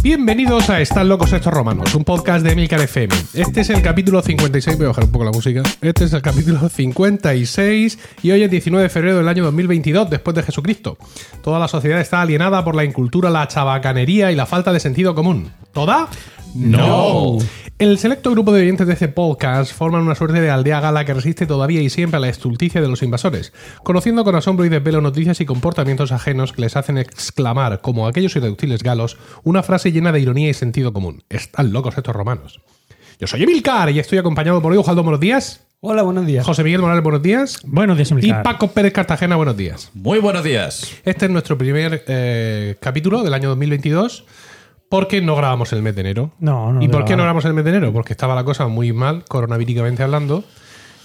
Bienvenidos a Están locos estos romanos, un podcast de Emilcar FM. Este es el capítulo 56, voy a bajar un poco la música. Este es el capítulo 56 y hoy es 19 de febrero del año 2022, después de Jesucristo. Toda la sociedad está alienada por la incultura, la chabacanería y la falta de sentido común. ¿Toda? No. El selecto grupo de oyentes de este podcast forman una suerte de aldea gala que resiste todavía y siempre a la estulticia de los invasores, conociendo con asombro y desvelo noticias y comportamientos ajenos que les hacen exclamar, como aquellos irreductibles galos, una frase llena de ironía y sentido común. Están locos estos romanos. Yo soy Emilcar y estoy acompañado por Eugaldo, buenos días. Hola, buenos días. José Miguel Morales, buenos días. Buenos días, Y Emilcar. Paco Pérez Cartagena, buenos días. Muy buenos días. Este es nuestro primer eh, capítulo del año 2022. Porque no grabamos el mes de enero? No, no. ¿Y por qué no grabamos? el mes de enero? Porque estaba la cosa muy mal, coronavíricamente hablando,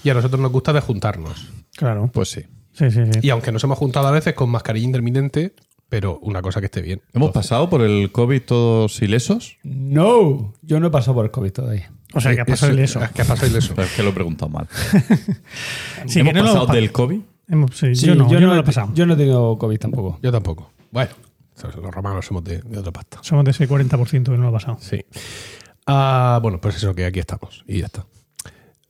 y a nosotros nos gusta de juntarnos. Claro. Pues sí. Sí, sí, sí. Y aunque nos hemos juntado a veces con mascarilla intermitente, pero una cosa que esté bien. ¿Hemos pasado por el COVID todos ilesos? No, yo no he pasado por el COVID todavía. O sea, que ha pasado el eso. Es que ha pasado ileso. Pero es que lo he preguntado mal. Sí, ¿Hemos no lo pasado del COVID? hemos- sí, Sí, yo no, yo, no lo he he- pasado. Yo no he tenido COVID tampoco. Yo tampoco. Bueno, los romanos somos de, de otra pasta. Somos de ese 40% que no lo ha pasado. Sí. Ah, bueno, pues eso, que aquí estamos. Y ya está.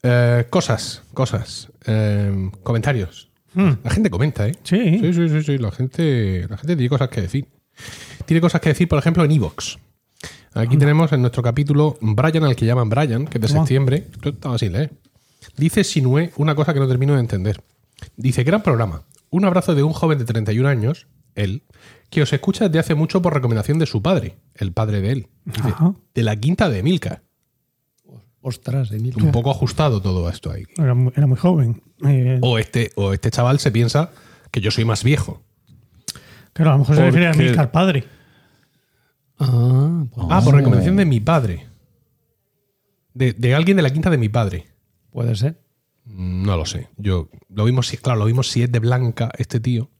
Eh, cosas, cosas. Eh, comentarios. Hmm. La gente comenta, ¿eh? Sí. Sí, sí, sí, sí. La gente, la gente tiene cosas que decir. Tiene cosas que decir, por ejemplo, en Evox. Aquí tenemos en nuestro capítulo Brian, al que llaman Brian, que es de septiembre. Esto estaba así, ¿eh? Dice Sinue una cosa que no termino de entender. Dice, gran programa. Un abrazo de un joven de 31 años, él, que os escucha desde hace mucho por recomendación de su padre, el padre de él. Dice, Ajá. de la quinta de Milka. Ostras, Emilio. Un poco ajustado todo esto ahí. Era muy, era muy joven. Eh, O este, o este chaval se piensa que yo soy más viejo. claro, a lo mejor se refiere a Milcar padre. Ah, pues Ah, por recomendación de mi padre. De, de alguien de la quinta de mi padre. puede ser. No lo sé. Yo lo vimos si, claro, lo vimos si es de Blanca este tío.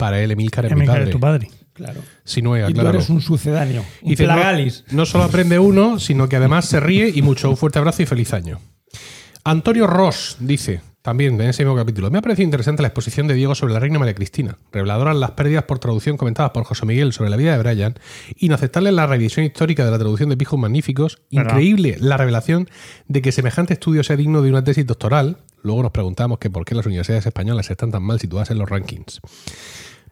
Para él, Emilcar es mi Emilcar padre. es tu padre. Claro. Si no es, Y tú eres un sucedáneo. Un Dice, no, plagalis. no solo aprende uno, sino que además se ríe y mucho. Un fuerte abrazo y feliz año. Antonio Ross dice, también en ese mismo capítulo, me ha parecido interesante la exposición de Diego sobre la reina María Cristina, reveladoras las pérdidas por traducción comentadas por José Miguel sobre la vida de Brian, inaceptable la revisión histórica de la traducción de Pijos Magníficos, ¿Verdad? increíble la revelación de que semejante estudio sea digno de una tesis doctoral. Luego nos preguntamos que por qué las universidades españolas están tan mal situadas en los rankings.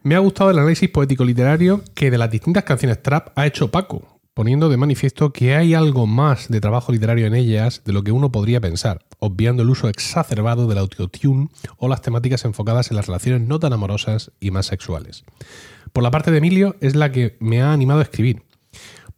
Me ha gustado el análisis poético-literario que de las distintas canciones trap ha hecho Paco, poniendo de manifiesto que hay algo más de trabajo literario en ellas de lo que uno podría pensar, obviando el uso exacerbado del autotune o las temáticas enfocadas en las relaciones no tan amorosas y más sexuales. Por la parte de Emilio es la que me ha animado a escribir.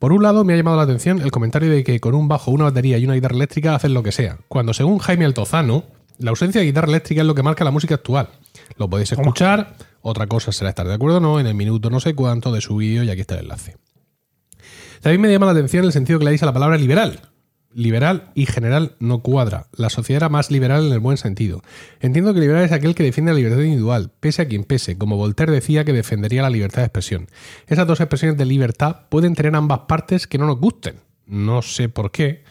Por un lado, me ha llamado la atención el comentario de que con un bajo, una batería y una guitarra eléctrica hacen lo que sea, cuando según Jaime Altozano, la ausencia de guitarra eléctrica es lo que marca la música actual. Lo podéis escuchar, otra cosa será estar de acuerdo o no en el minuto no sé cuánto de su vídeo y aquí está el enlace. También me llama la atención el sentido que le dais a la palabra liberal. Liberal y general no cuadra. La sociedad era más liberal en el buen sentido. Entiendo que liberal es aquel que defiende la libertad individual, pese a quien pese, como Voltaire decía que defendería la libertad de expresión. Esas dos expresiones de libertad pueden tener ambas partes que no nos gusten. No sé por qué.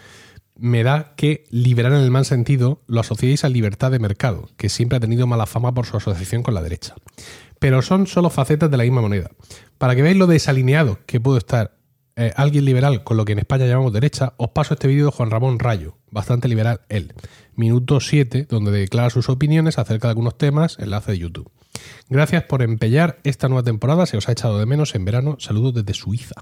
Me da que liberal en el mal sentido lo asociéis a libertad de mercado, que siempre ha tenido mala fama por su asociación con la derecha. Pero son solo facetas de la misma moneda. Para que veáis lo desalineado que puede estar eh, alguien liberal con lo que en España llamamos derecha, os paso este vídeo de Juan Ramón Rayo, bastante liberal él. Minuto 7, donde declara sus opiniones acerca de algunos temas, enlace de YouTube. Gracias por empellar esta nueva temporada, se os ha echado de menos en verano. Saludos desde Suiza.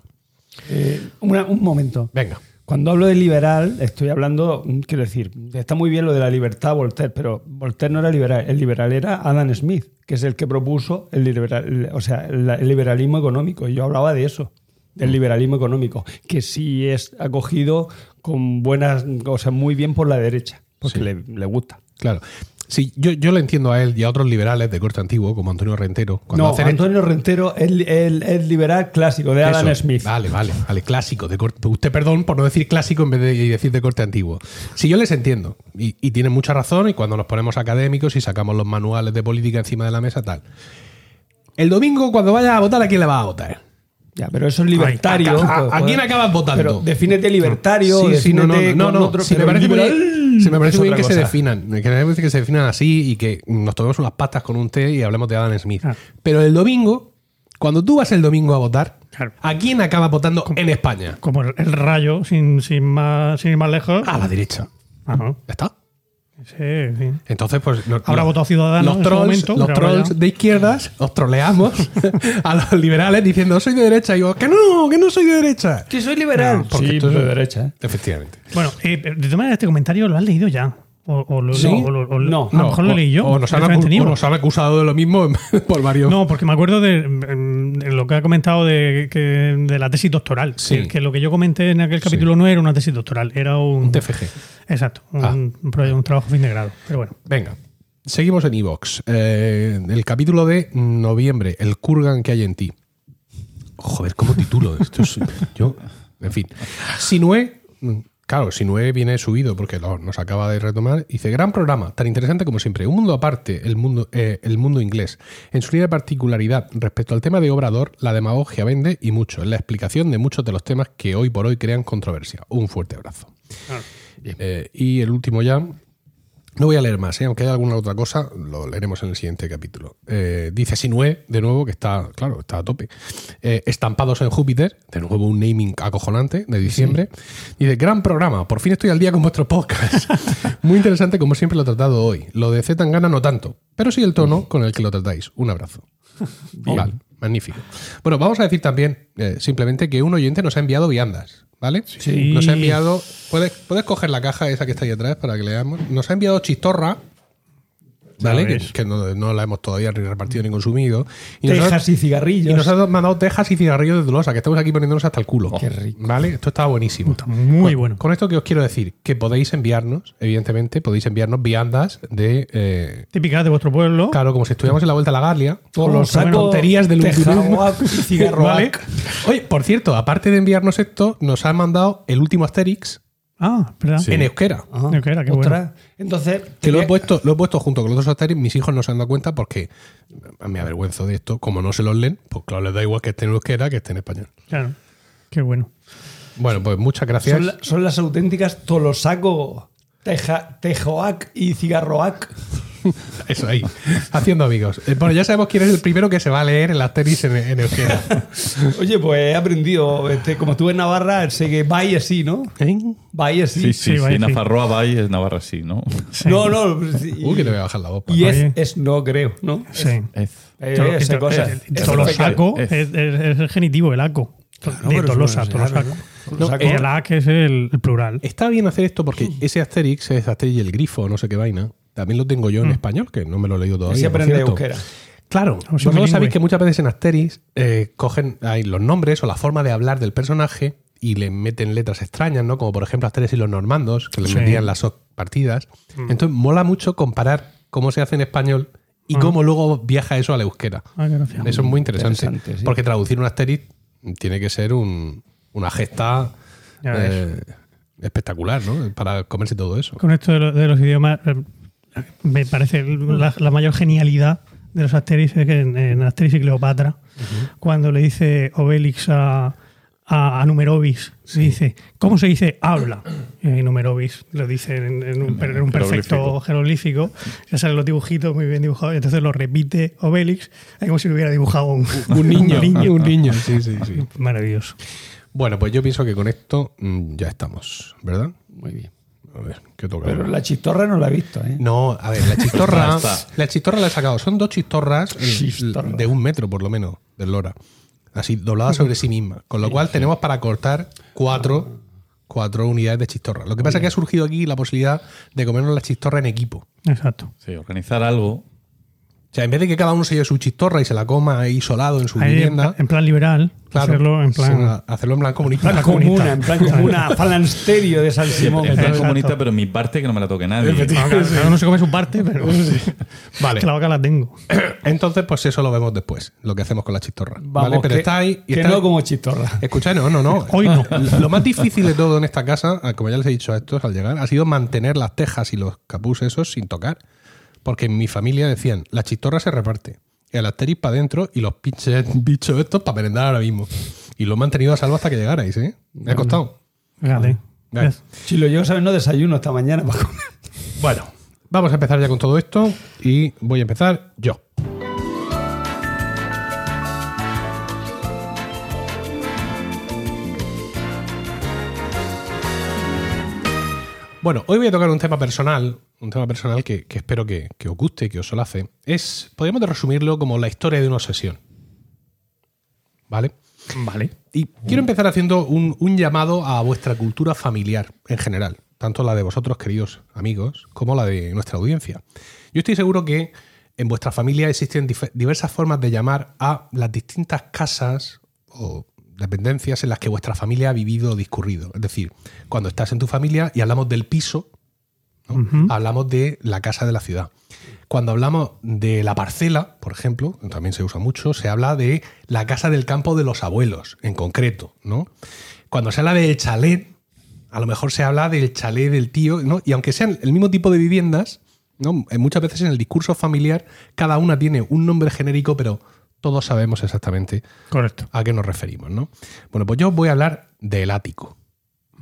Eh, una- un momento. Venga. Cuando hablo de liberal, estoy hablando, mm, quiero decir, está muy bien lo de la libertad Voltaire, pero Voltaire no era liberal. El liberal era Adam Smith, que es el que propuso el, liberal, o sea, el, el liberalismo económico. Y yo hablaba de eso, del liberalismo económico, que sí es acogido con buenas, o sea, muy bien por la derecha, porque Sí. le, le gusta. Claro. Sí, yo, yo le entiendo a él y a otros liberales de corte antiguo, como Antonio Rentero. Cuando no, hacen- Antonio Rentero es el, el- el liberal clásico de Adam Eso. Smith. Vale, vale, vale, clásico. De corte, usted, perdón por no decir clásico en vez de decir de corte antiguo. Sí, yo les entiendo. Y, y tienen mucha razón. Y cuando nos ponemos académicos y sacamos los manuales de política encima de la mesa, tal. El domingo, cuando vayas a votar, ¿a quién le vas a votar? Ya, pero eso es libertario. Ay, a- a- ¿a quién acabas votando? Pero defínete libertario. Sí, sí, no, no, no, no. otro- Sí, me parece liberal bien, me parece bien que se definan. Que me parece que se definan así y que nos tomemos unas pastas con un té y hablemos de Adam Smith. Ah. Pero el domingo, cuando tú vas el domingo a votar, Claro. ¿A quién acaba votando en España? Como el, el rayo, sin, sin, más, sin ir más lejos. A la derecha. Ajá. ¿Ya está? Sí, sí. Entonces, pues. no- Habrá no- votado Ciudadanos Los trolls, momento, los ahora trolls de izquierdas os troleamos a los liberales diciendo soy de derecha. Y digo, que no, que no soy de derecha. Que soy liberal. porque sí, tú- de derecha. ¿eh? Efectivamente. Bueno, eh, de todas maneras, este comentario lo has leído ya. O, o lo, ¿Sí? o lo- o lo- No. a lo mejor lo leí yo. O nos, han nos acusado de lo mismo por varios. No, porque me acuerdo de, de lo que ha comentado de, que- de la tesis doctoral. Sí. Que, que lo que yo comenté en aquel Sí. capítulo no era una tesis doctoral, era un. Un TFG. Exacto, un, Ah. un un trabajo fin de grado. Pero bueno. Venga. Seguimos en Evox. el capítulo de noviembre, el Kurgan que hay en ti. Joder, ¿cómo titulo esto? Es- yo, en fin. Sinue, claro, Sinue viene subido porque lo- nos acaba de retomar. Dice, gran programa, tan interesante como siempre. Un mundo aparte, el mundo, eh, el mundo inglés. En su línea de particularidad, respecto al tema de Obrador, la demagogia vende y mucho. En la explicación de muchos de los temas que hoy por hoy crean controversia. Un fuerte abrazo. Eh, y el último ya, no voy a leer más, ¿eh? aunque haya alguna otra cosa, lo leeremos en el siguiente capítulo. Eh, dice Sinue, de nuevo, que está, claro, está a tope. Eh, estampados en Júpiter, de nuevo un naming acojonante de diciembre. Dice, gran programa, por fin estoy al día con vuestro podcast. Muy interesante como siempre lo he tratado hoy. Lo de Z Tangana no tanto, pero sí el tono con el que lo tratáis. Un abrazo. Vale, magnífico. Bueno, vamos a decir también, eh, simplemente, que un oyente nos ha enviado viandas. ¿Vale? Sí. Nos ha enviado. ¿puedes, puedes coger la caja esa que está ahí atrás para que leamos. Nos ha enviado chistorra. ¿Vale? Que, no, no la hemos todavía ni repartido ni consumido. Y nos ha- Tejas y cigarrillos. y nos ha mandado tejas y cigarrillos de Dolosa, que estamos aquí poniéndonos hasta el culo. Qué rico. ¿Vale? Esto está buenísimo. Está muy Con- bueno. Con esto que os quiero decir, que podéis enviarnos, evidentemente, podéis enviarnos viandas de. eh, Típicas de vuestro pueblo. claro, como si estuviéramos en la vuelta a la Garlia. Todos los tonterías del y. ¿Vale? Oye, por cierto, aparte de enviarnos esto, nos han mandado el último Asterix Ah, ¿verdad? Sí. en euskera. Ajá. Yo que era, qué Ostras. Entonces, Que lo he, puesto, lo he puesto junto con los otros Asterix. Mis hijos no se han dado cuenta porque me avergüenzo de esto. Como no se los leen, pues claro, les da igual que esté en euskera que esté en español. Claro. Qué bueno. Bueno, pues muchas gracias. son, la- son las auténticas Tolosaco, teja, Tejoac y Cigarroac. Eso ahí, haciendo amigos. Eh, Bueno, ya sabemos quién es el primero que se va a leer el Asterix en, en euskera. Oye, pues he aprendido, este, como estuve en Navarra, sé que vai así, ¿no? ¿Eh? Vai así. Sí, sí, Sí, sí. sí. Nafarroa Bay es Navarra, sí, ¿no? Sí. No, no. sí, Uy, que le voy a bajar la voz. Y es, es no, creo, ¿no? Sí. Eh, esa to- cosa. eh, Es Tolosaco fecal. es, es- es el genitivo, el aco. Claro, de Tolosa, eso no el ac es el, el plural. Está bien hacer esto porque ese Asterix es Asterix y el grifo, no sé qué vaina. También lo tengo yo en español, que no me lo he leído todavía. Por aprende euskera. Claro, Vamos, vosotros bilingüe. sabéis que muchas veces en Asterix eh, cogen ahí los nombres o la forma de hablar del personaje y le meten letras extrañas, ¿no? Como por ejemplo Asterix y los normandos, que le Sí. metían las partidas. Entonces mola mucho comparar cómo se hace en español y Ah. cómo luego viaja eso a la euskera. Ah. Eso es muy interesante. Interesante, sí. Porque traducir un Asterix tiene que ser un- una gesta eh, espectacular, ¿no? Para comerse todo eso. Con esto de los idiomas, eh, me parece la, la mayor genialidad de los Asterix es que en, en Asterix y Cleopatra, cuando le dice Obelix a, a, a Numerovis, se dice, ¿cómo se dice habla? Y Numerovis lo dice en, en un, en un perfecto jeroglífico, ya salen los dibujitos muy bien dibujados, y entonces lo repite Obelix, es como si lo hubiera dibujado un, Un niño, un niño, sí, sí, sí. Maravilloso. Bueno, pues yo pienso que con esto mm, ya estamos, ¿verdad? Muy bien. A ver, ¿qué toca? Pero la chistorra no la he visto, ¿eh? No, a ver, la chistorra. La chistorra la he sacado. Son dos chistorras eh, Chistorra. de un metro, por lo menos, del Lora. Así, dobladas sobre sí mismas. Con lo cual tenemos para cortar cuatro, cuatro unidades de chistorra. Lo que pasa es que ha surgido aquí la posibilidad de comernos la chistorra en equipo. Exacto. Sí, organizar algo. O sea, en vez de que cada uno se lleve su chistorra y se la coma ahí isolado en su Ahí, en, vivienda, en plan liberal, claro, hacerlo en plan... sí, hacerlo en plan comunista. plan Comuna, comunista. en plan falansterio de San Simón. En plan comunista, pero mi parte que no me la toque nadie. Cada- uno se come su parte, pero Vale. que la vaca la tengo. Entonces, pues eso lo vemos después, lo que hacemos con la chistorra. Vamos, ¿vale? Pero que, está ahí. y que está- no como chistorra. Escuchad, no, no, no. Hoy no. Lo más difícil de todo en esta casa, como ya les he dicho a estos al llegar, ha sido mantener las tejas y los capús esos sin tocar. Porque en mi familia decían, la chistorra se reparte. El asteris para adentro y los pinches bichos estos para merendar ahora mismo. Y lo he mantenido a salvo hasta que llegarais, ¿eh? Me ha costado. Fíjate. Vale. Si lo llevo a no desayuno esta mañana para comer. Bueno, vamos a empezar ya con todo esto y voy a empezar yo. Bueno, hoy voy a tocar un tema personal un tema personal que, que espero que, que os guste, que os solace. Es, podríamos resumirlo como la historia de una obsesión. ¿Vale? Vale. Y quiero empezar haciendo un, un llamado a vuestra cultura familiar en general, tanto la de vosotros, queridos amigos, como la de nuestra audiencia. Yo estoy seguro que en vuestra familia existen diversas formas de llamar a las distintas casas o dependencias en las que vuestra familia ha vivido o discurrido. Es decir, cuando estás en tu familia y hablamos del piso, ¿no? hablamos de la casa de la ciudad. Cuando hablamos de la parcela, por ejemplo, también se usa mucho, se habla de la casa del campo de los abuelos, en concreto, ¿no? Cuando se habla del chalet, a lo mejor se habla del chalet del tío, ¿no? Y aunque sean el mismo tipo de viviendas, ¿no? Eh, Muchas veces en el discurso familiar cada una tiene un nombre genérico, pero todos sabemos exactamente Correcto. a qué nos referimos, ¿no? Bueno, pues yo voy a hablar del ático,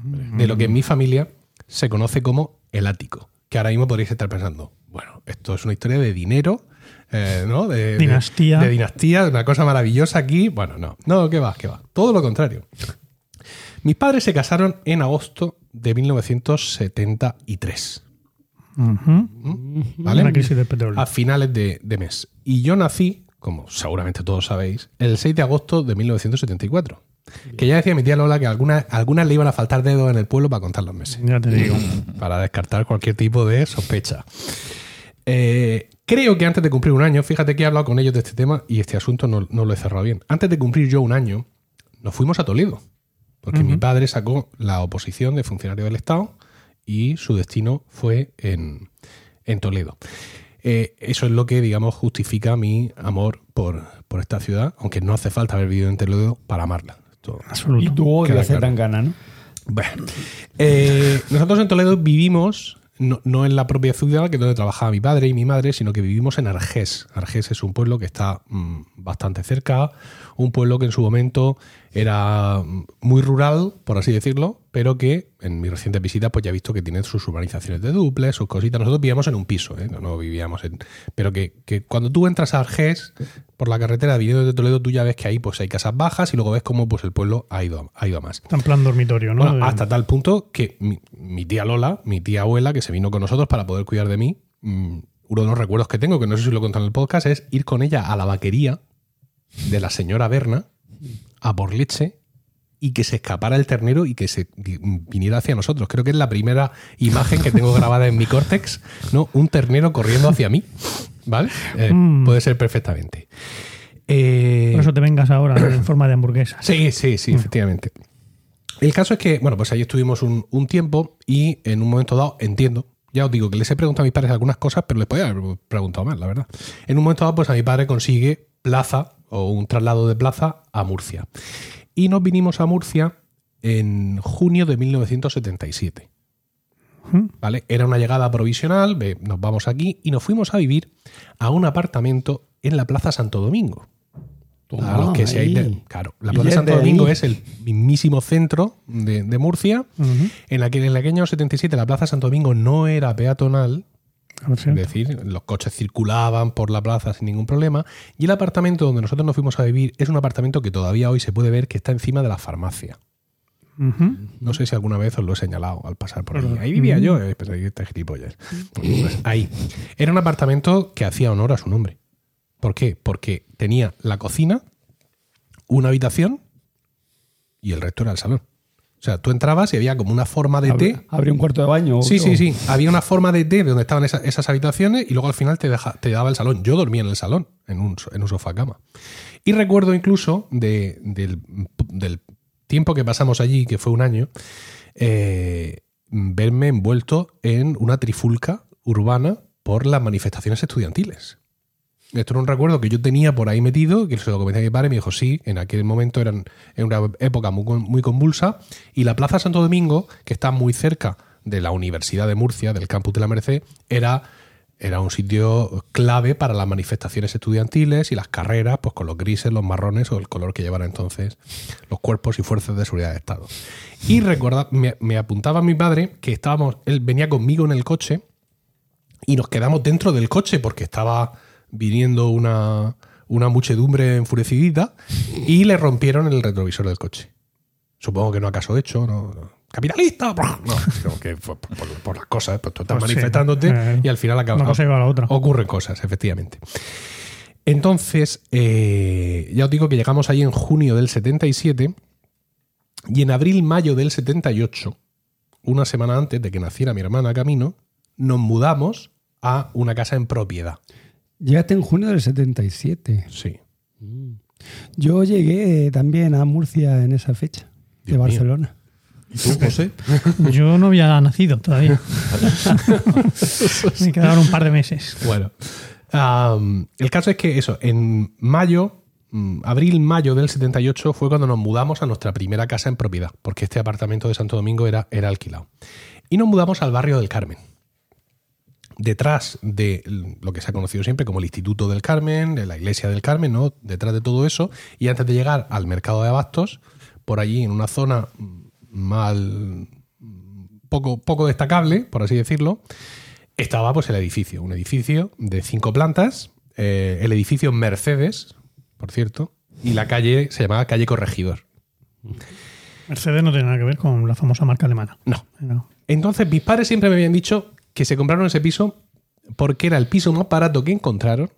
de lo que en mi familia se conoce como el ático, que ahora mismo podréis estar pensando, bueno, esto es una historia de dinero, eh, ¿no? De, de- Dinastía. De, dinastía, de una cosa maravillosa aquí. Bueno, no, no, ¿qué va? ¿Qué va? Todo lo contrario. Mis padres se casaron en agosto de 1973. Ujú. ¿Vale? Una crisis del petróleo. a finales de, de mes. Y yo nací, como seguramente todos sabéis, el 6 de agosto de 1974. Que ya decía mi tía Lola que algunas, algunas le iban a faltar dedos en el pueblo para contar los meses. Ya te digo. Para descartar cualquier tipo de sospecha. Eh, creo que antes de cumplir un año, fíjate que he hablado con ellos de este tema y este asunto no, no lo he cerrado bien. Antes de cumplir yo un año, nos fuimos a Toledo. Porque mi padre sacó la oposición de funcionario del Estado y su destino fue en, en Toledo. Eh, eso es lo que, digamos, justifica mi amor por, por esta ciudad, aunque no hace falta haber vivido en Toledo para amarla. Esto- Absoluto. Y tú odias a. Tangana, ¿no? bueno, eh, nosotros en Toledo vivimos no, no en la propia ciudad, que es donde trabajaba mi padre y mi madre, sino que vivimos en Argés. Argés es un pueblo que está mm, bastante cerca, un pueblo que en su momento era muy rural, por así decirlo, pero que en mi reciente visita pues ya he visto que tiene sus urbanizaciones de duples, sus cositas. Nosotros vivíamos en un piso, ¿eh? no, no vivíamos en... Pero que, que cuando tú entras a Argés, por la carretera viniendo de Toledo, tú ya ves que ahí pues hay casas bajas y luego ves cómo pues el pueblo ha ido, ha ido a más. Está en plan dormitorio, ¿no? Bueno, hasta tal punto que mi, mi tía Lola, mi tía abuela, que se vino con nosotros para poder cuidar de mí, mm, uno de los recuerdos que tengo, que no sé si lo he contado en el podcast, es ir con ella a la vaquería de la señora Berna a por leche y que se escapara el ternero y que se vi- viniera hacia nosotros. Creo que es la primera imagen que tengo grabada en mi córtex, ¿no? Un ternero corriendo hacia mí, ¿vale? Eh, Mm. Puede ser perfectamente. Eh, Por eso te vengas ahora en forma de hamburguesa. Sí, sí, sí, efectivamente. El caso es que, bueno, pues ahí estuvimos un, un tiempo y en un momento dado, entiendo, ya os digo que les he preguntado a mis padres algunas cosas, pero les podía haber preguntado más, la verdad. En un momento dado, pues a mi padre consigue plaza o un traslado de plaza a Murcia. Y nos vinimos a Murcia en junio de 1977. Ujú. ¿Vale? Era una llegada provisional, nos vamos aquí y nos fuimos a vivir a un apartamento en la Plaza Santo Domingo. A los que seáis de- claro, la Plaza Santo Domingo ahí. es el mismísimo centro de, de Murcia, en la que en el año 77 la Plaza Santo Domingo no era peatonal, es decir, los coches circulaban por la plaza sin ningún problema, y el apartamento donde nosotros nos fuimos a vivir es un apartamento que todavía hoy se puede ver que está encima de la farmacia. No sé si alguna vez os lo he señalado al pasar por ahí. Ahí vivía yo, eh, está gilipollas. Pues ahí. Era un apartamento que hacía honor a su nombre. ¿Por qué? Porque tenía la cocina, una habitación y el resto era el salón. O sea, tú entrabas y había como una forma de té. Abri- Abrí un cuarto de baño. Sí, o- sí, sí. Había una forma de té de donde estaban esa- esas habitaciones y luego al final te, deja- te daba el salón. Yo dormía en el salón, en un, so- en un sofá cama. Y recuerdo incluso de- del, del tiempo que pasamos allí, que fue un año, eh, verme envuelto en una trifulca urbana por las manifestaciones estudiantiles. Esto era un recuerdo que yo tenía por ahí metido, que se lo comenté a mi padre y me dijo, sí, en aquel momento eran en una época muy, muy convulsa, y la Plaza Santo Domingo, que está muy cerca de la Universidad de Murcia, del campus de la Merced, era, era un sitio clave para las manifestaciones estudiantiles y las carreras, pues con los grises, los marrones o el color que llevaran entonces los cuerpos y fuerzas de seguridad de Estado. Y recuerda, me, me apuntaba mi padre que estábamos, él venía conmigo en el coche y nos quedamos dentro del coche porque estaba viniendo una, una muchedumbre enfurecidita y le rompieron el retrovisor del coche. Supongo que no acaso hecho, no, no. capitalista. No, sino que por, por- por las cosas, pues tú estás Pues sí, manifestándote eh, y al final acabas. una cosa lleva a la otra. Ocurren cosas, efectivamente. Entonces, eh, ya os digo que llegamos ahí en junio del 77 y en abril-mayo del 78, una semana antes de que naciera mi hermana Camino, nos mudamos a una casa en propiedad. Llegaste en junio del 77. Sí. Yo llegué también a Murcia en esa fecha, de Dios mío. Barcelona. ¿Y tú, José? Yo no había nacido todavía. Me quedaron un par de meses. Bueno, el caso es que eso, en mayo, mm, abril-mayo del 78 fue cuando nos mudamos a nuestra primera casa en propiedad, porque este apartamento de Santo Domingo era, era alquilado. Y nos mudamos al barrio del Carmen. Detrás de lo que se ha conocido siempre como el Instituto del Carmen, de la Iglesia del Carmen, ¿no? Detrás de todo eso, y antes de llegar al mercado de abastos, por allí en una zona mal poco, poco destacable, por así decirlo, estaba pues el edificio, un edificio de cinco plantas, eh, el edificio Mercedes, por cierto, y la calle se llamaba calle Corregidor. Mercedes no tiene nada que ver con la famosa marca alemana. No. No. Entonces mis padres siempre me habían dicho que se compraron ese piso porque era el piso más barato que encontraron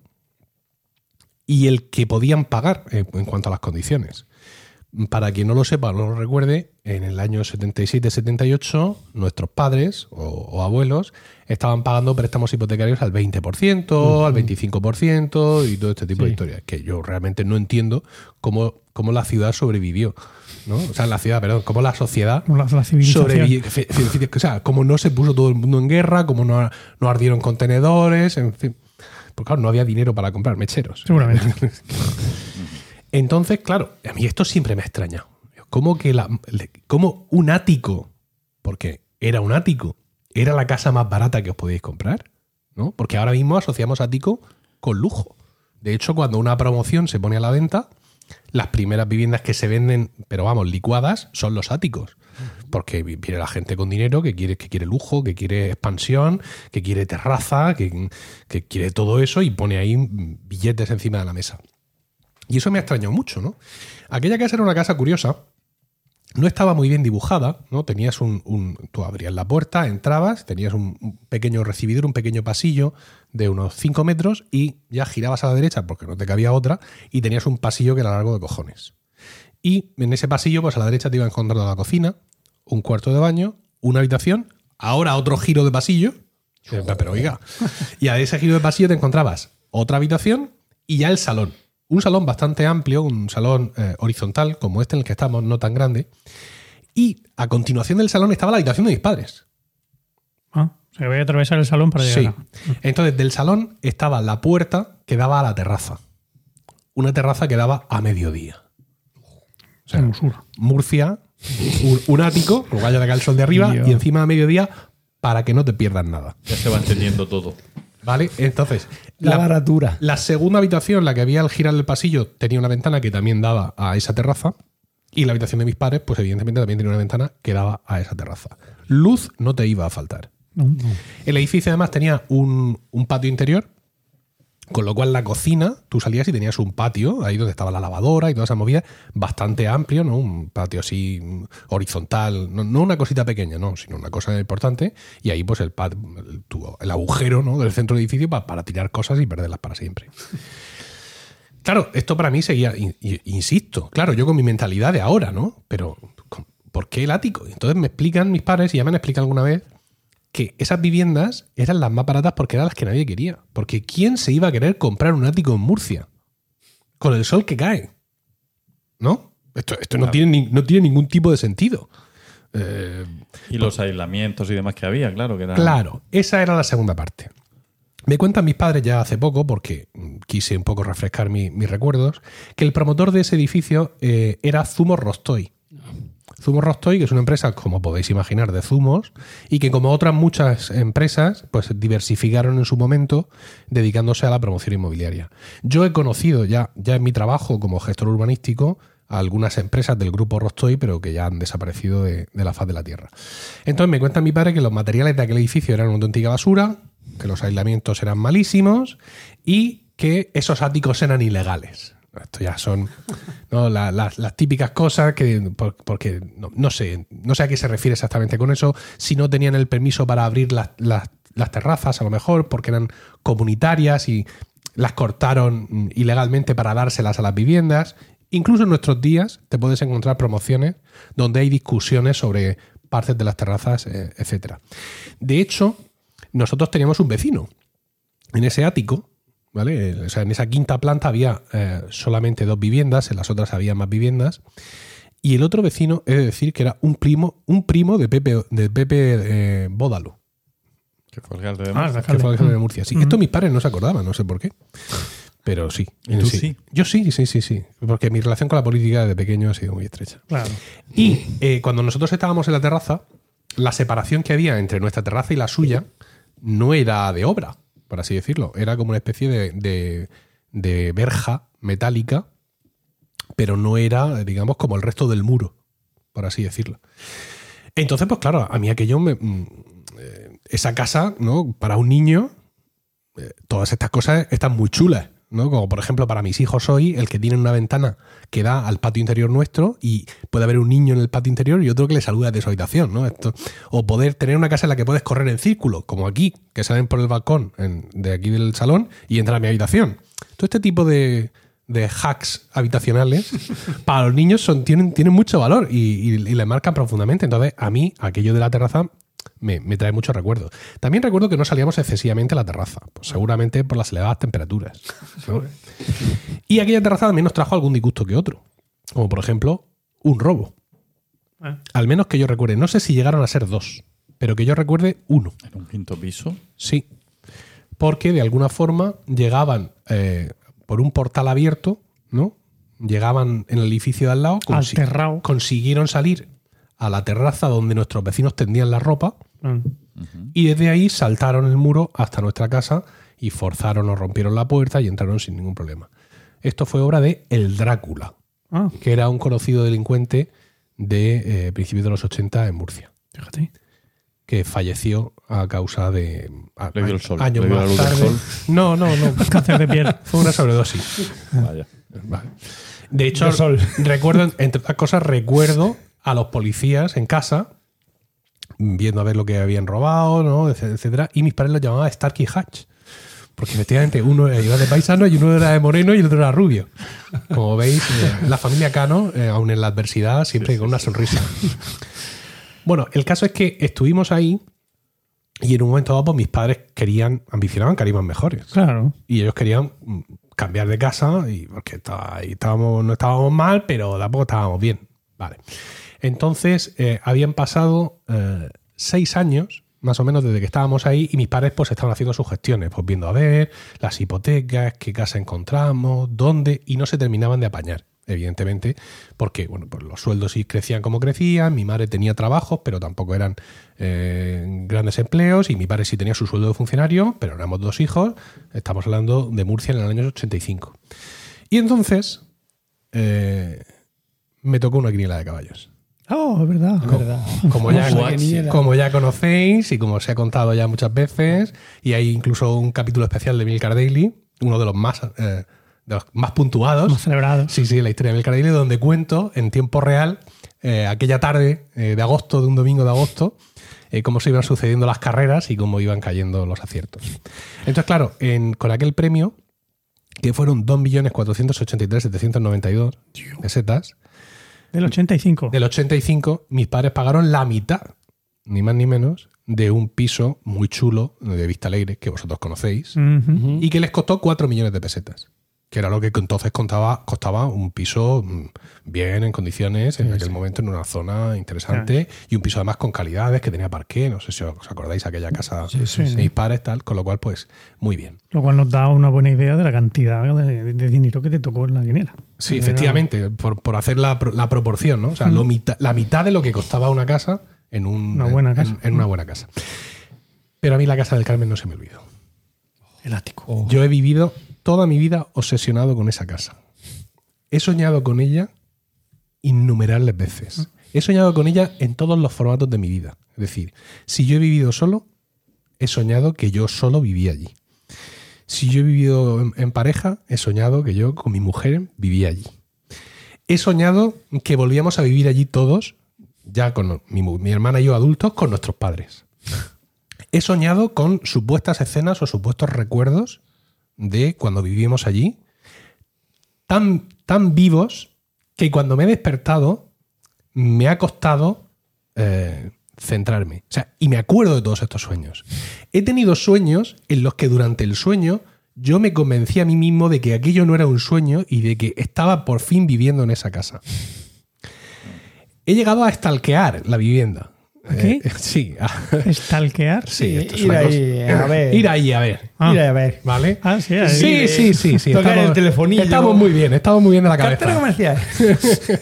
y el que podían pagar eh, en cuanto a las condiciones. Para quien no lo sepa o no lo recuerde, en el año 77-78 nuestros padres o, o abuelos estaban pagando préstamos hipotecarios al 20%, al 25% y todo este tipo de historias, que yo realmente no entiendo cómo, cómo la ciudad sobrevivió. ¿no? O sea, la ciudad, perdón, cómo la sociedad la, la sobrevivió. O sea, como no se puso todo el mundo en guerra, como no, no ardieron contenedores, en fin. Porque claro, no había dinero para comprar mecheros. Seguramente. Entonces, claro, a mí esto siempre me extraña. ¿Cómo que la, cómo un ático, porque era un ático, era la casa más barata que os podíais comprar? ¿no? Porque ahora mismo asociamos ático con lujo. De hecho, cuando una promoción se pone a la venta, las primeras viviendas que se venden, pero vamos, licuadas, son los áticos. Porque vi- viene la gente con dinero que quiere, que quiere lujo, que quiere expansión, que quiere terraza, que, quiere todo eso y pone ahí billetes encima de la mesa. Y eso me ha extrañado mucho, ¿no? Aquella casa era una casa curiosa. No estaba muy bien dibujada, ¿no? Tenías un, un- Tú abrías la puerta, entrabas, tenías un, un pequeño recibidor, un pequeño pasillo de unos 5 metros y ya girabas a la derecha porque no te cabía otra y tenías un pasillo que era largo de cojones. Y en ese pasillo, pues a la derecha te iba encontrando la cocina, un cuarto de baño, una habitación, ahora otro giro de pasillo. Pero oiga, y a ese giro de pasillo te encontrabas otra habitación y ya el salón. Un salón bastante amplio, un salón eh, horizontal como este en el que estamos, no tan grande. Y a continuación del salón estaba la habitación de mis padres. Ah, o sea, voy a atravesar el salón para llegar. Sí. Entonces, del salón estaba la puerta que daba a la terraza. Una terraza que daba a mediodía. O sea. Murcia, un, un ático, lo vaya de acá el sol de arriba, Dios. y encima a mediodía para que no te pierdas nada. Ya se va entendiendo todo. ¿Vale? Entonces, La, la, baratura. la segunda habitación, la que había al girar el pasillo, tenía una ventana que también daba a esa terraza. Y la habitación de mis padres, pues evidentemente también tenía una ventana que daba a esa terraza. Luz no te iba a faltar. No, no. El edificio además tenía un, un patio interior, con lo cual la cocina, tú salías y tenías un patio, ahí donde estaba la lavadora y toda esa movida, bastante amplio, ¿no? Un patio así mm, horizontal, no, no una cosita pequeña, no, sino una cosa importante, y ahí pues el, pat- el, el agujero ¿no? del centro del edificio pa- para tirar cosas y perderlas para siempre. Claro, esto para mí seguía, in- in- insisto, claro, yo con mi mentalidad de ahora, ¿no? Pero, ¿con- ¿por qué el ático? Entonces me explican mis padres, y ya me han explicado alguna vez, que esas viviendas eran las más baratas porque eran las que nadie quería. Porque ¿quién se iba a querer comprar un ático en Murcia? Con el sol que cae. ¿No? Esto, esto no, tiene, ni- no tiene ningún tipo de sentido. Eh, Y los aislamientos y demás que había, claro, que era. Claro, esa era la segunda parte. Me cuentan mis padres ya hace poco, porque quise un poco refrescar mi- mis recuerdos, que el promotor de ese edificio eh, era Zumos Rostoy. Zumos Rostoy, que es una empresa, como podéis imaginar, de zumos, y que como otras muchas empresas, pues diversificaron en su momento dedicándose a la promoción inmobiliaria. Yo he conocido ya, ya en mi trabajo como gestor urbanístico a algunas empresas del grupo Rostoy, pero que ya han desaparecido de, de la faz de la Tierra. Entonces me cuenta mi padre que los materiales de aquel edificio eran una auténtica basura, que los aislamientos eran malísimos y que esos áticos eran ilegales. Esto ya son la- la- las típicas cosas que, por- porque no, sé, no sé a qué se refiere exactamente con eso, si no tenían el permiso para abrir las, las- terrazas, a lo mejor, porque eran comunitarias y las cortaron ilegalmente para dárselas a las viviendas. Incluso en nuestros días te puedes encontrar promociones donde hay discusiones sobre partes de las terrazas, eh, etcétera. De hecho, nosotros teníamos un vecino en ese ático, ¿vale? O sea, en esa quinta planta había eh, solamente dos viviendas, en las otras había más viviendas. Y el otro vecino, he de decir que era un primo, un primo de Pepe, de Pepe eh, Bódalo, Que fue alcalde de Ah, Murcia. el que fue alcalde. de Murcia. Sí, esto mis padres no se acordaban, no sé por qué. Pero sí. ¿Y tú sí? Yo sí, sí, sí, sí. Porque mi relación con la política desde pequeño ha sido muy estrecha. Claro. Y eh, cuando nosotros estábamos en la terraza, la separación que había entre nuestra terraza y la suya no era de obra, por así decirlo. Era como una especie de, de- de verja metálica, pero no era, digamos, como el resto del muro, por así decirlo. Entonces, pues claro, a mí aquello mm, eh, esa casa, ¿no? Para un niño, eh, todas estas cosas están muy chulas, ¿no? Como por ejemplo para mis hijos hoy, el que tiene una ventana que da al patio interior nuestro y puede haber un niño en el patio interior y otro que le saluda de su habitación, ¿no? Esto, o poder tener una casa en la que puedes correr en círculo, como aquí, que salen por el balcón en- de aquí del salón y entran a mi habitación. Todo este tipo de, de hacks habitacionales para los niños son, tienen, tienen mucho valor y, y- y le marcan profundamente. Entonces, a mí, aquello de la terraza me, me trae muchos recuerdos. También recuerdo que no salíamos excesivamente a la terraza, pues seguramente por las elevadas temperaturas. ¿no? Y aquella terraza también nos trajo algún disgusto que otro, como por ejemplo un robo. Ah. Al menos que yo recuerde, no sé si llegaron a ser dos, pero que yo recuerde uno. En un quinto piso. Sí. Porque de alguna forma llegaban eh, por un portal abierto, ¿no? Llegaban en el edificio de al lado, consi- Alterrao. consiguieron salir a la terraza donde nuestros vecinos tendían la ropa Mm. y desde ahí saltaron el muro hasta nuestra casa y forzaron o rompieron la puerta y entraron sin ningún problema. Esto fue obra de El Drácula, Ah, que era un conocido delincuente de eh, principios de los 80 en Murcia fíjate. que falleció a causa de a- Le dio el sol, años le dio la más tarde. sol. No, no, no. Cáncer de piel. Fue una sobredosis. Vaya. Vale. De hecho, De sol. recuerdo, entre otras cosas, recuerdo a los policías en casa viendo a ver lo que habían robado, ¿no? Etc- etcétera, y mis padres lo llamaban Starkey Hatch. Porque efectivamente uno era de paisano y uno era de moreno y el otro era rubio. Como veis, eh, la familia Cano, eh, aún en la adversidad, siempre con una sonrisa. Bueno, el caso es que estuvimos ahí y en un momento dado pues, mis padres querían, ambicionaban carimas mejores. Claro. Y ellos querían mm, cambiar de casa y porque estaba- ahí estábamos, no estábamos mal, pero tampoco estábamos bien. Vale. Entonces, eh, habían pasado eh, seis años, más o menos, desde que estábamos ahí, y mis padres pues estaban haciendo sus gestiones, pues viendo a ver las hipotecas, qué casa encontramos, dónde, y no se terminaban de apañar, evidentemente, porque bueno, pues los sueldos sí crecían como crecían, mi madre tenía trabajos, pero tampoco eran eh, grandes empleos, y mi padre sí tenía su sueldo de funcionario, pero éramos dos hijos, estamos hablando de Murcia en el año 85. Y entonces me tocó una quiniela de caballos. Oh, es verdad. Es verdad. Como ya, como ya conocéis y como os he contado ya muchas veces, y hay incluso un capítulo especial de Milcar Daily, uno de los más, eh, de los más puntuados. Hemos celebrado. Sí, sí, la historia de Milcar Daily, donde cuento en tiempo real eh, aquella tarde eh, de agosto, de un domingo de agosto, eh, cómo se iban sucediendo las carreras y cómo iban cayendo los aciertos. Entonces, claro, en- con aquel premio, que fueron 2.483.792 pesetas, Del 85. del 85, mis padres pagaron la mitad, ni más ni menos, de un piso muy chulo de Vista Alegre, que vosotros conocéis, y que les costó 4 millones de pesetas. Que era lo que entonces contaba, costaba un piso mm, bien, en condiciones, en aquel momento en una zona interesante, y un piso además con calidades, que tenía parqué, no sé si os acordáis, aquella casa de sí. mis padres, tal, con lo cual, pues, muy bien. Lo cual nos da una buena idea de la cantidad de, de dinero que te tocó en la quiniela. Sí, efectivamente, por, por hacer la, la proporción, ¿no? O sea, lo mita- la mitad de lo que costaba una casa en, un, Una buena en- casa. en una buena casa. Pero a mí la casa del Carmen no se me olvidó. El ático. Yo he vivido toda mi vida obsesionado con esa casa. He soñado con ella innumerables veces. He soñado con ella en todos los formatos de mi vida. Es decir, si yo he vivido solo, he soñado que yo solo vivía allí. si yo he vivido en, pareja, he soñado que yo con mi mujer vivía allí. He soñado que volvíamos a vivir allí todos, ya con mi hermana y yo adultos, con nuestros padres. He soñado con supuestas escenas o supuestos recuerdos de cuando vivíamos allí, tan, tan vivos que cuando me he despertado me ha costado eh, centrarme. O sea, y me acuerdo de todos estos sueños. He tenido sueños en los que durante el sueño yo me convencí a mí mismo de que aquello no era un sueño y de que estaba por fin viviendo en esa casa. He llegado a stalkear la vivienda. ¿A qué? Eh, sí, Stalkear. sí, esto es ir una ahí, cosa- a ver. Ir ahí a ver. Ah. Mira, a ver. ¿Vale? Ah, sí, ahí. Sí, sí, sí, sí. Tocar el telefonillo. Estamos muy bien, estamos muy bien de la Cartera cabeza. comercial.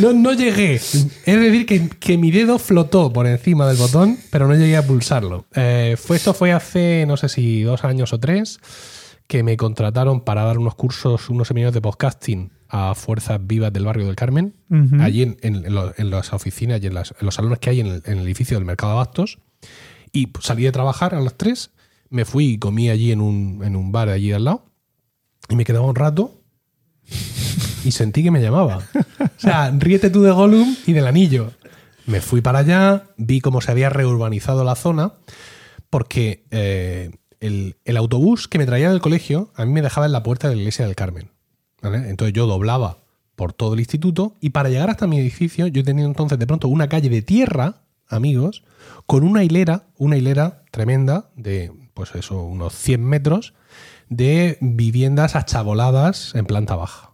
No, no llegué. Es decir, que, que mi dedo flotó por encima del botón, pero no llegué a pulsarlo. Eh, fue, esto fue hace, no sé si dos años o tres, que me contrataron para dar unos cursos, unos seminarios de podcasting a Fuerzas Vivas del barrio del Carmen, allí en, en- en lo- en las oficinas y en, las- los salones que hay en el, en el edificio del Mercado de Abastos. Y salí de trabajar a las tres, me fui y comí allí en un, en un bar allí al lado, y me quedaba un rato y sentí que me llamaba. O sea, ríete tú de Gollum y del anillo. Me fui para allá, vi cómo se había reurbanizado la zona, porque eh, el, el autobús que me traía del colegio a mí me dejaba en la puerta de la iglesia del Carmen. Entonces yo doblaba por todo el instituto y para llegar hasta mi edificio yo tenía entonces de pronto una calle de tierra, amigos, con una hilera, una hilera tremenda de, pues eso, unos 100 metros de viviendas achaboladas en planta baja.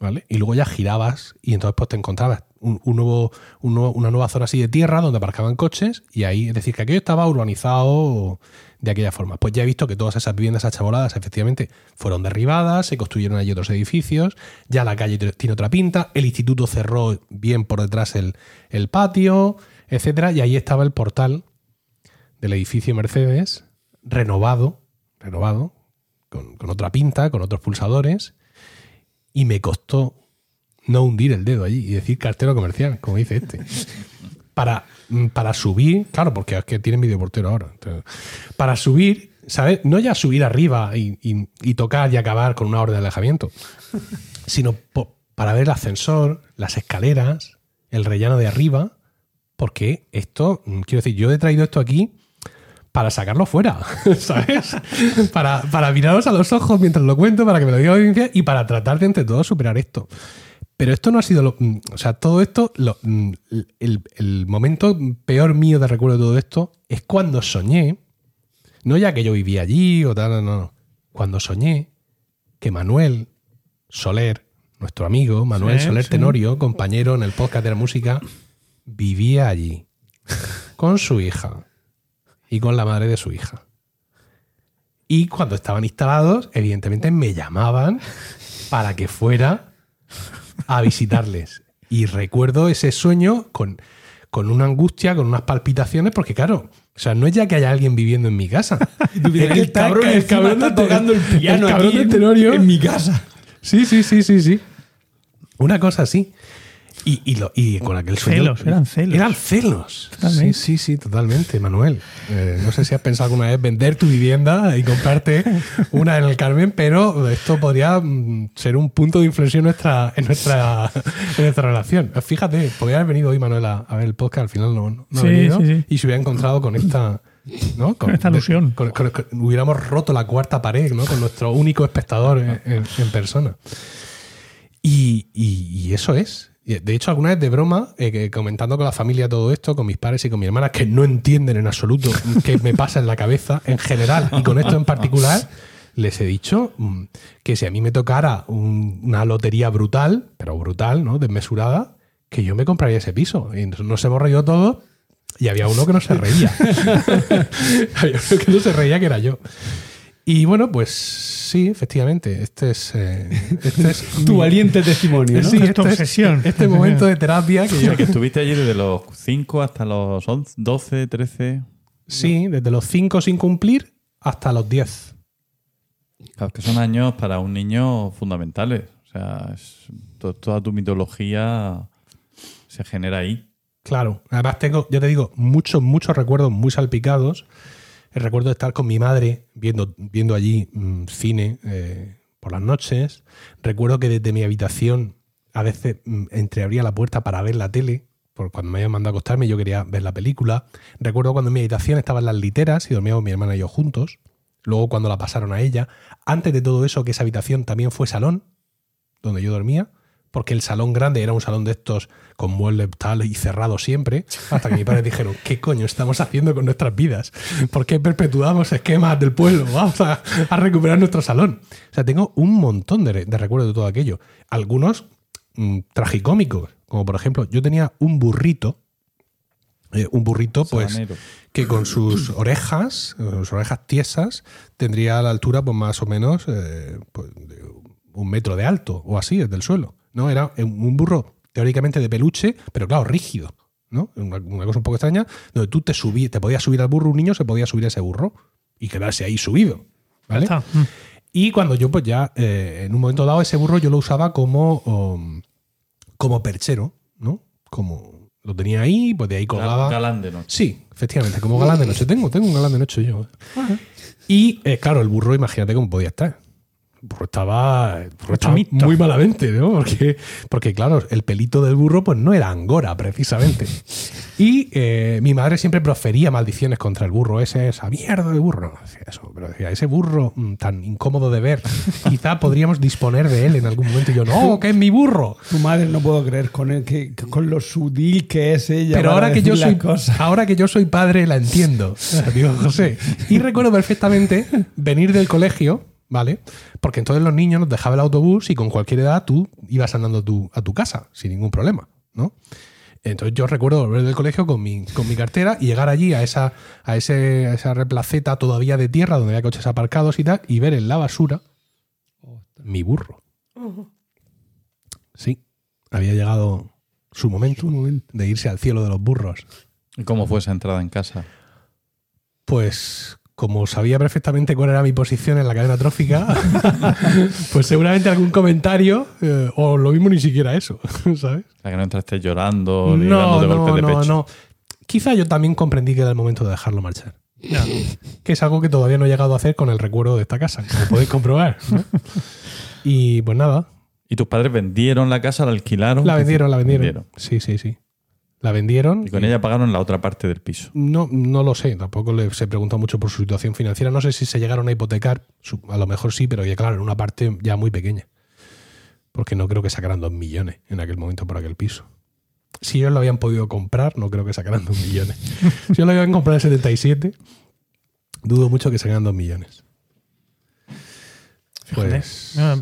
¿Vale? Y luego ya girabas y entonces pues te encontrabas un, un nuevo, un nuevo- una nueva zona así de tierra donde aparcaban coches y ahí, es decir, que aquello estaba urbanizado de aquella forma. Pues ya he visto que todas esas viviendas achaboladas efectivamente fueron derribadas, se construyeron allí otros edificios, ya la calle tiene otra pinta, el instituto cerró bien por detrás el, el patio, etcétera, y ahí estaba el portal del edificio Mercedes, renovado, renovado, con, con otra pinta, con otros pulsadores, y me costó no hundir el dedo allí y decir cartero comercial, como dice este. Para, mm, para subir, claro, porque es que tienen videoportero ahora. entonces, para subir, ¿sabes? No ya subir arriba y, y- y tocar y acabar con una orden de alejamiento, sino para ver el ascensor, las escaleras, el rellano de arriba, porque esto, mm, quiero decir, yo he traído esto aquí para sacarlo fuera, ¿sabes? para, para miraros a los ojos mientras lo cuento, para que me lo diga la audiencia y para tratar de entre todos superar esto. Pero esto no ha sido lo. mm, O sea, todo esto, lo- mm, el, el momento peor mío de recuerdo de todo esto es cuando soñé, no ya que yo vivía allí o tal, no, no, no. Cuando soñé que Manuel Soler, nuestro amigo, Manuel Sí, Soler sí. Tenorio, compañero en el podcast de la música, vivía allí con su hija y con la madre de su hija. Y cuando estaban instalados, evidentemente me llamaban para que fuera a visitarles. Y recuerdo ese sueño con, con una angustia, con unas palpitaciones, porque claro, o sea, no es ya que haya alguien viviendo en mi casa. Es el cabrón el cabrón está tocando el piano el cabrón aquí de en- en mi casa. Sí, sí, sí, sí, sí. Una cosa así. Y, y, lo- y con aquel sueño. Celos, eran celos. Eran celos. Totalmente. Sí, sí, sí, totalmente, Manuel. Eh, no sé si has pensado alguna vez vender tu vivienda y comprarte una en el Carmen, pero esto podría mm, ser un punto de inflexión en nuestra, en nuestra, en nuestra relación. Fíjate, podría haber venido hoy Manuel a, a ver el podcast, al final no, no ha Sí, venido, sí, sí. y se hubiera encontrado con esta. ¿no? Con esta con- con- hubiéramos roto la cuarta pared, ¿no? Con nuestro único espectador en- en- en persona. Y, y- y eso es. De hecho, alguna vez de broma, eh, comentando con la familia todo esto, con mis padres y con mi hermana, que no entienden en absoluto qué me pasa en la cabeza en general y con esto en particular, les he dicho mm, que si a mí me tocara un- una lotería brutal, pero brutal, ¿no? Desmesurada, que yo me compraría ese piso. Y nos hemos reído todos y había uno que no se reía. había uno que no se reía, que era yo. Y bueno, pues sí, efectivamente, este es, eh, este es Tu mi- valiente testimonio, ¿no? Sí, Es tu esto es- obsesión. este momento de terapia que O yo. sea, que estuviste allí desde los 5 hasta los 11, 12, 13. Sí, desde los 5 sin cumplir hasta los 10. Claro, que son años para un niño fundamentales. O sea, es- to- toda tu mitología se genera ahí. Claro. Además, tengo, yo te digo, muchos, muchos recuerdos muy salpicados. Recuerdo estar con mi madre viendo, viendo allí mm, cine eh, por las noches. Recuerdo que desde mi habitación a veces mm, entreabría la puerta para ver la tele, porque cuando me habían mandado a acostarme yo quería ver la película. Recuerdo cuando en mi habitación estaban las literas y dormíamos mi hermana y yo juntos. Luego cuando la pasaron a ella. Antes de todo eso, que esa habitación también fue salón, donde yo dormía, porque el salón grande era un salón de estos con muebles tal y cerrado siempre, hasta que mis padres dijeron, ¿qué coño estamos haciendo con nuestras vidas? ¿Por qué perpetuamos esquemas del pueblo? Vamos a, a recuperar nuestro salón. O sea, tengo un montón de, de recuerdos de todo aquello. Algunos mm, tragicómicos, como por ejemplo, yo tenía un burrito, eh, un burrito pues Sabanero. que con sus orejas, sus orejas tiesas, tendría a la altura pues más o menos eh, pues, un metro de alto o así desde el suelo. ¿No? Era un burro teóricamente de peluche, pero claro, rígido. ¿no? Una, una cosa un poco extraña, donde tú te subí, te podías subir al burro, un niño se podía subir a ese burro y quedarse ahí subido. ¿vale? Está. Mm. Y cuando yo, pues ya, eh, en un momento dado, ese burro yo lo usaba como, um, como perchero, ¿no? Como lo tenía ahí, pues de ahí colgaba. Galán de noche. Sí, efectivamente, como galán de noche. Tengo, tengo un galán de noche yo. Y eh, claro, el burro, imagínate cómo podía estar. Burro estaba, burro muy malamente, ¿no? Porque, porque, claro, el pelito del burro pues no era angora, precisamente. Y eh, mi madre siempre profería maldiciones contra el burro ese, esa mierda de burro. No decía eso, pero decía, ese burro mm, tan incómodo de ver, quizá podríamos disponer de él en algún momento. Y yo, no, que es mi burro. Tu madre no puedo creer con, el, que, con lo sutil que es ella. Pero para ahora que, yo decir soy, las cosas. ahora que yo soy padre la entiendo, digo José. Y recuerdo perfectamente venir del colegio, ¿vale? Porque entonces los niños nos dejaban el autobús y con cualquier edad tú ibas andando tú- a tu casa sin ningún problema, ¿no? Entonces yo recuerdo volver del colegio con mi, con mi cartera y llegar allí a esa, a, ese, a esa replaceta todavía de tierra donde había coches aparcados y tal y ver en la basura mi burro. Sí, había llegado su momento, de irse al cielo de los burros. ¿Y cómo fue esa entrada en casa? Pues como sabía perfectamente cuál era mi posición en la cadena trófica, pues seguramente algún comentario, eh, o lo mismo ni siquiera eso, ¿sabes? O sea, que no entraste llorando ni No, dándote no, golpes de no, pecho. no. Quizá yo también comprendí que era el momento de dejarlo marchar. Ya. Que es algo que todavía no he llegado a hacer con el recuerdo de esta casa, como podéis comprobar. ¿no? Y pues nada, ¿Y tus padres vendieron la casa, la alquilaron? la ¿Qué vendieron, la vendieron. vendieron? Sí, sí, sí. La vendieron. Y con ella pagaron la otra parte del piso. No, no lo sé, tampoco le, se preguntó mucho por su situación financiera. No sé si se llegaron a hipotecar, a lo mejor sí, pero ya claro, en una parte ya muy pequeña. Porque no creo que sacaran dos millones en aquel momento por aquel piso. Si ellos lo habían podido comprar, no creo que sacaran dos millones. si ellos lo habían comprado en 77, dudo mucho que sacaran dos millones. Pues, No,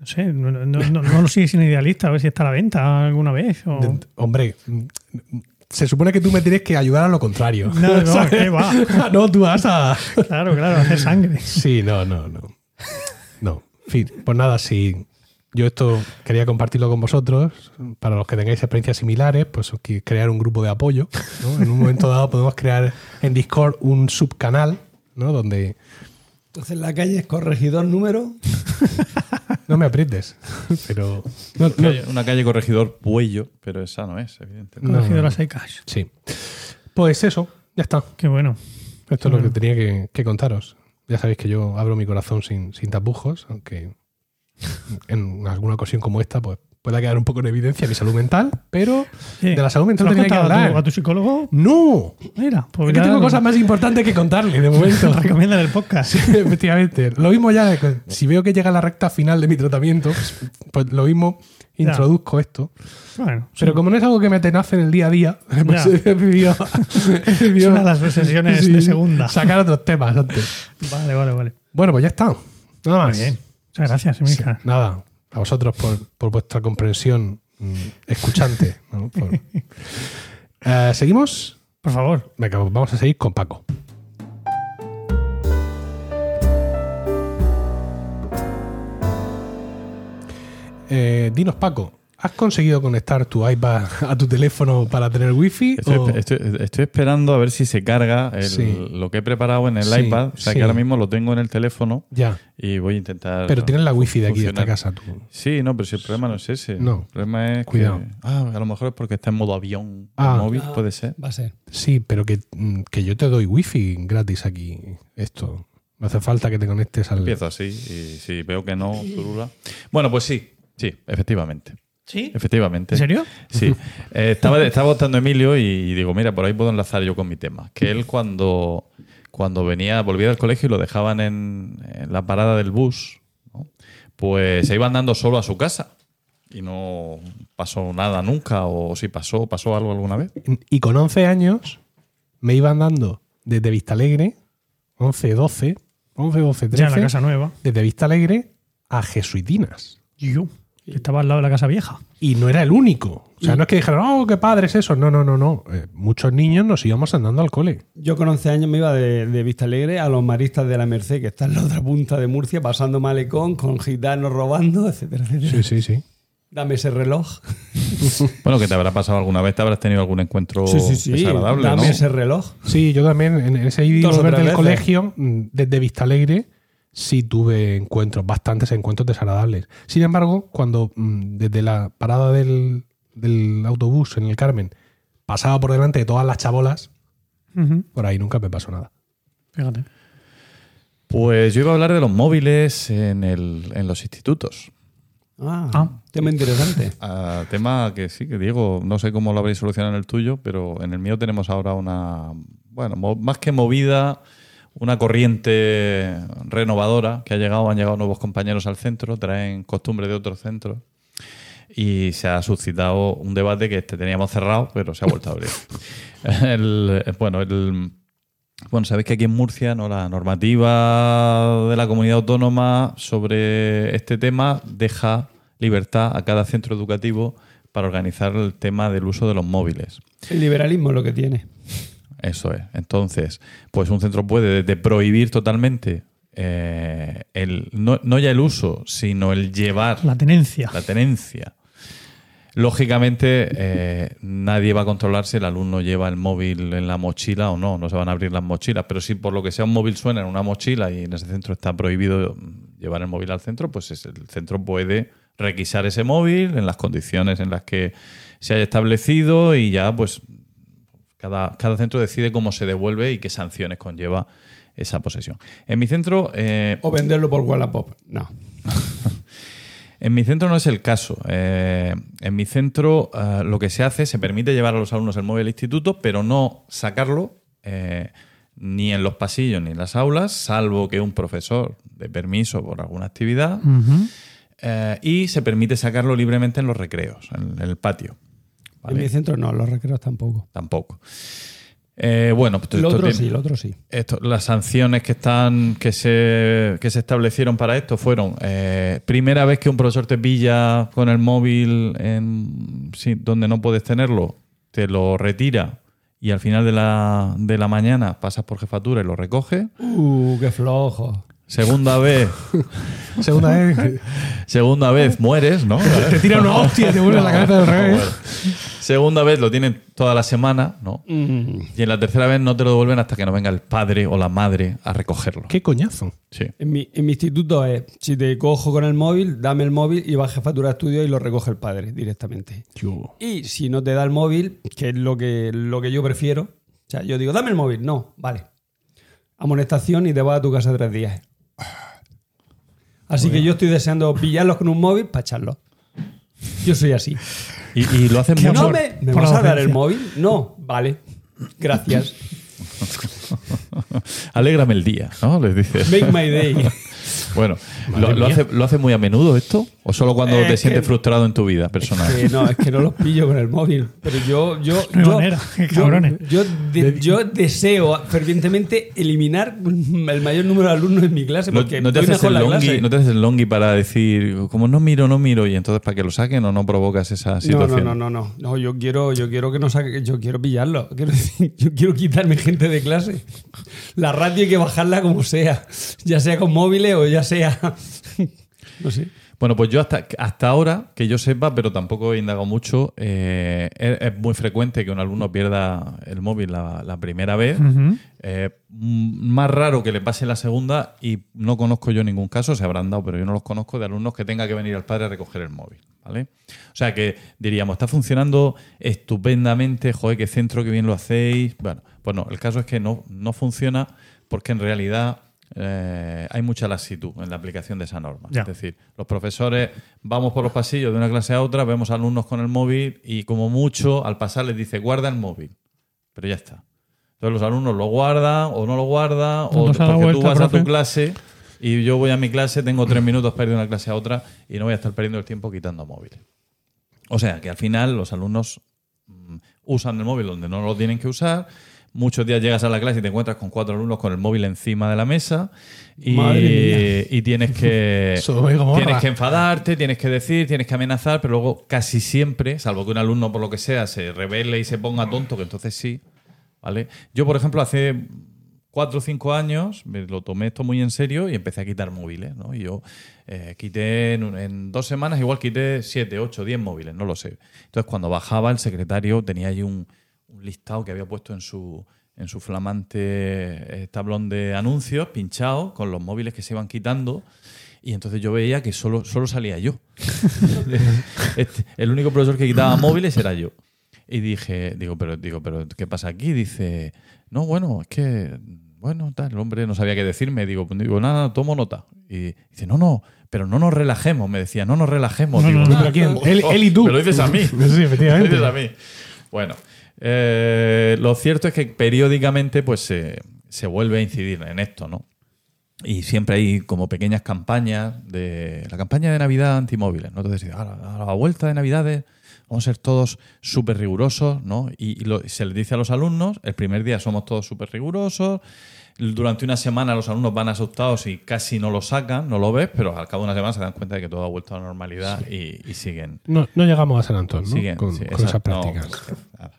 no sé, no, no, no- no lo sigues sin idealista, a ver si está a la venta alguna vez. o- de- hombre, se supone que tú me tienes que ayudar a lo contrario. No, no. ¿qué va? no, tú vas a... Claro, claro, hacer sangre. Sí, no, no, no. No. En fin, pues nada, si yo esto quería compartirlo con vosotros, para los que tengáis experiencias similares, pues crear un grupo de apoyo. ¿no? En un momento dado podemos crear en Discord un subcanal, ¿no? Donde Entonces la calle es corregidor número. no me aprietes, pero no, no, Calle- Una calle corregidor Puello, pero esa no es, evidentemente. Las cash. sí. Pues eso, ya está. Qué bueno. Esto es lo que tenía que, que contaros. Ya sabéis que yo abro mi corazón sin, sin tapujos, aunque en alguna ocasión como esta, pues pueda quedar un poco en evidencia mi salud mental, pero de la salud mental ¿Se lo has tenía que contado a tu- hablar. a tu psicólogo? ¡No! Mira, pues Es que tengo no- cosas más importantes que contarle de momento. Recomiendan el podcast. Sí, efectivamente. Lo mismo ya, si veo que llega la recta final de mi tratamiento, pues, pues lo mismo Ya. introduzco esto. Bueno, Pero como no es algo que me tenace en el día a día, pues he decidido, es una de las sesiones sí, de segunda. sacar otros temas antes. Vale, vale, vale. Bueno, pues ya está. Nada más. Muy bien. Muchas gracias, Emilcar. Nada, a vosotros por, por vuestra comprensión mm, escuchante. ¿no? Por- Eh, ¿Seguimos? Por favor. Venga, pues vamos a seguir con Paco. Eh, dinos, Paco, ¿Has conseguido conectar tu iPad a tu teléfono para tener wifi? Estoy, o- estoy- estoy esperando a ver si se carga el- Sí. lo que he preparado en el Sí, iPad. O sea sí. que ahora mismo lo tengo en el teléfono Ya. y voy a intentar. Pero tienes la wifi de aquí, de esta casa. Tú. Sí, no, pero si el problema no es ese. No. El problema es Cuidado. que. Ah, a lo mejor es porque está en modo avión Ah. móvil, puede ser. Va a ser. Sí, pero que, mm, que yo te doy wifi gratis aquí. Esto. No hace falta que te conectes al. Empiezo así y si veo que no, zurula. Bueno, pues sí, sí, efectivamente. ¿Sí? Efectivamente. ¿En serio? Sí. Eh, estaba, estaba votando Emilio y digo, mira, por ahí puedo enlazar yo con mi tema. Que él cuando, cuando venía, volvía del colegio y lo dejaban en, en la parada del bus, ¿no? pues se iba andando solo a su casa. Y no pasó nada nunca, o si pasó, pasó algo alguna vez. Y con 11 años me iban dando desde Vistalegre, 11, 12, 11, 12, 13. Ya en la casa nueva. Desde Vistalegre a Jesuitinas. Yo. Que Estaba al lado de la casa vieja. Y no era el único. O sea, no es que dijeran, oh, qué padre es eso. No, no, no, no. Eh, muchos niños nos íbamos andando al cole. Yo con 11 años me iba de, de Vista Alegre a los maristas de la Merced, que está en la otra punta de Murcia, pasando malecón, con gitanos robando, etcétera, etcétera. Sí, sí, sí. Dame ese reloj. Bueno, que te habrá pasado alguna vez, te habrás tenido algún encuentro Sí, sí, sí. desagradable, Dame ¿no? ese reloj. Sí, yo también en ese tres del veces. colegio, mm, desde Vistalegre, sí tuve encuentros, bastantes encuentros desagradables. Sin embargo, cuando mm, desde la parada del, del autobús en el Carmen pasaba por delante de todas las chabolas, por ahí nunca me pasó nada. Fíjate. Pues yo iba a hablar de los móviles en, el- en los institutos. Ah, Ah. tema interesante. Tema que sí, que Diego, no sé cómo lo habréis solucionado en el tuyo, pero en el mío tenemos ahora una, bueno, más que movida, una corriente renovadora que ha llegado, han llegado nuevos compañeros al centro, traen costumbre de otros centros y se ha suscitado un debate que este teníamos cerrado, pero se ha vuelto a abrir. Bueno, el, bueno, sabéis que aquí en Murcia ¿no? la normativa de la comunidad autónoma sobre este tema deja libertad a cada centro educativo para organizar el tema del uso de los móviles. El liberalismo es lo que tiene. Eso es. Entonces, pues un centro puede desde prohibir totalmente eh, el, no, no ya el uso, sino el llevar La tenencia. la tenencia. Lógicamente, eh, nadie va a controlar si el alumno lleva el móvil en la mochila o no. No se van a abrir las mochilas. Pero si por lo que sea un móvil suena en una mochila y en ese centro está prohibido llevar el móvil al centro, pues es- el centro puede requisar ese móvil en las condiciones en las que se haya establecido y ya, pues, cada, cada centro decide cómo se devuelve y qué sanciones conlleva esa posesión. En mi centro, eh, O venderlo por Wallapop. No. en mi centro no es el caso. Eh, en mi centro eh, lo que se hace, se permite llevar a los alumnos el móvil al instituto, pero no sacarlo eh, ni en los pasillos ni en las aulas, salvo que un profesor de permiso por alguna actividad. Eh, y se permite sacarlo libremente en los recreos, en, en el patio. ¿Vale? En mi centro no, los recreos tampoco. Tampoco. Eh, bueno, pues Lo esto otro tiene- sí, lo otro sí. esto- las sanciones que están que se, que se establecieron para esto fueron eh, primera vez que un profesor te pilla con el móvil en sí, donde no puedes tenerlo, te lo retira y al final de la, de la mañana pasas por jefatura y lo recoge. Uh, qué flojo. Segunda vez, Segunda vez, segunda vez mueres, ¿no? te tira una hostia y te vuelve la cabeza del revés. Segunda vez lo tienen toda la semana, ¿no? Mm. Y en la tercera vez no te lo devuelven hasta que no venga el padre o la madre a recogerlo. Qué coñazo. Sí. En mi, en mi instituto es, si te cojo con el móvil, dame el móvil y va a jefatura de estudio y lo recoge el padre directamente. Yo. Y si no te da el móvil, que es lo que, lo que yo prefiero, o sea, yo digo, dame el móvil. No, vale. Amonestación y te vas a tu casa tres días. Así que yo estoy deseando pillarlos con un móvil para echarlos. Yo soy así. Y, y lo hacen mucho. ¿No me, me vas a dar el móvil? No, vale. Gracias. Alégrame el día, ¿no? Les dices. Make my day. Bueno, ¿lo, lo hace, ¿lo hace muy a menudo esto? ¿O solo cuando Eh, te es sientes que- frustrado en tu vida personal? Que no, es que no los pillo con el móvil. Pero yo, yo, No hay yo, manera, qué yo- cabrones. yo de- yo deseo fervientemente eliminar el mayor número de alumnos en mi clase ¿No, porque no te haces el longi, clase. ¿No te haces el longi para decir, como no miro, no miro, y entonces para que lo saquen o no provocas esa No, situación? no, no, no, no. No, yo quiero, yo quiero que no saque, yo quiero pillarlo. Quiero decir, yo quiero quitarme gente de clase. La radio hay que bajarla como sea, ya sea con móviles o ya sea No sé. Bueno, pues yo hasta, hasta ahora, que yo sepa, pero tampoco he indagado mucho, eh, es, es muy frecuente que un alumno pierda el móvil la, la primera vez. Eh, más raro que le pase la segunda y no conozco yo ningún caso, se habrán dado, pero yo no los conozco de alumnos que tenga que venir al padre a recoger el móvil. ¿vale? O sea que diríamos, está funcionando estupendamente, joder, qué centro, qué bien lo hacéis. Bueno, pues no, el caso es que no, no funciona porque en realidad eh, hay mucha laxitud en la aplicación de esa norma. Ya. Es decir, los profesores vamos por los pasillos de una clase a otra, vemos alumnos con el móvil y como mucho al pasar les dice guarda el móvil. Pero ya está. Entonces los alumnos lo guardan o no lo guardan o dado porque tú vuelta, vas a tu clase y yo voy a mi clase, tengo tres minutos para ir de una clase a otra y no voy a estar perdiendo el tiempo quitando móviles. O sea que al final los alumnos mm, usan el móvil donde no lo tienen que usar. Muchos días llegas a la clase y te encuentras con cuatro alumnos con el móvil encima de la mesa y, y tienes que tienes que enfadarte, tienes que decir, tienes que amenazar, pero luego casi siempre, salvo que un alumno por lo que sea se revele y se ponga tonto, que entonces sí, ¿vale? Yo, por ejemplo, hace cuatro o cinco años me lo tomé esto muy en serio y empecé a quitar móviles, ¿no? Y yo eh, quité en, en dos semanas, igual quité siete, ocho, diez móviles, no lo sé. Entonces, cuando bajaba el secretario tenía ahí un, un listado que había puesto en su en su flamante eh, tablón de anuncios pinchado con los móviles que se iban quitando y entonces yo veía que solo, solo salía yo. Este, el único profesor que quitaba móviles era yo. Y dije, digo, pero, digo, pero ¿qué pasa aquí? Dice, no, bueno, es que, bueno, tal, el hombre no sabía qué decirme. Digo, pues, digo, nada, tomo nota. Y dice, no, no, pero no nos relajemos. Me decía, no nos relajemos. No, Digo, no, no. ¿Pero quién? Él, él y tú. Me lo dices a mí. Sí, Me lo efectivamente. dices a mí. Bueno, eh, lo cierto es que periódicamente pues se, se vuelve a incidir en esto, ¿no? Y siempre hay como pequeñas campañas de la campaña de Navidad antimóviles, ¿no? Entonces, a la, a la vuelta de Navidades vamos a ser todos súper rigurosos, ¿no? Y, y lo- se les dice a los alumnos, el primer día somos todos súper rigurosos, durante una semana los alumnos van asustados y casi no lo sacan, no lo ves, pero al cabo de una semana se dan cuenta de que todo ha vuelto a la normalidad y, y siguen, No, no llegamos a San Antonio, ¿no? siguen con, sí, con esas. No, prácticas. nada.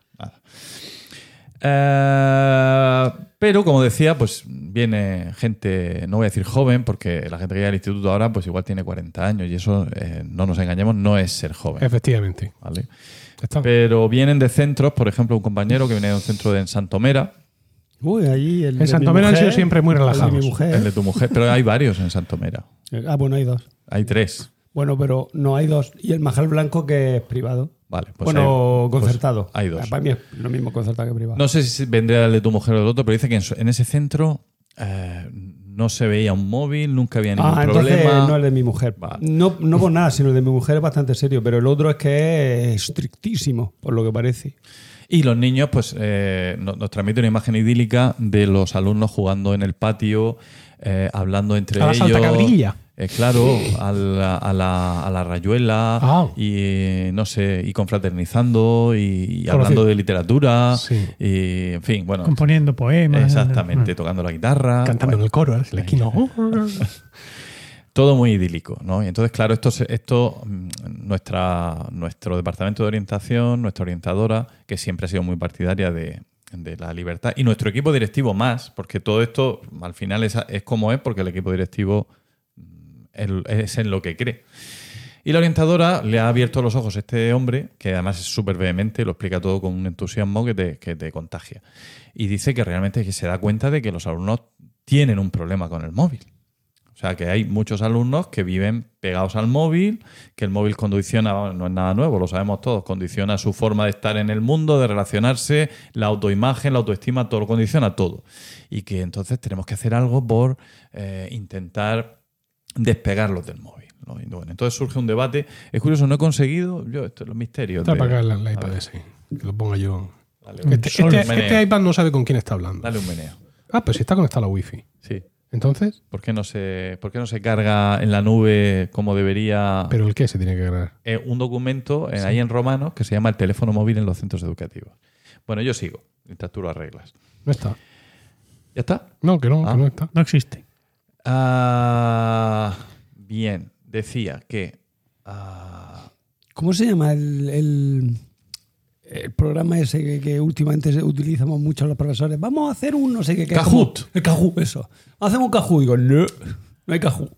Eh, pero como decía, pues viene gente, no voy a decir joven, porque la gente que llega al instituto ahora, pues igual tiene 40 años y eso, eh, no nos engañemos, no es ser joven. Efectivamente. ¿vale? Está. Pero vienen de centros, por ejemplo, un compañero que viene de un centro de en Santomera, Uy, allí el En Santomera han sido siempre muy el de relajados. mi mujer. el de tu mujer, pero hay varios en Santomera. Ah, bueno, hay dos. Hay tres. Bueno, pero no hay dos. Y el Majal Blanco que es privado. Vale, pues bueno, hay- pues concertado. hay dos. Ah, Para mí es lo mismo concertado que privado. No sé si vendría el de tu mujer o el otro, pero dice que en ese centro eh, no se veía un móvil, nunca había ningún ah, entonces problema. no el de mi mujer. Vale. No, no por nada, sino el de mi mujer es bastante serio, pero el otro es que es estrictísimo, por lo que parece. Y los niños, pues, eh, nos, nos transmiten una imagen idílica de los alumnos jugando en el patio, eh, hablando entre A la ellos. saltacabrilla. Eh, claro, a la, a la- a la rayuela Ah. y no sé, y confraternizando y, hablando de literatura Sí. y en fin, bueno, Componiendo poemas. exactamente, tocando la guitarra, Cantando en el coro, en la esquina. todo muy idílico, ¿no? Y entonces, claro, esto, esto mm, nuestra, nuestro departamento de orientación, nuestra orientadora, que siempre ha sido muy partidaria de, de la libertad, y nuestro equipo directivo más, porque todo esto al final es, es como es, porque el equipo directivo mm, es en lo que cree. Y la orientadora le ha abierto los ojos a este hombre, que además es súper vehemente, lo explica todo con un entusiasmo que te, que te contagia. Y dice que realmente se da cuenta de que los alumnos tienen un problema con el móvil. O sea, que hay muchos alumnos que viven pegados al móvil, que el móvil condiciona, no es nada nuevo, lo sabemos todos, condiciona su forma de estar en el mundo, de relacionarse, la autoimagen, la autoestima, todo lo condiciona todo. Y que entonces tenemos que hacer algo por eh, intentar despegarlos del móvil. ¿no? Y bueno, entonces surge un debate. Es curioso, no he conseguido, yo, esto es los misterios. Está para acá la, iPad ese. Que lo ponga yo. Dale, Este, este- este iPad no sabe con quién está hablando. Dale un meneo. Ah, pues si está conectado a la Wi-Fi. Entonces, ¿Por qué, no se, ¿Por qué no se carga en la nube como debería ¿pero el qué se tiene que ganar? eh, un documento eh, ahí en romano que se llama el teléfono móvil en los centros educativos? Bueno, yo sigo, mientras tú lo arreglas. No está. ¿Ya está? No, que no, Ah. que no está. No existe. Ah, bien, decía que... ah, ¿Cómo se llama el, el- el programa ese que, que últimamente utilizamos mucho los profesores? Vamos a hacer un no sé qué. como- El Kahoot, eso. Hacemos un Kahoot. Digo, no, no hay Kahoot.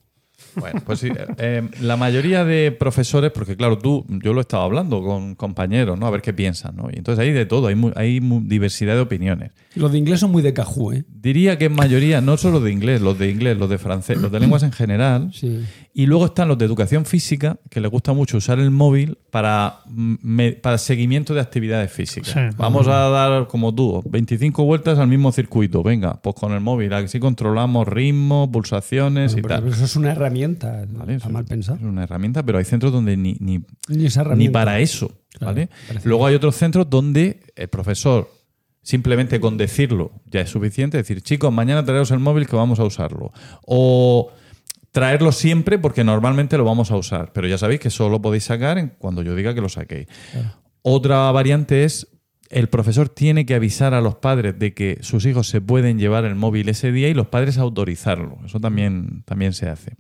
Bueno, pues sí, eh, la mayoría de profesores, porque claro, tú, yo lo he estado hablando con compañeros, ¿no? A ver qué piensan, ¿no? Y entonces hay de todo, hay, mu- hay diversidad de opiniones. Los de inglés son muy de cajú, ¿eh? Diría que en mayoría, no solo de inglés, los de inglés, los de francés, los de lenguas en general. Sí. Y luego están los de educación física, que les gusta mucho usar el móvil para, me- para seguimiento de actividades físicas. Sí. Vamos a dar, como tú, 25 vueltas al mismo circuito. Venga, pues con el móvil. Así controlamos ritmo, pulsaciones y tal. eso es una herramienta. Eso mal pensado. Es una herramienta, pero hay centros donde ni, ni, Ni esa ni herramienta. para eso. Claro, ¿vale? Luego hay otros centros donde el profesor, simplemente con decirlo, ya es suficiente. Decir, chicos, mañana traeros el móvil que vamos a usarlo. O traerlo siempre porque normalmente lo vamos a usar. Pero ya sabéis que solo lo podéis sacar cuando yo diga que lo saquéis. Otra variante es. El profesor tiene que avisar a los padres de que sus hijos se pueden llevar el móvil ese día y los padres autorizarlo. Eso también, también se hace.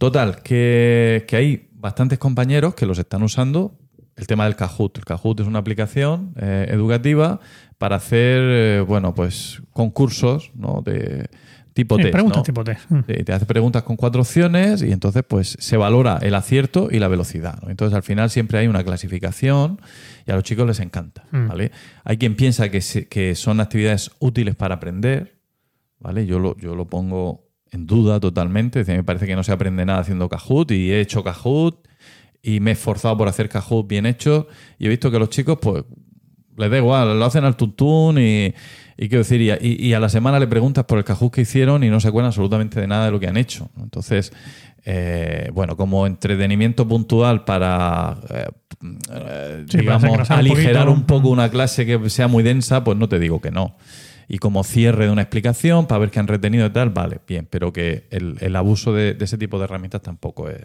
Total, que, que hay bastantes compañeros que los están usando. El tema del Kahoot. El Kahoot es una aplicación eh, educativa para hacer, eh, bueno, pues concursos, ¿no? De tipo Sí, test, preguntas ¿no? tipo test. Mm. Sí, te hace preguntas con cuatro opciones y entonces pues se valora el acierto y la velocidad. ¿no? Entonces al final siempre hay una clasificación y a los chicos les encanta. Mm. ¿vale? Hay quien piensa que, se- que son actividades útiles para aprender. ¿vale? Yo, lo, yo lo pongo en duda totalmente. Decir, me parece que no se aprende nada haciendo Kahoot y he hecho Kahoot y me he esforzado por hacer Kahoot bien hecho y he visto que los chicos pues les da igual, lo hacen al tuntún y, y quiero decir, y a, y- y a la semana le preguntas por el Kahoot que hicieron y no se acuerdan absolutamente de nada de lo que han hecho. Entonces, eh, bueno, como entretenimiento puntual para, eh, eh, Sí, digamos, aligerar un poco una clase que sea muy densa, pues no te digo que no. Y como cierre de una explicación para ver qué han retenido y tal, vale, bien, pero que el, el abuso de, de ese tipo de herramientas tampoco es,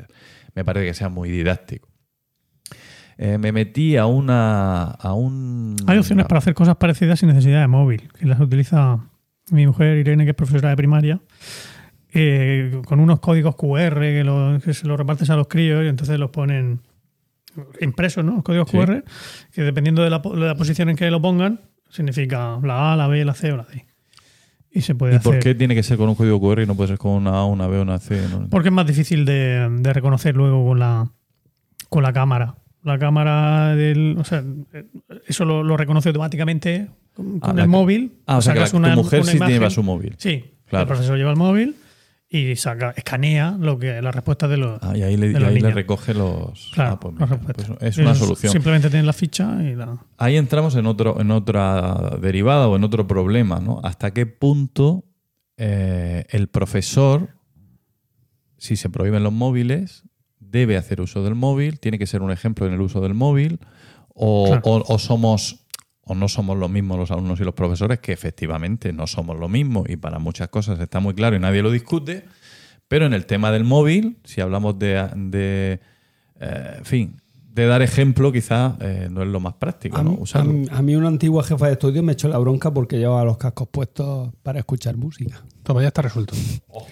me parece que sea muy didáctico. Eh, me metí a una. A un, Hay opciones para hacer cosas parecidas sin necesidad de móvil, que las utiliza mi mujer Irene, que es profesora de primaria, eh, con unos códigos QR que, lo- que se los repartes a los críos y entonces los ponen impresos, ¿no? Los códigos Sí. QR, que dependiendo de la, po- de la posición en que lo pongan, significa la A, la B, la C o la D. Y se puede ¿Y hacer. por qué tiene que ser con un código QR y no puede ser con una A, una B, una C? No? Porque es más difícil de, de reconocer luego con la, con la cámara. La cámara del. O sea, eso lo, lo reconoce automáticamente con, Ah, el móvil. Ah, o sea, que la- tu mujer una sí lleva su móvil. Sí, Claro. el profesor lleva el móvil y saca, escanea lo que la respuesta de los. Ah, y ahí, le, y ahí le recoge los. Claro, ah, pues mira, respuestas. pues es una solución. Simplemente tienen la ficha y la. Ahí entramos en, otro, en otra derivada o en otro problema, ¿no? ¿Hasta qué punto eh, el profesor, si se prohíben los móviles, debe hacer uso del móvil? ¿Tiene que ser un ejemplo en el uso del móvil? ¿O, Claro. o- o somos o no somos lo mismo los alumnos y los profesores? Que efectivamente no somos lo mismo y para muchas cosas está muy claro y nadie lo discute. Pero en el tema del móvil, si hablamos de, de, eh, en fin, de dar ejemplo, quizás eh, no es lo más práctico, A ¿no? mí, Usarlo. a mí- a mí una antigua jefa de estudio me echó la bronca porque llevaba los cascos puestos para escuchar música. Toma, ya está resuelto.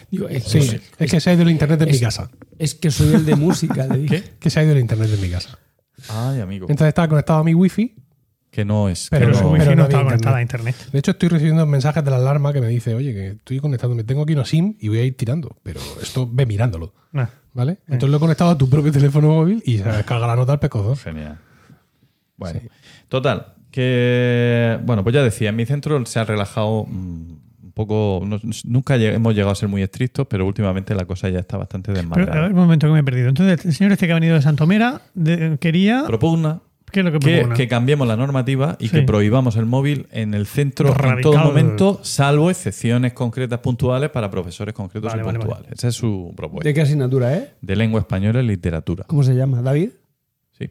Digo, es, Sí, que- es que se ha ido el internet de mi casa. es que soy el de música, le dije. Que se ha ido el internet de mi casa. Ay, amigo. Entonces estaba conectado a mi wifi. Que no es. Pero que no- pero no, estaba conectada a internet. De hecho, estoy recibiendo mensajes de la alarma que me dice, oye, que estoy conectándome, tengo aquí una SIM y voy a ir tirando. Pero esto ve mirándolo. Nah. ¿Vale? Entonces lo he conectado a tu propio teléfono móvil y se descarga la nota al pescozo. Genial. Bueno, total. Que, bueno, pues ya decía, en mi centro se ha relajado mm, un poco. no- nunca lleg- hemos llegado a ser muy estrictos, pero últimamente la cosa ya está bastante Pero, a desmadrada. ver, un momento que me he perdido. Entonces, el señor este que ha venido de Santomera de- quería. Propugna ¿Qué es lo que que, cambiemos la normativa y Sí. que prohibamos el móvil en el centro en todo momento, salvo excepciones concretas puntuales para profesores concretos Vale, y vale, puntuales. Esa es su propuesta. ¿De qué asignatura es? De lengua española y literatura. ¿Cómo se llama? ¿David? Sí.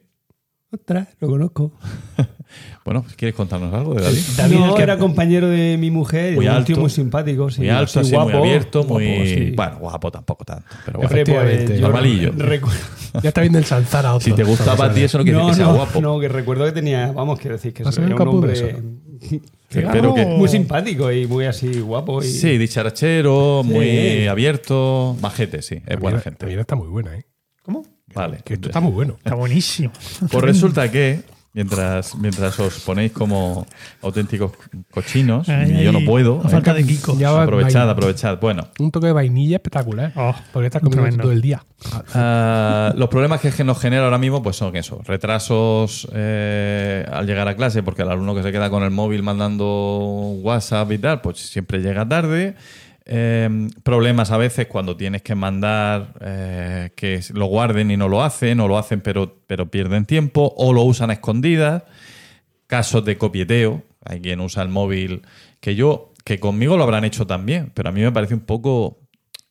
Ostras, lo conozco. Bueno, ¿quieres contarnos algo de David? David, no, que- era compañero de mi mujer. Muy un alto. tío muy simpático. Sí, muy alto, así, guapo, muy abierto, muy. guapo, sí. Bueno, guapo tampoco tanto. Pero bueno. Efectivamente. Normalillo. Ya está viendo ensalzar a otro. Si te gustaba a ti, eso no quiere No, decir que sea no, guapo. no, que recuerdo que tenía, vamos, quiero decir que Va a se ser veía un hombre que- muy simpático y muy así guapo. Y... Sí, dicharachero, muy abierto, majete, sí, es buena La gente. vida está muy buena, ¿eh? ¿Cómo? Vale. Que esto está muy bueno. Está buenísimo. Pues resulta que mientras, mientras os ponéis como auténticos cochinos. Ay, y yo no puedo. a falta de Kiko. Aprovechad, aprovechad. Bueno, Un toque de vainilla espectacular. Oh, porque estás comiendo tremendo. todo el día. Ah, los problemas que nos genera ahora mismo pues son eso, retrasos eh, al llegar a clase, porque el alumno que se queda con el móvil mandando WhatsApp y tal, pues siempre llega tarde. Eh, problemas a veces cuando tienes que mandar eh, que lo guarden y no lo hacen, o lo hacen pero, pero pierden tiempo, o lo usan a escondidas. Casos de copieteo, hay quien usa el móvil, que yo, que conmigo lo habrán hecho también, pero a mí me parece un poco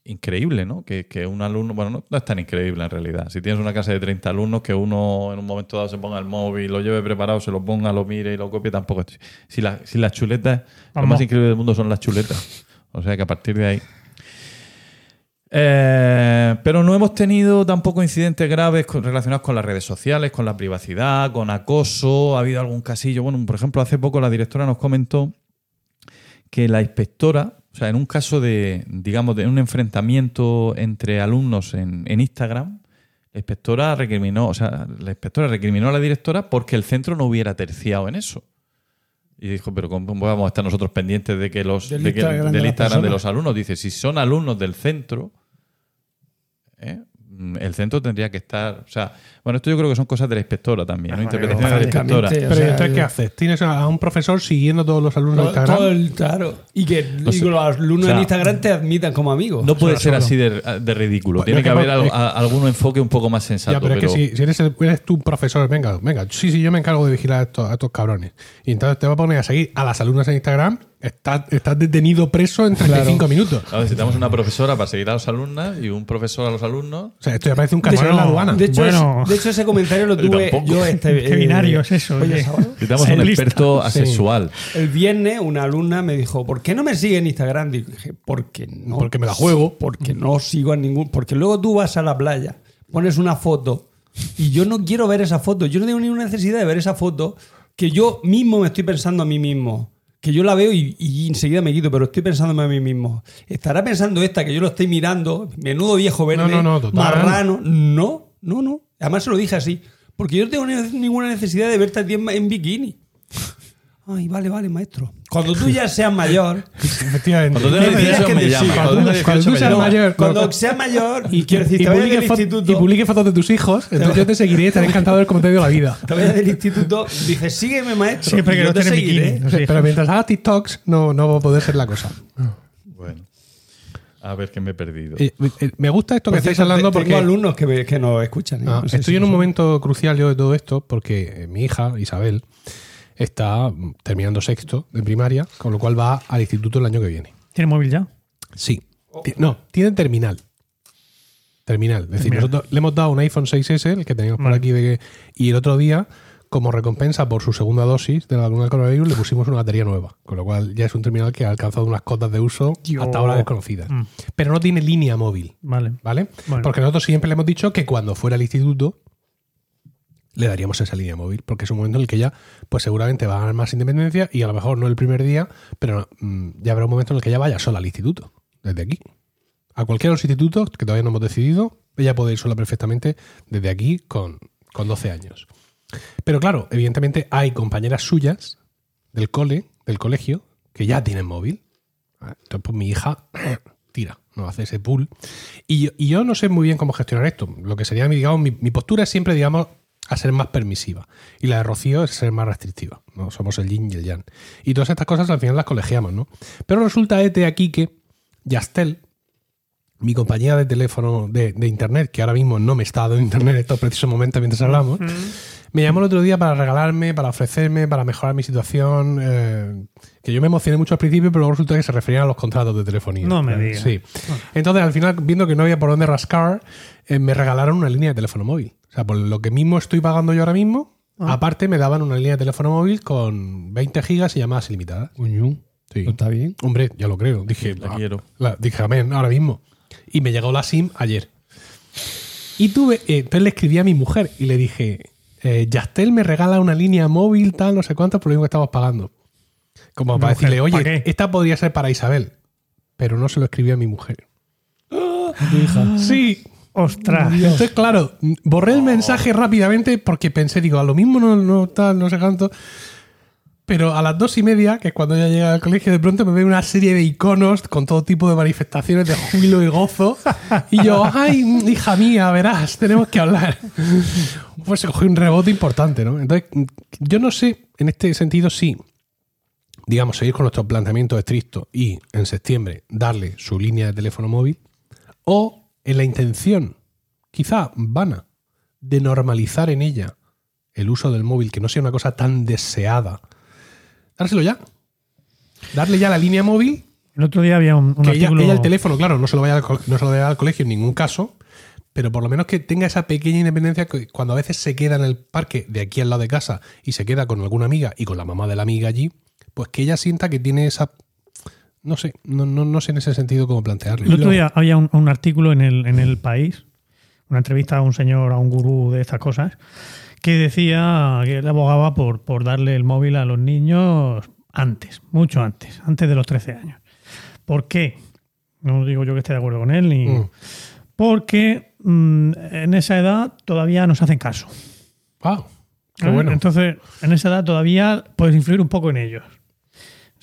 increíble, ¿no? Que, que un alumno, bueno, no, no es tan increíble en realidad. Si tienes una clase de 30 alumnos, que uno en un momento dado se ponga el móvil, lo lleve preparado, se lo ponga, lo mire y lo copie, tampoco. Si, la- si las chuletas, lo más increíble del mundo son las chuletas. O sea que a partir de ahí. Eh, pero no hemos tenido tampoco incidentes graves con- relacionados con las redes sociales, con la privacidad, con acoso. Ha habido algún casillo. Bueno, por ejemplo, hace poco la directora nos comentó que la inspectora, o sea, en un caso de, digamos, de un enfrentamiento entre alumnos en, en Instagram, la inspectora recriminó, o sea, la inspectora recriminó a la directora porque el centro no hubiera terciado en eso. Y dijo, pero ¿cómo vamos a estar nosotros pendientes de que los Del de que- Instagram de del Instagram de los alumnos? Dice, si son alumnos del centro, ¿eh? Mm, el centro tendría que estar. O sea, bueno, esto yo creo que son cosas de la inspectora también, ¿no? Interpretaciones de la inspectora. Pero O sea, ¿y entonces, ¿qué haces? Tienes a un profesor siguiendo a todos los alumnos de Instagram. todo el- claro. Y que, los alumnos o sea, en Instagram te admitan como amigos. No puede ser solo. así de, de ridículo. Pues, Tiene que que haber algo- a- algún enfoque un poco más sensato. Ya, pero, pero es que si, si eres, el- eres tú un profesor, venga, venga, sí, sí, yo me encargo de vigilar a estos, a estos cabrones. Y entonces te va a poner a seguir a las alumnas en Instagram, estás, estás detenido preso en 35 minutos. Claro, necesitamos una profesora para seguir a los alumnas y un profesor a los alumnos. O sea, esto ya parece un cachorro en la Bueno, aduana. De hecho, Bueno. es- de hecho, ese comentario lo Yo tuve tampoco. yo este. Qué binario es eso, Oye. Necesitamos un Lista. experto Sí. asexual. El viernes una alumna me dijo, ¿por qué no me sigue en Instagram? Dije, porque no. Porque me la juego. Porque no sigo a ningún... Porque luego tú vas a la playa, pones una foto y yo no quiero ver esa foto. Yo no tengo ninguna necesidad de ver esa foto que yo mismo me estoy pensando a mí mismo. Que yo la veo y, y enseguida me quito, pero estoy pensándome a mí mismo. ¿Estará pensando esta que yo lo estoy mirando? Menudo viejo verde. No, no, no. Marrano. No, no, no. Además se lo dije así. Porque yo no tengo ni- ninguna necesidad de verte a ti en, en bikini. Ay, vale, vale, maestro. Cuando tú ya seas mayor, Efectivamente. Cuando tenga Me tienes 18 que me decir, llama. cuando- Cuando tenga cuando 18 tú me seas mayor, cuando no, seas mayor y y, quiero decir, y te instituto, y publique fotos de tus hijos, entonces yo te seguiré y estaré encantado de ver cómo te ha ido la vida. te vayas del instituto, dices, sígueme, maestro. Siempre y que no te seguiré. bikini. Sí. Pero mientras hagas TikToks, no, no va a poder ser la cosa. Bueno, a ver que me he perdido. Eh, eh, me gusta esto que estáis hablando te- porque Tengo alumnos que, que nos escuchan. ¿eh? Ah, No sé estoy si en un momento crucial yo de todo esto porque mi hija, Isabel, está terminando sexto de primaria, con lo cual va al instituto el año que viene. ¿Tiene móvil ya? Sí. No, tiene terminal. Terminal. Es decir, nosotros le hemos dado un iPhone 6S, el que teníamos por aquí, de que- y el otro día, como recompensa por su segunda dosis de la vacuna del coronavirus, le pusimos una batería nueva. Con lo cual ya es un terminal que ha alcanzado unas cotas de uso Dios. hasta ahora desconocidas. Mm. Pero no tiene línea móvil. Vale. ¿Vale? Bueno. Porque nosotros siempre le hemos dicho que cuando fuera al instituto le daríamos esa línea móvil, porque es un momento en el que ya, pues seguramente va a ganar más independencia y a lo mejor no el primer día, pero mm, ya habrá un momento en el que ella vaya sola al instituto, desde aquí. A cualquiera de los institutos que todavía no hemos decidido, ella puede ir sola perfectamente desde aquí con, con 12 años. Pero claro, evidentemente hay compañeras suyas del cole, del colegio, que ya tienen móvil. Ah, Entonces, pues mi hija tira, no hace ese pool. Y yo, no sé muy bien cómo gestionar esto. Lo que sería, digamos, mi postura es siempre, digamos, a ser más permisiva. Y la de Rocío es ser más restrictiva. ¿no? Somos el yin y el yang. Y todas estas cosas al final las colegiamos, ¿no? Pero resulta este aquí que Yastel, mi compañía de teléfono de, de internet, que ahora mismo no me está dando internet en estos precisos momentos mientras hablamos, me llamó el otro día para regalarme, para ofrecerme, para mejorar mi situación. eh, que yo me emocioné mucho al principio, pero luego resulta que se referían a los contratos de telefonía. No me digas. Sí. Entonces, al final, viendo que no había por dónde rascar, eh, me regalaron una línea de teléfono móvil. O sea, por lo que mismo estoy pagando yo ahora mismo, Ah. aparte me daban una línea de teléfono móvil con 20 gigas y llamadas ilimitadas. Sí. Está bien. Hombre, ya lo creo. Dije, La ah, quiero. la- dije, amén, ahora mismo. Y me llegó la SIM ayer. Y tuve, eh, entonces le escribí a mi mujer y le dije, eh, Yastel me regala una línea móvil, tal, no sé cuánto, por lo mismo que estamos pagando. Como para Mujer, decirle, ¿pa' oye, esta podría ser para Isabel. Pero no se lo escribí a mi mujer. Tu hija. Sí. Ostras. Entonces, claro, borré el mensaje rápidamente porque pensé, digo, a lo mismo no, no tal, no sé cuánto. Pero a las dos y media, que es cuando ya llega al colegio, de pronto me veo una serie de iconos con todo tipo de manifestaciones de júbilo y gozo. Y yo, ay, hija mía, verás, tenemos que hablar. Pues se cogió un rebote importante, ¿no? Entonces, yo no sé, en este sentido, sí, digamos, seguir con nuestro planteamiento estricto y en septiembre darle su línea de teléfono móvil, o en la intención, quizá vana, de normalizar en ella el uso del móvil, que no sea una cosa tan deseada, dárselo ya. Darle ya la línea móvil, El otro día había un, un que ella, artículo. ella el teléfono, claro, no se, lo vaya al, no se lo vaya al colegio en ningún caso, pero por lo menos que tenga esa pequeña independencia que cuando a veces se queda en el parque de aquí al lado de casa y se queda con alguna amiga y con la mamá de la amiga allí, pues que ella sienta que tiene esa... No sé, no, no, no sé en ese sentido cómo plantearlo. El otro día había un, un artículo en el, en el país, una entrevista a un señor, a un gurú de estas cosas, que decía que él abogaba por, por darle el móvil a los niños antes, mucho antes, antes de los 13 años. ¿Por qué? No digo yo que esté de acuerdo con él, ni. Mm. Porque mm, en esa edad todavía nos hacen caso. Ah, qué ¿eh? bueno. Entonces, en esa edad todavía puedes influir un poco en ellos.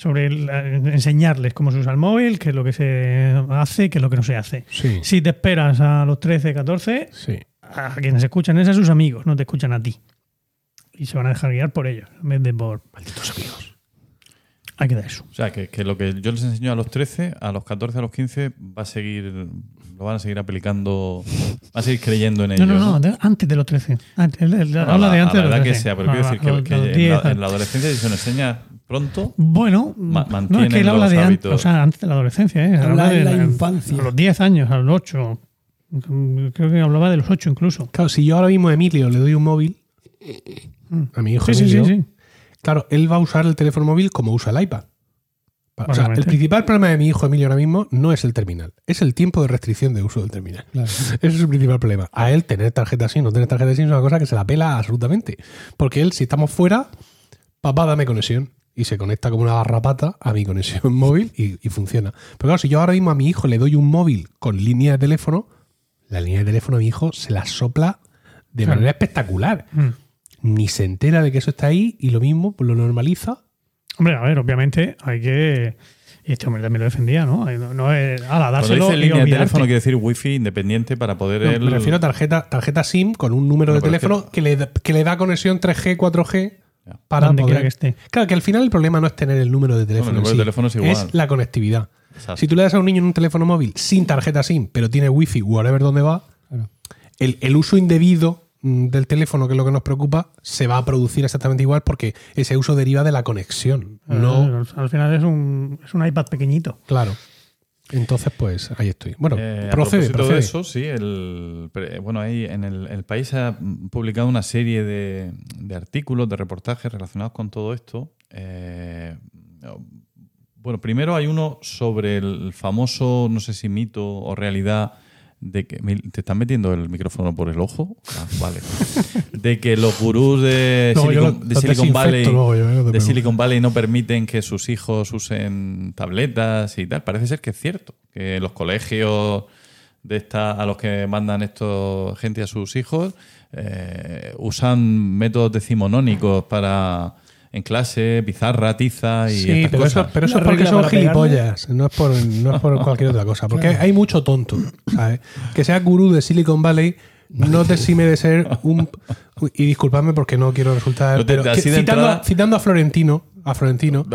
Sobre el- eh, enseñarles cómo se usa el móvil, qué es lo que se hace, qué es lo que no se hace. Sí, Si te esperas a los 13, 14, sí. a quienes escuchan es a sus amigos, no te escuchan a ti. Y se van a dejar guiar por ellos, en vez de por. Malditos amigos. Hay que dar eso. O sea, que, que lo que yo les enseño a los 13, a los 14, a los 15, va a seguir, lo van a seguir aplicando, va a seguir creyendo en No, ellos. no, no, de- antes de los 13. Antes, él- él Bueno, habla de antes a de la los edad 13. que sea, pero quiero decir a los- que, que a los en, 10, la, en la adolescencia, si se nos enseña pronto, Bueno, no, es que él habla de antes, o sea, antes de la adolescencia, ¿eh? Habla de en la infancia. A los 10 años, a los 8. Creo que hablaba de los 8 incluso. Claro, si yo ahora mismo a Emilio le doy un móvil, a mi hijo Sí, Emilio, sí, sí. claro, él va a usar el teléfono móvil como usa el iPad. O sea, el principal problema de mi hijo Emilio ahora mismo no es el terminal, es el tiempo de restricción de uso del terminal. Claro. Ese es su principal problema. A él tener tarjeta SIM, no tener tarjeta SIM es una cosa que se la pela absolutamente. Porque él, si estamos fuera, papá, dame conexión. Y se conecta como una garrapata a mi conexión móvil y, y funciona. Pero claro, si yo ahora mismo a mi hijo le doy un móvil con línea de teléfono, la línea de teléfono a mi hijo se la sopla de Claro. manera espectacular. Mm. Ni se entera de que eso está ahí y lo mismo, pues lo normaliza. Hombre, a ver, obviamente hay que. Y este hombre también lo defendía, ¿no? No, no es. Ala, cuando dárselo dice línea de teléfono quiere decir wifi independiente para poder No, me refiero a tarjeta, tarjeta SIM con un número No, de teléfono que, le, que le da conexión 3G, 4G Ya. para Donde quiera que esté. Claro, que al final el problema no es tener el número de teléfono. número en de teléfono es igual. la conectividad. Exacto. Si tú le das a un niño un teléfono móvil sin tarjeta SIM, pero tiene wifi, whatever donde va, Claro. el, el uso indebido mm, del teléfono, que es lo que nos preocupa, se va a producir exactamente igual porque ese uso deriva de la conexión. No, Al final es un, es un iPad pequeñito. claro. Entonces, pues ahí estoy. Bueno, Eh, a procede, procede. de eso, sí, el, bueno, ahí en el, el país ha publicado una serie de, de artículos, de reportajes relacionados con todo esto. Eh, bueno, primero hay uno sobre el famoso, no sé si mito o realidad, de que te están metiendo el micrófono por el ojo. Ah, vale. De que los gurús de No, Silicon, lo- de lo Silicon Valley luego no de. Silicon Valley no permiten que sus hijos usen tabletas y tal. Parece ser que es cierto, que los colegios de esta, a los que mandan esto gente a sus hijos eh, usan métodos decimonónicos para en clase, pizarra, tiza y Sí, estas pero eso, cosas. pero eso es porque son gilipollas, no es por, no es por cualquier otra cosa. Porque hay mucho tonto, ¿sabes? Que sea gurú de Silicon Valley no te exime de ser un... Y disculpadme porque no quiero resultar... No te- pero que- citando, entrada- citando a Florentino, a Florentino,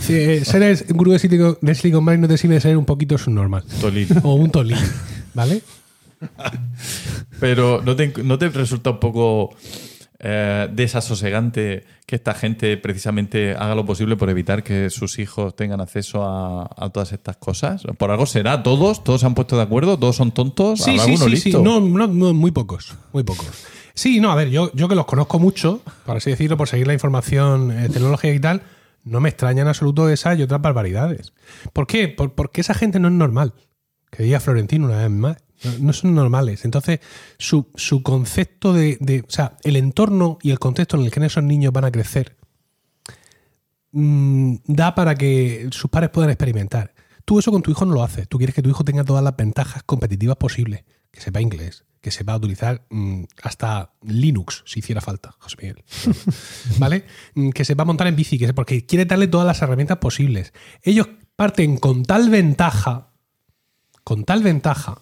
si, eh, ser el gurú de Silicon, de Silicon Valley no te exime de ser un poquito subnormal. Tolín. O un tolín, ¿vale? Pero ¿no te, no te resulta un poco eh, desasosegante que esta gente precisamente haga lo posible por evitar que sus hijos tengan acceso a, a todas estas cosas? Por algo será, todos, todos se han puesto de acuerdo, todos son tontos, Sí, habrá sí, alguno sí, listo. No, no, no, muy pocos, muy pocos. Sí, no, a ver, yo, yo que los conozco mucho, por así decirlo, por seguir la información eh, tecnológica y tal, no me extraña en absoluto esas y otras barbaridades. ¿Por qué? Por- porque esa gente no es normal. Que diga Florentino una vez más. No, son normales. Entonces, su, su concepto de, O sea, el entorno y el contexto en el que esos niños van a crecer mm, da para que sus padres puedan experimentar. Tú eso con tu hijo no lo haces. Tú quieres que tu hijo tenga todas las ventajas competitivas posibles. que sepa inglés, que sepa utilizar mm, hasta Linux, si hiciera falta, José Miguel. ¿Vale? Mm, Que sepa montar en bici, que porque quiere darle todas las herramientas posibles. Ellos parten con tal ventaja, con tal ventaja,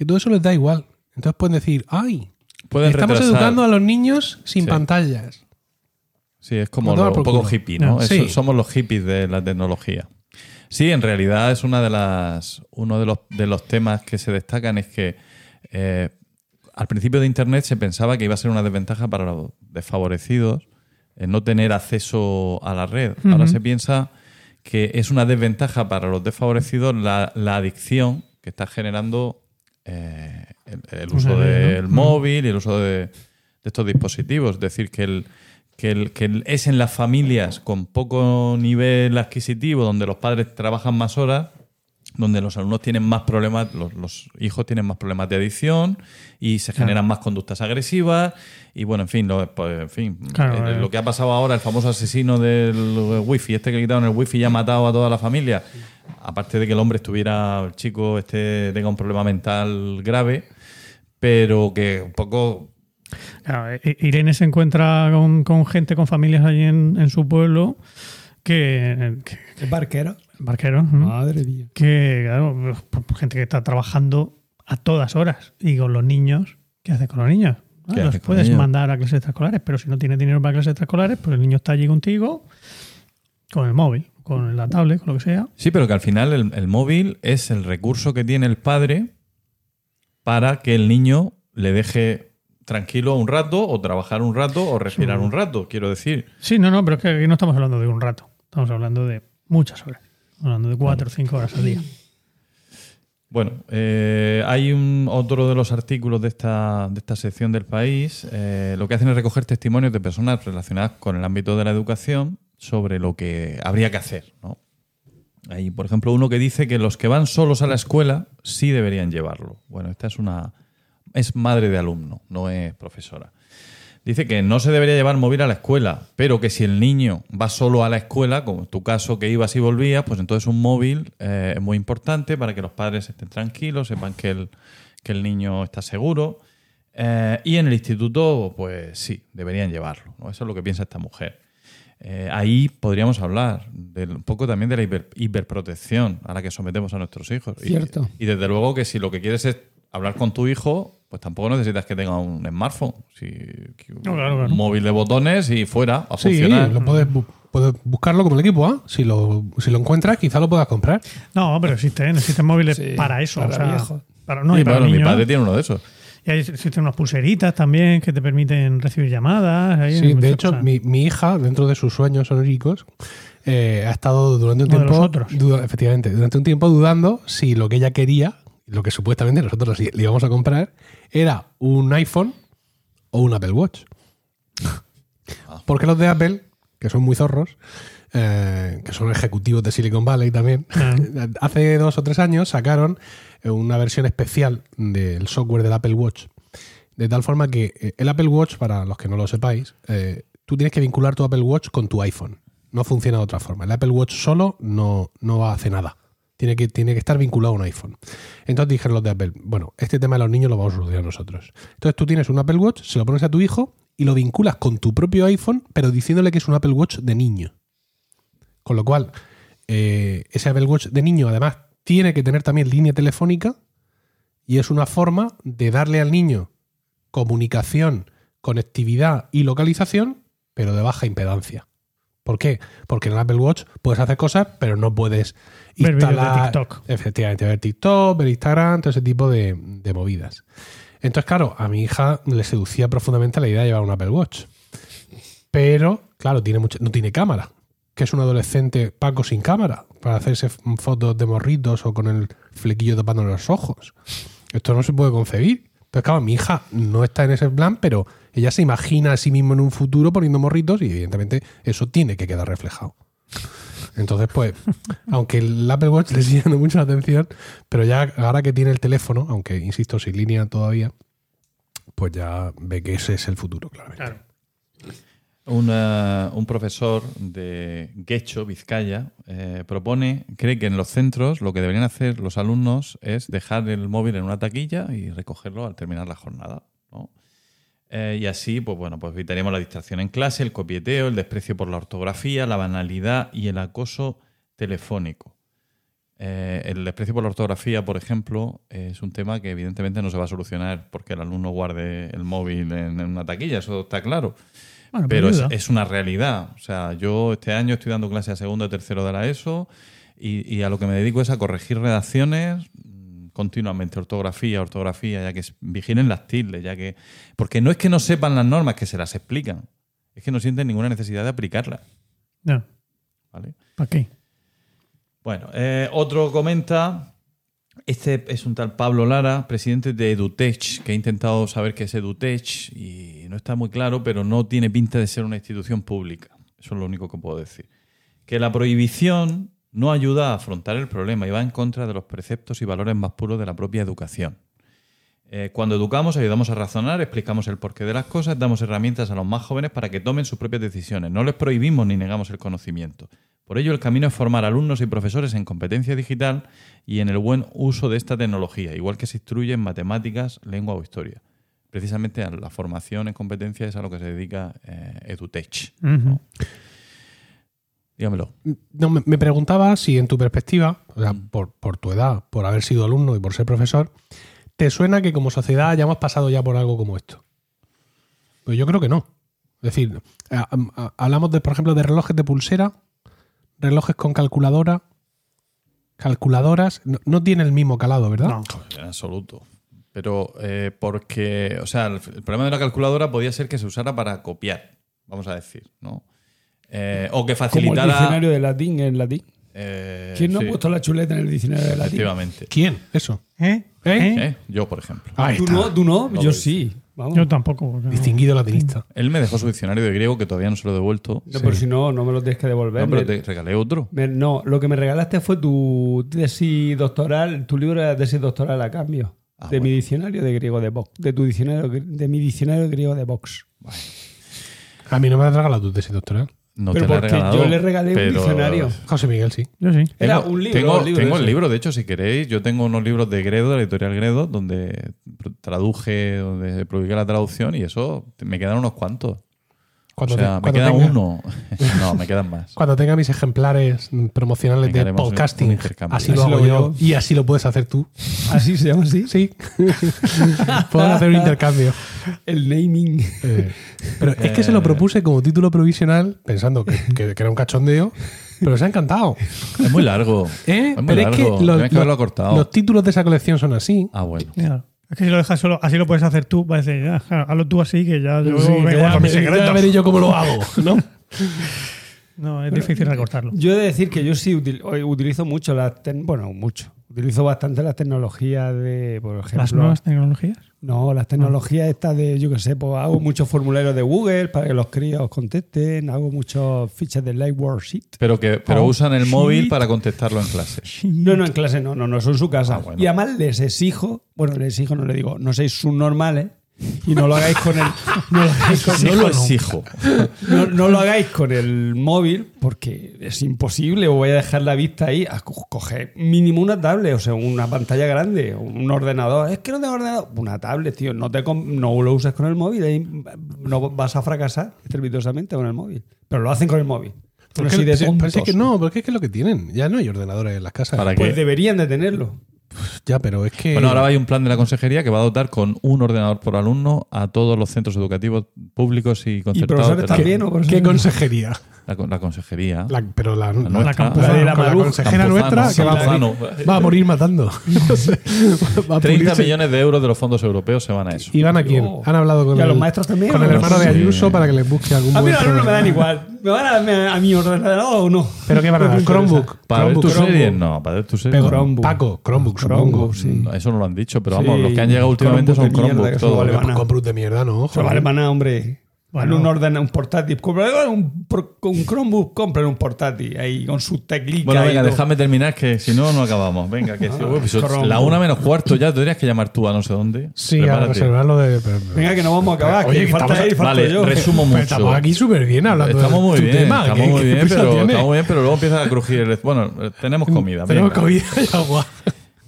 que todo eso les da igual. Entonces pueden decir, ay, Pueden estamos retrasar. educando a los niños sin Sí. pantallas. Sí, es como lo- un poco hippie, ¿no? Sí. somos los hippies de la tecnología. Sí, en realidad es una de las, uno de los, de los temas que se destacan es que eh, al principio de Internet se pensaba que iba a ser una desventaja para los desfavorecidos el no tener acceso a la red. Ahora se piensa que es una desventaja para los desfavorecidos la, la adicción que está generando eh, el, el uso del móvil y el uso de, de estos dispositivos. Es decir, que, el, que, el- que el- es en las familias con poco nivel adquisitivo, donde los padres trabajan más horas, donde los alumnos tienen más problemas, los, los hijos tienen más problemas de adicción y se generan más conductas agresivas. Y bueno, en fin, lo, pues, en fin, Claro, eh, eh. lo que ha pasado ahora, el famoso asesino del wifi, este que le quitaron el wifi y ha matado a toda la familia, aparte de que el hombre estuviera, el chico este tenga un problema mental grave, pero que un poco Claro, I- Irene se encuentra con, con gente, con familias allí en, en su pueblo que, que ¿Es barquero? barqueros, ¿no? Madre mía. que claro, pues, gente que está trabajando a todas horas y con los niños, ¿qué hace con los niños? Ah, ¿Qué los puedes mandar a clases extraescolares, pero si no tienes dinero para clases extraescolares, pues el niño está allí contigo con el móvil, con la tablet, con lo que sea. Sí, pero que al final el, el móvil es el recurso que tiene el padre para que el niño le deje tranquilo un rato o trabajar un rato o respirar un rato, quiero decir. Sí, no, no, pero es que aquí no estamos hablando de un rato, estamos hablando de muchas horas, Estamos hablando de cuatro o cinco horas al día. Bueno, eh, hay un, otro de los artículos de esta, de esta sección del país. eh, lo que hacen es recoger testimonios de personas relacionadas con el ámbito de la educación sobre lo que habría que hacer. ¿no? Hay, por ejemplo, uno que dice que los que van solos a la escuela sí deberían llevarlo. Bueno, esta es una. Es madre de alumno, no es profesora. Dice que no se debería llevar móvil a la escuela, pero que si el niño va solo a la escuela, como en tu caso que ibas y volvías, pues entonces un móvil eh, es muy importante para que los padres estén tranquilos, sepan que el, que el niño está seguro. Eh, y en el instituto, pues sí, deberían llevarlo. ¿no? Eso es lo que piensa esta mujer. Eh, ahí podríamos hablar del- un poco también de la hiper- hiperprotección a la que sometemos a nuestros hijos. Y- Cierto. Y, desde luego que si lo que quieres es hablar con tu hijo, pues tampoco necesitas que tenga un smartphone. Si, un No, claro, claro. móvil de botones y fuera a Sí, funcionar. lo puedes, bu- puedes buscarlo como el equipo A. Si lo, si lo encuentras, quizá lo puedas comprar. No, pero existen, existen móviles Sí, para eso. para o sea, para, no, Sí, y para bueno, mi padre tiene uno de esos. Y hay, existen unas pulseritas también que te permiten recibir llamadas. hay Sí, de hecho, mi, mi hija, dentro de sus sueños oníricos, eh, ha estado durante un Uno de tiempo. los otros. duda- efectivamente, durante un tiempo dudando si lo que ella quería, lo que supuestamente nosotros le íbamos a comprar, era un iPhone o un Apple Watch. Porque los de Apple, que son muy zorros, eh, que son ejecutivos de Silicon Valley también, Ah. hace dos o tres años sacaron eh, una versión especial del software del Apple Watch. De tal forma que eh, el Apple Watch, para los que no lo sepáis, eh, tú tienes que vincular tu Apple Watch con tu iPhone. No funciona de otra forma. El Apple Watch solo no, no hace nada. Tiene que, tiene que estar vinculado a un iPhone. Entonces dijeron los de Apple, bueno, este tema de los niños lo vamos a solucionar nosotros. Entonces tú tienes un Apple Watch, se lo pones a tu hijo y lo vinculas con tu propio iPhone, pero diciéndole que es un Apple Watch de niño. Con lo cual, eh, ese Apple Watch de niño además tiene que tener también línea telefónica y es una forma de darle al niño comunicación, conectividad y localización, pero de baja impedancia. ¿Por qué? Porque en el Apple Watch puedes hacer cosas, pero no puedes Ver vídeos de instalar. TikTok. Efectivamente, ver TikTok, ver Instagram, todo ese tipo de, de movidas. Entonces, claro, a mi hija le seducía profundamente la idea de llevar un Apple Watch. Pero, claro, tiene mucho, no tiene cámara. Que es un adolescente Paco sin cámara para hacerse fotos de morritos o con el flequillo tapándole los ojos. Esto no se puede concebir. Entonces, claro, mi hija no está en ese plan, pero ella se imagina a sí mismo en un futuro poniendo morritos y evidentemente eso tiene que quedar reflejado. Entonces, pues, aunque el Apple Watch le sigue dando mucha atención, pero ya ahora que tiene el teléfono, aunque insisto, sin línea todavía, pues ya ve que ese es el futuro, claramente. Claro. Una- un profesor de Guecho, Vizcaya, eh, propone, cree que en los centros lo que deberían hacer los alumnos es dejar el móvil en una taquilla y recogerlo al terminar la jornada. ¿no? Eh, y así, pues bueno, pues evitaríamos la distracción en clase, el copieteo, el desprecio por la ortografía, la banalidad y el acoso telefónico. Eh, el desprecio por la ortografía, por ejemplo, es un tema que evidentemente no se va a solucionar porque el alumno guarde el móvil en, en una taquilla, eso está claro. Bueno, pero es, una realidad. O sea, yo este año estoy dando clase a segundo y tercero de la ESO y, y a lo que me dedico es a corregir redacciones mm, continuamente, ortografía, ortografía, ya que vigilen las tildes, ya que... Porque no es que no sepan las normas, que se las explican, es que no sienten ninguna necesidad de aplicarlas. Ya, ¿vale? ¿Para qué? Bueno, eh, otro comenta, este es un tal Pablo Lara, presidente de Edutech, que ha intentado saber qué es Edutech y no está muy claro, pero no tiene pinta de ser una institución pública. Eso es lo único que puedo decir. Que la prohibición no ayuda a afrontar el problema y va en contra de los preceptos y valores más puros de la propia educación. Eh, cuando educamos, ayudamos a razonar, explicamos el porqué de las cosas, damos herramientas a los más jóvenes para que tomen sus propias decisiones. No les prohibimos ni negamos el conocimiento. Por ello, el camino es formar alumnos y profesores en competencia digital y en el buen uso de esta tecnología, igual que se instruye en matemáticas, lengua o historia. Precisamente a la formación en competencia es a lo que se dedica eh, Edutech. Dígamelo. No, me, me preguntaba si en tu perspectiva, o sea, por, por tu edad, por haber sido alumno y por ser profesor, ¿te suena que como sociedad hayamos pasado ya por algo como esto? Pues yo creo que no. Es decir, a- a- hablamos, de, por ejemplo, de relojes de pulsera, relojes con calculadora, calculadoras, no, no tiene el mismo calado, ¿verdad? No. En absoluto. Pero eh, porque, o sea, el, el problema de la calculadora podía ser que se usara para copiar, vamos a decir, ¿no? Eh, o que Como el facilitara. diccionario de latín en latín. eh, ¿Quién no sí, ha puesto la chuleta en el diccionario de latín? Efectivamente. ¿Quién? Eso. ¿Eh? ¿Eh? ¿Eh? Yo, por ejemplo. Ahí ¿Tú no? ¿Tú no? No Yo sí. Vamos. Yo tampoco. no. Distinguido latinista. Él me dejó su diccionario de griego que todavía no se lo he devuelto. No, pero si no, no me lo tienes que devolver. No, pero te regalé otro. me- no, lo que me regalaste fue tu tesis doctoral, tu libro de tesis doctoral a cambio. Ah, de mi diccionario de griego de Vox. De tu diccionario, de mi diccionario griego de Vox. A mí no me has regalado tu tesis doctoral. No Pero te la he porque regalado. yo le regalé un pero- diccionario. José Miguel, sí. Yo sí. Era Tengo- un libro, Tengo, un libro tengo de el libro, de hecho, si queréis. Yo tengo unos libros de Gredo, de la editorial Gredo, donde traduje, donde publiqué la traducción y eso me quedan unos cuantos. Cuando o sea, te- me cuando queda tenga- uno. no, me quedan más. Cuando tenga mis ejemplares promocionales de podcasting, así lo Así hago yo. Y así lo puedes hacer tú. Así se llama así. Sí. Podemos hacer un intercambio. El naming. Eh, pero es que se lo propuse como título provisional pensando que, que- que era un cachondeo, pero se ha encantado. Es muy largo. ¿Eh? Es muy pero largo. es que los, Tienes que haberlo los- cortado. los títulos de esa colección son así. Ah, bueno. Claro. Es que si lo dejas solo, así lo puedes hacer tú. Parece, ya, claro, hazlo tú así, que ya yo Sí, me que ya, guardo mis me- ya veré yo cómo lo hago, ¿no? No, es difícil recortarlo. Yo he de decir que yo sí util- hoy utilizo mucho tec- Bueno, mucho. Utilizo bastante las tecnologías de, por ejemplo. Las nuevas tecnologías. No, las tecnologías estas de, yo qué sé, pues hago muchos formularios de Google para que los críos contesten, hago muchos fichas de Lightword Sheet. Pero que pero Oh, usan el móvil para contestarlo en clase. No, no, en clase no, no, no, son en su casa. Ah, bueno. Y además les exijo, bueno, les exijo, no le digo, no seis subnormales y no lo hagáis con el. No lo hagáis con, No lo exijo. no- no lo hagáis con el móvil porque es imposible o voy a dejar la vista ahí. A co- coger mínimo una tablet, o sea, una pantalla grande, un ordenador. Es que no tengo ordenador. Una tablet, tío. No, te no lo uses con el móvil. ahí no vas a fracasar estrepitosamente con el móvil. Pero lo hacen con el móvil. Porque- de que no, porque es que es lo que tienen. Ya no hay ordenadores en las casas. ¿Para Pues qué? deberían de tenerlo. Ya, pero es que. Bueno, ahora hay un plan de la consejería que va a dotar con un ordenador por alumno a todos los centros educativos públicos y ¿Y concertados. profesores de la- también o ¿Qué profesores? consejería? La, la consejería. La- pero la, la, nuestra. La Campuzano. la de la, La Maluf, consejera nuestra que va a, morir, Campuzano. va a morir matando. No sé, va a 30 pulirse. millones de euros de los fondos europeos se van a eso. ¿Y van a quién? Oh. Han hablado con ¿Y a el, los maestros también? con el No hermano de. Ayuso para que les busque algún A mí los alumnos me dan igual. ¿Me van a darme a mi ordenador o no? ¿Pero qué van a dar? Chromebook. ¿Para ver Chromebook. tus series? No, para ver tus series. Pero, no. Chromebook. Paco, Chromebook, supongo. Chromebook, sí. Eso no lo han dicho, pero vamos, Sí, los que han llegado últimamente Chromebook son Chromebook alemanas. Con Brut de mierda, no. Joder. alemana, hombre. Bueno. En un orden, un portátil. Compra un, un Chromebook, compren un portátil ahí con sus teclitas. Bueno, venga, todo. déjame terminar, que si no, no acabamos. Venga, que si- uy, pues, la una menos cuarto ya, tendrías que llamar tú a no sé dónde. Sí, a Prepárate. reservarlo de. pero- Venga, que no vamos a acabar. Oye, que que falta él, falta Vale, yo. resumo Pero mucho. estamos aquí súper bien hablando Estamos de muy tu bien, tema. estamos ¿qué- muy qué bien, pero, tiene? estamos muy bien, pero luego empieza a crujir el... Bueno, tenemos comida. Tenemos venga. comida y agua.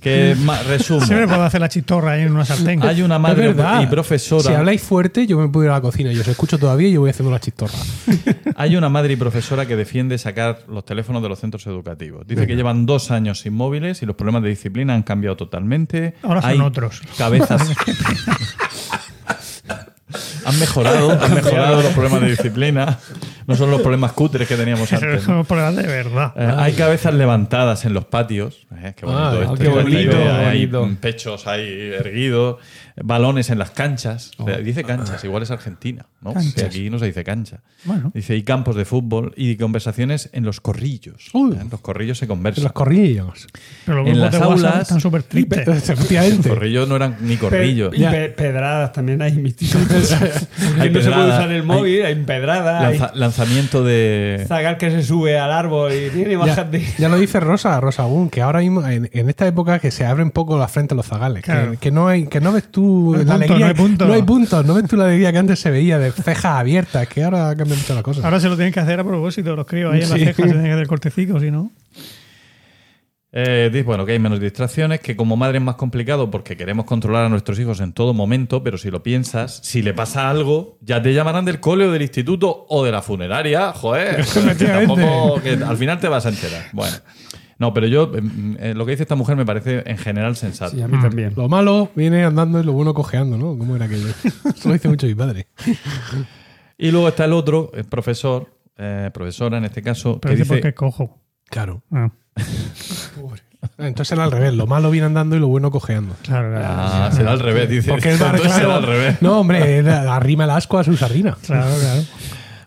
Que resumo. Siempre puedo hacer la chistorra ahí en una sartén. Hay una madre y profesora. Si habláis fuerte, yo me puedo ir a la cocina. Yo os escucho todavía y yo voy haciendo la chistorra. Hay una madre y profesora que defiende sacar los teléfonos de los centros educativos. Dice que llevan dos años sin móviles y los problemas de disciplina han cambiado totalmente. Ahora son Hay otros. Cabezas. han mejorado, han mejorado los problemas de disciplina. No son los problemas cutres que teníamos antes. es un problema de verdad. Eh, hay cabezas levantadas en los patios. Eh, qué bonito Ah, esto. qué bonito, Hay bonito. pechos ahí erguidos. Balones en las canchas. O sea, dice canchas, igual es Argentina. ¿no? Canchas. Aquí no se dice cancha. Bueno. Dice, y campos de fútbol y conversaciones en los corrillos. Uy. En los corrillos se En conversan. los corrillos. Pero los en las de aulas- están súper tristes. Los Efectivamente. corrillos no eran ni corrillos. y pe- pedradas también hay en Hay no se puede usar el móvil, hay, pedradas, hay lanzamiento de. zagal que se sube al árbol y tiene Ya, bájate. ya lo dice Rosa, Rosa Boom, que ahora mismo, en, en esta época, que se abren poco las frentes los zagales. Claro. Que, que no hay, que no ves tú No hay la punto, alegría. no hay punto. No hay puntos, no ves tú la alegría que antes se veía de cejas abiertas, que ahora ha cambiado mucho la cosa. Ahora se lo tienen que hacer a propósito, los críos ahí en las cejas, se tienen que hacer cortecico, si no. Eh, dice, bueno, que hay menos distracciones, que como madre es más complicado porque queremos controlar a nuestros hijos en todo momento, pero si lo piensas, si le pasa algo, ya te llamarán del cole o del instituto o de la funeraria, joder. que tampoco- que al final te vas a enterar. Bueno, no, pero yo, mm, eh, lo que dice esta mujer me parece en general sensato. Sí, a mí también. Lo malo viene andando y lo bueno cojeando, ¿no? ¿Cómo era aquello? Eso lo dice mucho mi padre. Y luego está el otro, el profesor, eh, profesora en este caso, Pero que dice porque cojo. Claro. Ah, Entonces era al revés. Lo malo viene andando y lo bueno cojeando. claro, claro. ah, será al revés, dice, Porque será claro. al revés. No, hombre, arrima el asco a su sardina. Claro, claro.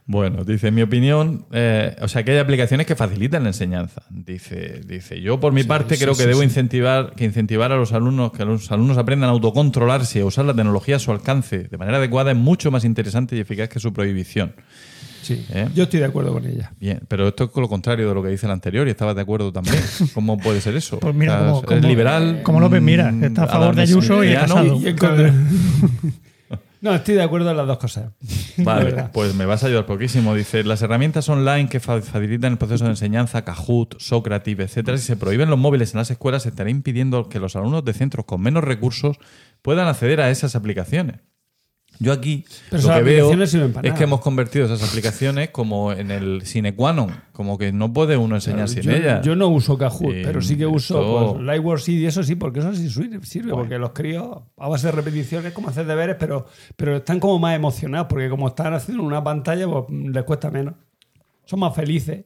Bueno, dice, en mi opinión, eh, o sea, que hay aplicaciones que facilitan la enseñanza. Dice, dice yo por mi parte creo que debo incentivar, que incentivar a los alumnos, que los alumnos aprendan a autocontrolarse y a usar la tecnología a su alcance de manera adecuada es mucho más interesante y eficaz que su prohibición. Sí. ¿Eh? Yo estoy de acuerdo con ella. Bien, pero esto es con lo contrario de lo que dice el anterior y estabas de acuerdo también. ¿Cómo puede ser eso? Pues mira, como- liberal. como López Mira, mm, está a favor de Ayuso y. Casado. Y en contra- No, estoy de acuerdo en las dos cosas. Vale, pues me vas a ayudar poquísimo. Dice, las herramientas online que fa- facilitan el proceso de enseñanza, Kahoot, Socrative, etcétera, si se prohíben los móviles en las escuelas, se estará impidiendo que los alumnos de centros con menos recursos puedan acceder a esas aplicaciones. Yo aquí Pero lo que veo es que hemos convertido esas aplicaciones como en el sine qua non, como que no puede uno enseñar sin yo, ellas. yo no uso Kahoot, Sí, pero sí que uso esto- pues, Lightworks y eso sí, porque eso sí sirve, porque los críos a base de repeticiones como hacer deberes, pero, pero están como más emocionados, porque como están haciendo en una pantalla, pues les cuesta menos. Son más felices.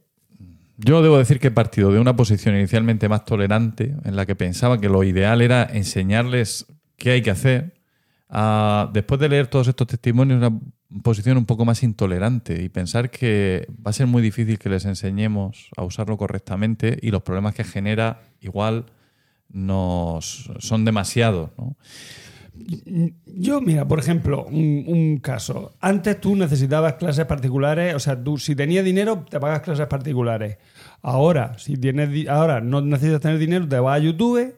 Yo debo decir que he partido de una posición inicialmente más tolerante, en la que pensaba que lo ideal era enseñarles qué hay que hacer, a, después de leer todos estos testimonios, una posición un poco más intolerante y pensar que va a ser muy difícil que les enseñemos a usarlo correctamente y los problemas que genera igual nos son demasiados. ¿no? Yo, mira, por ejemplo, un, un caso. Antes tú necesitabas clases particulares, o sea, tú si tenías dinero, te pagas clases particulares. Ahora, si tienes ahora no necesitas tener dinero, te vas a YouTube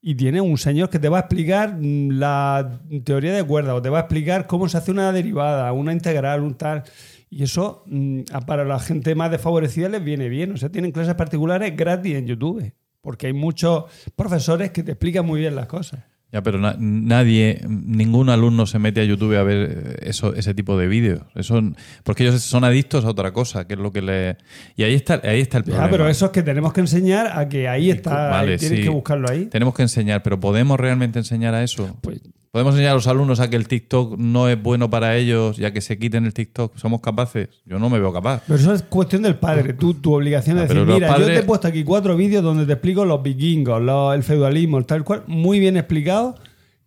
y tienes un señor que te va a explicar mm, la teoría de cuerdas o te va a explicar cómo se hace una derivada, una integral, un tal. Y eso mm, para la gente más desfavorecida les viene bien. O sea, tienen clases particulares gratis en YouTube. Porque hay muchos profesores que te explican muy bien las cosas. Ya, pero na- nadie, ningún alumno se mete a YouTube a ver eh, eso, ese tipo de vídeos. Eso, porque ellos son adictos a otra cosa, que es lo que le. Y ahí está, ahí está el problema. Ya, pero eso es que tenemos que enseñar a que ahí está, Vale, ahí tienes sí. que buscarlo ahí. Tenemos que enseñar, pero ¿podemos realmente enseñar a eso? Pues, ¿Podemos enseñar a los alumnos a que el TikTok no es bueno para ellos y a que se quiten el TikTok? ¿Somos capaces? Yo no me veo capaz. pero eso es cuestión del padre. Tú, tu obligación Ah, es pero decir, mira, yo te he puesto aquí cuatro vídeos donde te explico los vikingos, los- el feudalismo, el tal cual, muy bien explicado,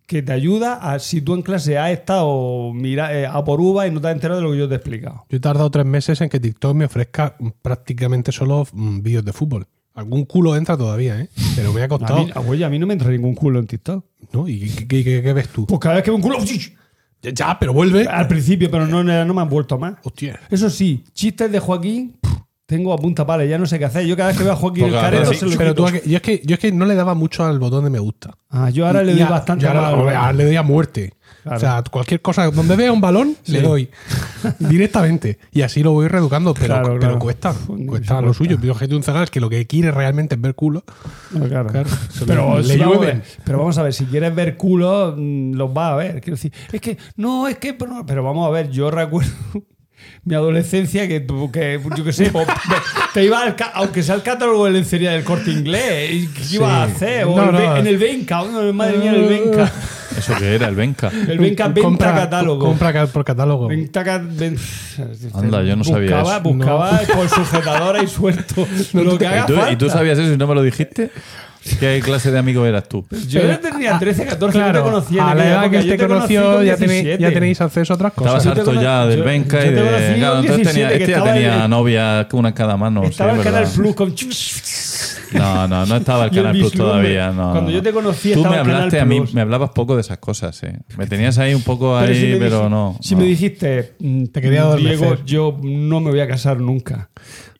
que te ayuda a si tú en clase has estado mira, eh, a por uva y no te has enterado de lo que yo te he explicado. Yo he tardado tres meses en que TikTok me ofrezca prácticamente solo mm, vídeos de fútbol. Algún culo entra todavía, ¿eh? Pero me ha A costado. mí, oye, a mí no me entra ningún culo en TikTok. ¿No? ¿Y qué, qué- qué- qué ves tú? Pues cada vez que veo un culo. Ya, ya, pero vuelve. Al principio, pero no, no me han vuelto más. Hostia. Eso sí, chistes de Joaquín, pff, tengo a punta pala, ya no sé qué hacer. Yo cada vez que veo a Joaquín el Careto ahora se lo Pero tú, yo, es que, yo es que no le daba mucho al botón de me gusta. Ah, yo ahora le doy a- bastante yo ahora- le doy a muerte. Claro. O sea, cualquier cosa, donde vea un balón, le doy directamente. Y así lo voy reeducando, pero, Claro, pero claro. cuesta. Cuesta lo suyo. Pero gente un zagal es que lo que quiere realmente es ver culo. No, claro. Pero, le- si vamos pero vamos a ver, si quieres ver culo, mm, los vas a ver. Quiero decir, es que, no, es que, pero, pero vamos a ver, yo recuerdo mi adolescencia que, tú- que yo qué sé, te iba al, ca- aunque sea el catálogo de lencería del corte inglés, ¿y ¿qué ibas a hacer? O No, el no. En el Benca, madre mía, el Benca. ¿Eso qué era? El Benca. El Benca venta Compra- catálogo. Compra por catálogo. Venta ven- Anda, yo no sabía buscaba, eso. Buscaba con sujetadora y suelto. lo que ¿Y haga tú, falta. y tú sabías eso y no me lo dijiste? ¿Qué clase de amigo eras tú? Yo ya tenía 13, 14, no te Claro, conocía. en a la edad que conocí conoció, con ya tenéis, 17. ya tenéis acceso a otras Estabas cosas. Te harto ya del yo- Benca yo y de. Claro, con entonces tenía, 17, que este ya tenía en- novia, una en cada mano. sí, Estaba es el Canal. Plus con. No, no, no estaba el Canal Plus todavía. No, Cuando no. yo te conocí Tú estaba me el Canal hablaste a mí, Plus. me hablabas poco de esas cosas, eh. Me tenías ahí un poco ahí, Pero si no. Si no. me dijiste, mm, Te quería adormecer. Diego, yo no me voy a casar nunca.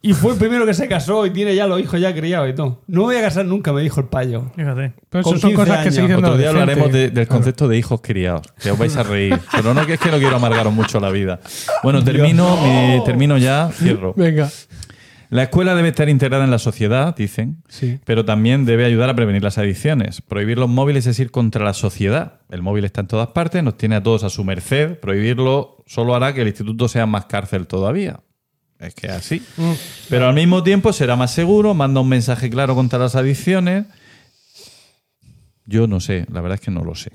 Y fue el primero que se casó y tiene ya los hijos ya criados y todo. No me voy a casar nunca, me dijo el payo. Fíjate. Pero eso son 15 cosas que se años. dicen Otro día hablaremos de- del concepto de hijos criados, que os vais a reír. Pero no que es que no quiero amargaros mucho la vida. Bueno, termino, mi- termino ya, cierro. Venga. La escuela debe estar integrada en la sociedad, dicen, Sí. pero también debe ayudar a prevenir las adicciones. Prohibir los móviles es ir contra la sociedad. El móvil está en todas partes, nos tiene a todos a su merced. Prohibirlo solo hará que el instituto sea más cárcel todavía. Es que así. Pero al mismo tiempo será más seguro, manda un mensaje claro contra las adicciones. Yo no sé, la verdad es que no lo sé.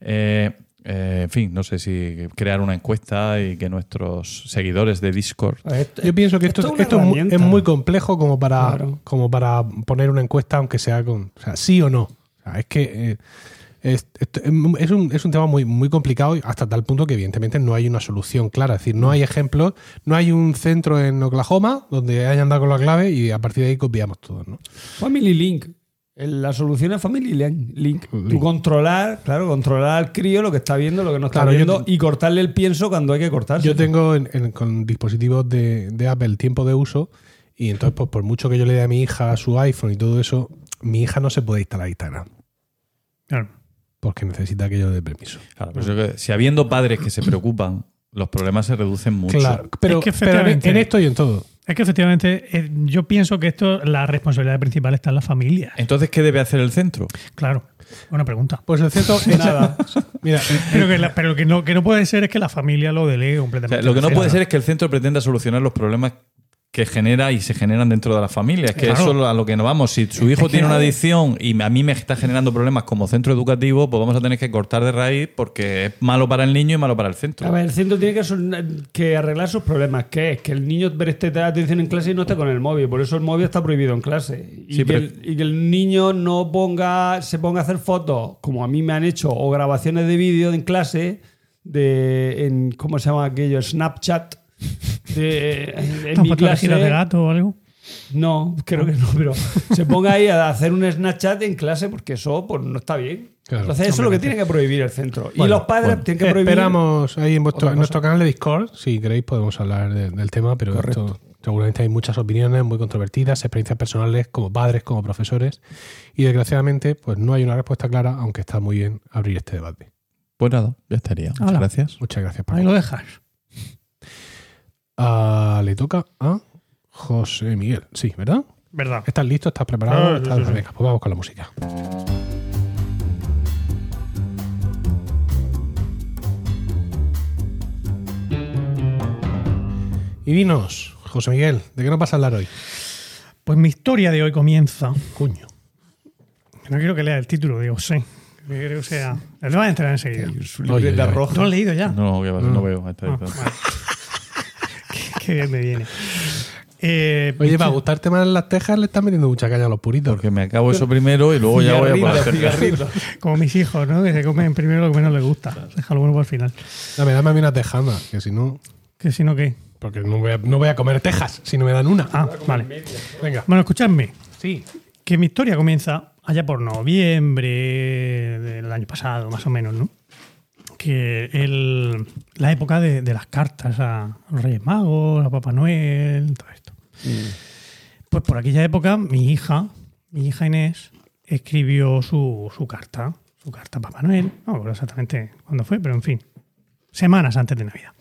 Eh, eh, en fin, no sé si crear una encuesta y que nuestros seguidores de Discord Yo pienso que esto, esto es una esto es, muy, herramienta. es muy complejo como para, Claro. como para poner una encuesta, aunque sea con. O sea, sí o no. O sea, es que eh, es, un, es un tema muy, muy complicado y hasta tal punto que, evidentemente, no hay una solución clara. Es decir, no hay ejemplos, no hay un centro en Oklahoma donde hayan dado con la clave y a partir de ahí copiamos todos, ¿no? Family Link. La solución es Family Link. Link. Tú controlar, claro, controlar al crío lo que está viendo, lo que no está Claro, viendo te- y cortarle el pienso cuando hay que cortarse. Yo tengo en- en- con dispositivos de, de Apple tiempo de uso y entonces, pues por mucho que yo le dé a mi hija su iPhone y todo eso, mi hija no se puede instalar Instagram Claro. porque necesita que yo dé permiso. Claro, pues que si habiendo padres que se preocupan, los problemas se reducen mucho. Claro, pero, Es que pero en esto y en todo. Es que efectivamente eh, yo pienso que esto, la responsabilidad principal está en la familia. Entonces, ¿qué debe hacer el centro? Claro. Buena pregunta. Pues el centro Nada. Mira, Pero, que, la- pero lo que no, que no puede ser es que la familia lo delegue O completamente. sea, lo que no puede ser es que el centro pretenda solucionar los problemas que genera y se generan dentro de la familia. Es que Claro. eso es a lo que nos vamos. Si su hijo que- tiene una adicción y a mí me está generando problemas como centro educativo, pues vamos a tener que cortar de raíz porque es malo para el niño y malo para el centro. A ver, el centro tiene que, que arreglar sus problemas. ¿Qué es? Que el niño preste atención en clase y no esté con el móvil. Por eso el móvil está prohibido en clase. Y, Sí, que, pero- el, y que el niño no ponga, se ponga a hacer fotos, como a mí me han hecho, o grabaciones de vídeo en clase, de en, ¿cómo se llama aquello? Snapchat. De, en, en ¿No mi clase. de gato o algo? No, creo que no, pero se ponga ahí a hacer un Snapchat en clase porque eso pues, no está bien. Claro. Entonces, eso es lo que tiene que prohibir el centro. y los padres bueno. tienen que prohibir. esperamos ahí en, vuestro, en nuestro canal de Discord, si queréis podemos hablar de- del tema, pero esto, seguramente hay muchas opiniones muy controvertidas, experiencias personales como padres, como profesores, y desgraciadamente pues no hay una respuesta clara, aunque está muy bien abrir este debate. Pues nada, ya estaría. Muchas gracias. Muchas gracias, Paco. Ahí lo dejas. Ah, le toca a José Miguel, sí, ¿verdad? ¿Verdad? ¿Estás listo? ¿Estás preparado? Ah, sí, ¿Estás- sí, sí. Venga, pues vamos con la música. Y dinos, José Miguel, ¿de qué nos vas a hablar hoy? Pues mi historia de hoy comienza. Cuño. No quiero que lea el título, digo, sí. Creo que sea. Le voy a entrar enseguida. Su Oye, libreta oye. roja. ¿No lo has leído ya? No, no veo. Ahí está, ahí Ah, qué bien me viene. Eh, Oye, para gustarte más las tejas le estás metiendo mucha caña a los puritos. Porque me acabo eso primero y luego ya voy a Cigarrito, hacer cigarrito. Como mis hijos, ¿no? Que se comen primero lo que menos les gusta. Déjalo bueno para el final. Dame, dame a mí una tejana, que si no... Que si no, ¿qué? Porque no voy, a, no voy a comer tejas si no me dan una. Ah, vale. Venga. Bueno, escuchadme. Sí. Que mi historia comienza allá por noviembre del año pasado, más o menos, ¿no? Que el- la época de, de las cartas a los Reyes Magos, a Papá Noel, todo esto. Pues por aquella época, mi hija, mi hija Inés, escribió su, su carta, su carta a Papá Noel. No me acuerdo exactamente cuándo fue, pero en fin, semanas antes de Navidad.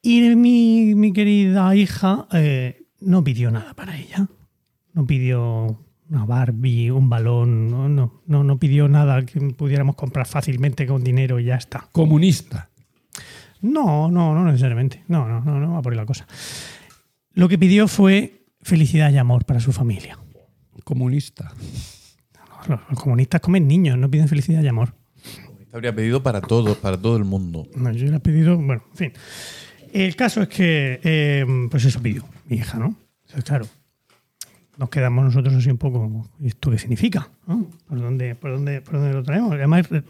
Y mi, mi querida hija eh, no pidió nada para ella. No pidió una Barbie, un balón, no, no, no, no pidió nada que pudiéramos comprar fácilmente con dinero y ya está. Comunista. No, no, no necesariamente. No, no, no, no va por ahí la cosa. Lo que pidió fue felicidad y amor para su familia. Comunista. Los, los comunistas comen niños, no piden felicidad y amor. Te habría pedido para todos, para todo el mundo. No, yo le he pedido, bueno, en fin. El caso es que, eh, pues eso pidió mi hija, ¿no? Entonces, claro, nos quedamos nosotros así un poco, ¿y esto qué significa? ¿no? ¿Por, dónde, por, dónde, ¿Por dónde lo traemos? Además, re-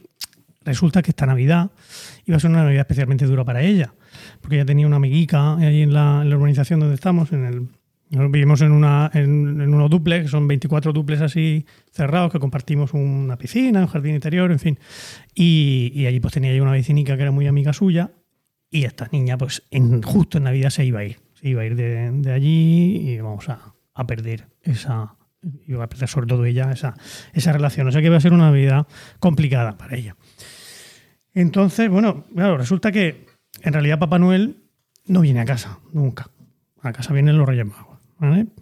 resulta que esta Navidad iba a ser una Navidad especialmente dura para ella, porque ella tenía una amiguica ahí en la, en la urbanización donde estamos, en el... Vivimos en, una, en, en unos duplex, son 24 duplex así cerrados, que compartimos una piscina, un jardín interior, en fin. Y, y allí pues tenía yo una vecinica que era muy amiga suya y esta niña pues en, justo en Navidad se iba a ir. Se iba a ir de, de allí y vamos a, a perder esa, iba a perder sobre todo ella esa, esa relación. O sea que iba a ser una Navidad complicada para ella. Entonces, bueno, claro, resulta que en realidad Papá Noel no viene a casa, nunca. A casa vienen los Reyes Magos.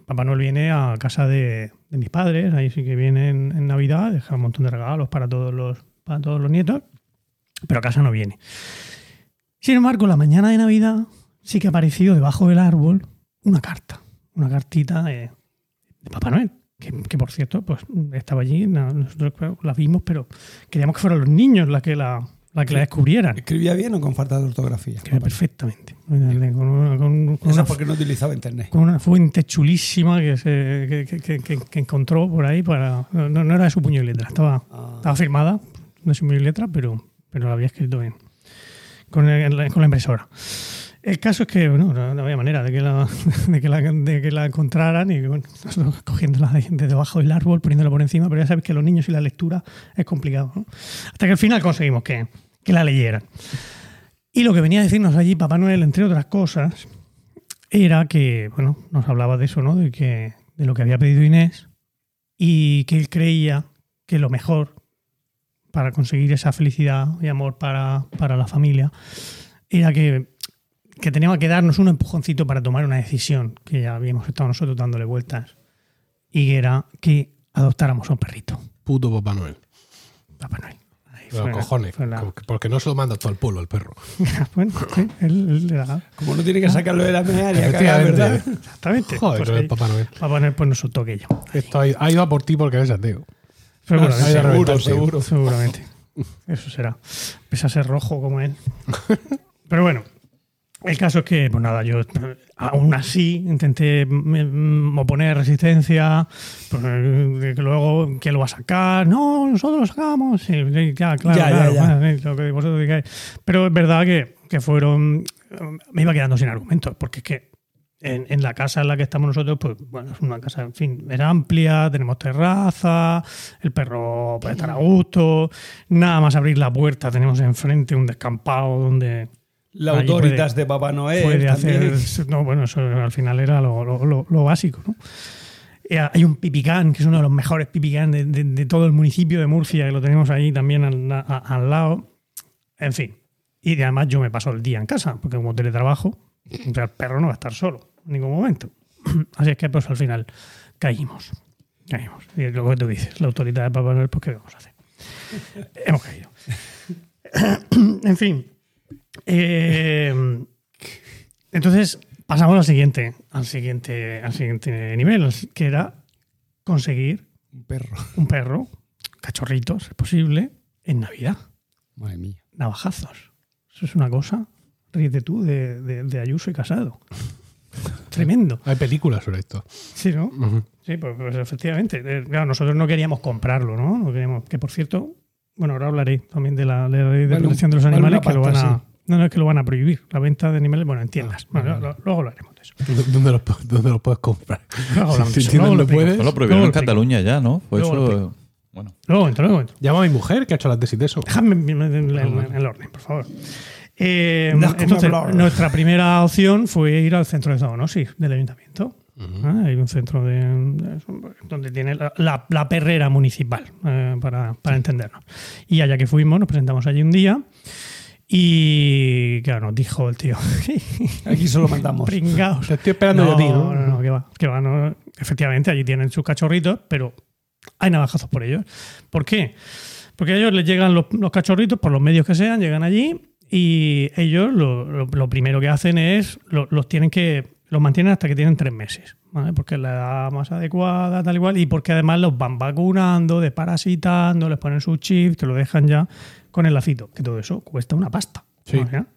Papá Noel viene a casa de, mis padres, ahí sí que viene en, Navidad, deja un montón de regalos para todos los, para todos los nietos, pero a casa no viene. Sin embargo, la mañana de Navidad sí que ha aparecido debajo del árbol una carta, una cartita de, de Papá Noel, que, que, por cierto pues estaba allí, nosotros claro, la vimos, pero queríamos que fueran los niños la que la, la, que la descubrieran. ¿Escribía bien o con falta de ortografía? Escribe perfectamente. Con una, con- con Eso una porque no utilizaba internet. con una fuente chulísima que, se, que, que- que- que- que encontró por ahí. Para, no, no era de su puño y letra, estaba, Ah. estaba firmada de su puño y letra, pero, pero la había escrito bien. Con, el- con la impresora. El caso es que bueno, no, no había manera de que, la, de, que la, de que la encontraran y bueno, nosotros cogiéndola de, de debajo del árbol, poniéndola por encima, pero ya sabes que los niños y la lectura es complicado. ¿no? Hasta que al final conseguimos que, que la leyeran. Y lo que venía a decirnos allí Papá Noel, entre otras cosas, era que, bueno, nos hablaba de eso, ¿no? De, que, de lo que había pedido Inés y que él creía que lo mejor para conseguir esa felicidad y amor para, para la familia era que, que teníamos que darnos un empujoncito para tomar una decisión que ya habíamos estado nosotros dándole vueltas y que era que adoptáramos a un perrito, Puto Papá Noel. Papá Noel. Ahí Los cojones. la- Porque no se lo manda todo el pueblo, el perro. bueno, sí, él- él le da- Como no tiene que sacarlo de la Efectivamente. ¿verdad? Exactamente. Joder, Pues con el ahí- Papá Noel. Papá Noel pues nos soltó aquello. Esto ha, ha ido a por ti porque eres ateo. Seguramente. a seguro, tío. seguro. Seguramente. Eso será. Pese a ser rojo como él. Pero bueno, el caso es que, pues nada, yo aún así intenté mm, mm, oponer resistencia, pues, eh, que luego, ¿quién lo va a sacar? No, nosotros lo sacamos. Sí, ya, claro, Ya, claro, ya. bueno, sí, lo que vosotros digáis. Pero es verdad que, que fueron. Me iba quedando sin argumentos, porque es que en, en la casa en la que estamos nosotros, pues bueno, es una casa, en fin, es amplia, tenemos terraza, el perro puede estar a gusto, nada más abrir la puerta tenemos enfrente un descampado donde La puede- de Papá Noel. puede hacer... No, bueno, eso al final era lo, lo- lo- básico, ¿no? Eh, Hay un pipicán, que es uno de los mejores pipicán de, de- de todo el municipio de Murcia, que lo tenemos ahí también al, a- al lado. En fin. Y además yo me paso el día en casa, porque como teletrabajo, el perro no va a estar solo en ningún momento. Así es que pues al final caímos. Caímos. Y es lo que tú dices, la autoridad de Papá Noel, pues ¿qué vamos a hacer? Hemos caído. en fin. Eh, entonces pasamos al siguiente, al siguiente, al siguiente nivel, que era conseguir Un perro. un perro, cachorritos, si es posible, en Navidad. Madre mía. Navajazos. Eso es una cosa, ríete tú, de, de- de Ayuso y Casado. Tremendo. Hay películas sobre esto. Sí, ¿no? Sí, pues, pues efectivamente. Eh, Claro, nosotros no queríamos comprarlo, ¿no? No queríamos, que por cierto, bueno, ahora hablaré también de la ley de protección de los vale animales, que lo van a. No, no, es que lo van a prohibir. La venta de animales, bueno, en tiendas. Bueno, lo- luego hablaremos de eso. ¿Dónde los, dónde los puedes comprar? Luego hablamos Si tiendas luego no lo puedes. Eso lo prohibieron en lo. Cataluña ya, ¿no? Fue Luego lo eso. explico. Bueno, Luego entro, luego entro. Llama a mi mujer que ha hecho la tesis de eso. Déjame en, en- en- en el orden, por favor. Eh, entonces, nuestra primera opción fue ir al centro de zoonosis del ayuntamiento. Ah, hay un centro de, de- donde tiene la, la- la perrera municipal, eh, para, para entendernos. Y allá que fuimos, nos presentamos allí un día y, claro, nos dijo el tío, Aquí solo mandamos. pringaos. Te estoy esperando yo a ti, ¿no? No, no, que va, que va, no. Efectivamente, allí tienen sus cachorritos, pero hay navajazos por ellos. ¿Por qué? Porque a ellos les llegan los, los cachorritos, por los medios que sean, llegan allí y ellos lo, lo- lo primero que hacen es, lo- los tienen que, los mantienen hasta que tienen tres meses, ¿vale? Porque es la edad más adecuada, tal y cual, y porque además los van vacunando, desparasitando, les ponen su chip, te lo dejan ya con el lacito, que todo eso cuesta una pasta.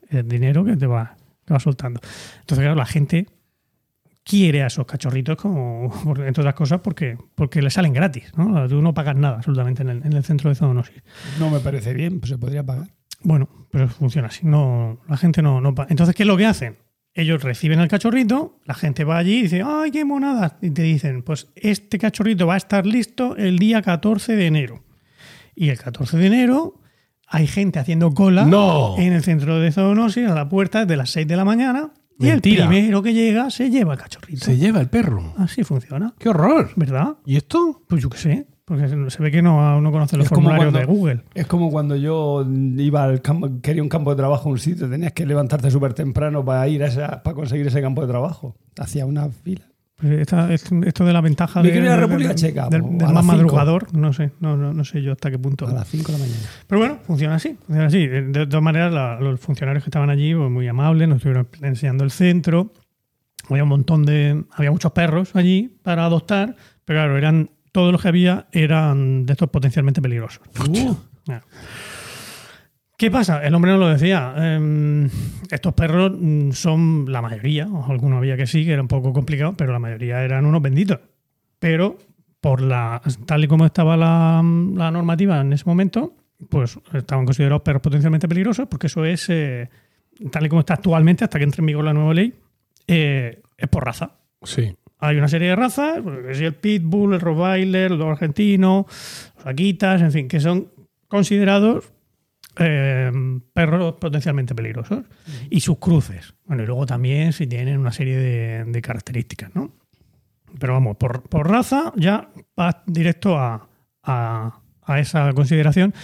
El dinero que te va, que va soltando. Entonces, claro, la gente quiere a esos cachorritos, como, entre otras cosas, porque, porque le salen gratis. ¿no? Tú no pagas nada absolutamente en el, en el centro de zoonosis. No me parece bien, pues se podría pagar. Bueno, pero funciona así. No, la gente no, no paga. Entonces, ¿qué es lo que hacen? Ellos reciben al cachorrito, la gente va allí y dice, ¡ay, qué monada! Y te dicen, pues este cachorrito va a estar listo el día 14 de enero. Y el 14 de enero hay gente haciendo cola ¡No! en el centro de zoonosis a la puerta desde las 6 de la mañana. Mentira. Y el primero que llega se lleva el cachorrito. Se lleva el perro. Así funciona, ¡Qué horror! ¿verdad? ¿Y esto? Pues yo qué sé, porque se ve que no, no conoce los Es formularios de Google. Es como cuando yo iba al campo, quería un campo de trabajo a un sitio, tenías que levantarte súper temprano para ir a esa, para conseguir ese campo de trabajo. Hacía una fila. Esta- es- esto de la ventaja de, quiero ir a del- República del- Checa, del, del más madrugador, no sé, no, no, no sé yo hasta qué punto. A las 5 de la mañana. Pero bueno, funciona así, funciona así. De, de todas maneras, la- los funcionarios que estaban allí, pues, muy amables, nos estuvieron enseñando el centro. Había un montón de. Había muchos perros allí para adoptar, pero claro, eran. Todos los que había eran de estos potencialmente peligrosos. Ya. ¿Qué pasa? El hombre no lo decía. Em, estos perros mm, son la mayoría, algunos había que sí, que era un poco complicado, pero la mayoría eran unos benditos. Pero por la tal y como estaba la, la normativa en ese momento, pues estaban considerados perros potencialmente peligrosos, porque eso es, eh, tal y como está actualmente, hasta que entre en vigor la nueva ley, eh, es por raza. Sí. Hay una serie de razas, pues, el Pitbull, el Rottweiler, el Lobo argentino, los Akitas, en fin, que son considerados eh, perros potencialmente peligrosos. Y sus cruces. Bueno, y luego también si tienen una serie de, de características, ¿no? Pero vamos, por, por raza ya vas directo a, a- a esa consideración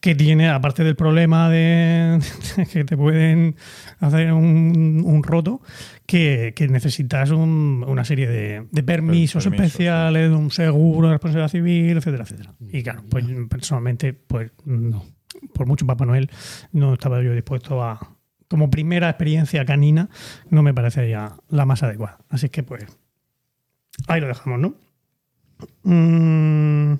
que tiene, aparte del problema de que te pueden hacer un, un roto, que, que necesitas un- una serie de, de permisos, Permisos, especiales, un seguro de responsabilidad civil, etcétera, etcétera. Y claro, pues personalmente, pues no. Por mucho Papá Noel, no estaba yo dispuesto a, como primera experiencia canina, no me parece ya la más adecuada. Así que pues ahí lo dejamos, ¿no? Mm,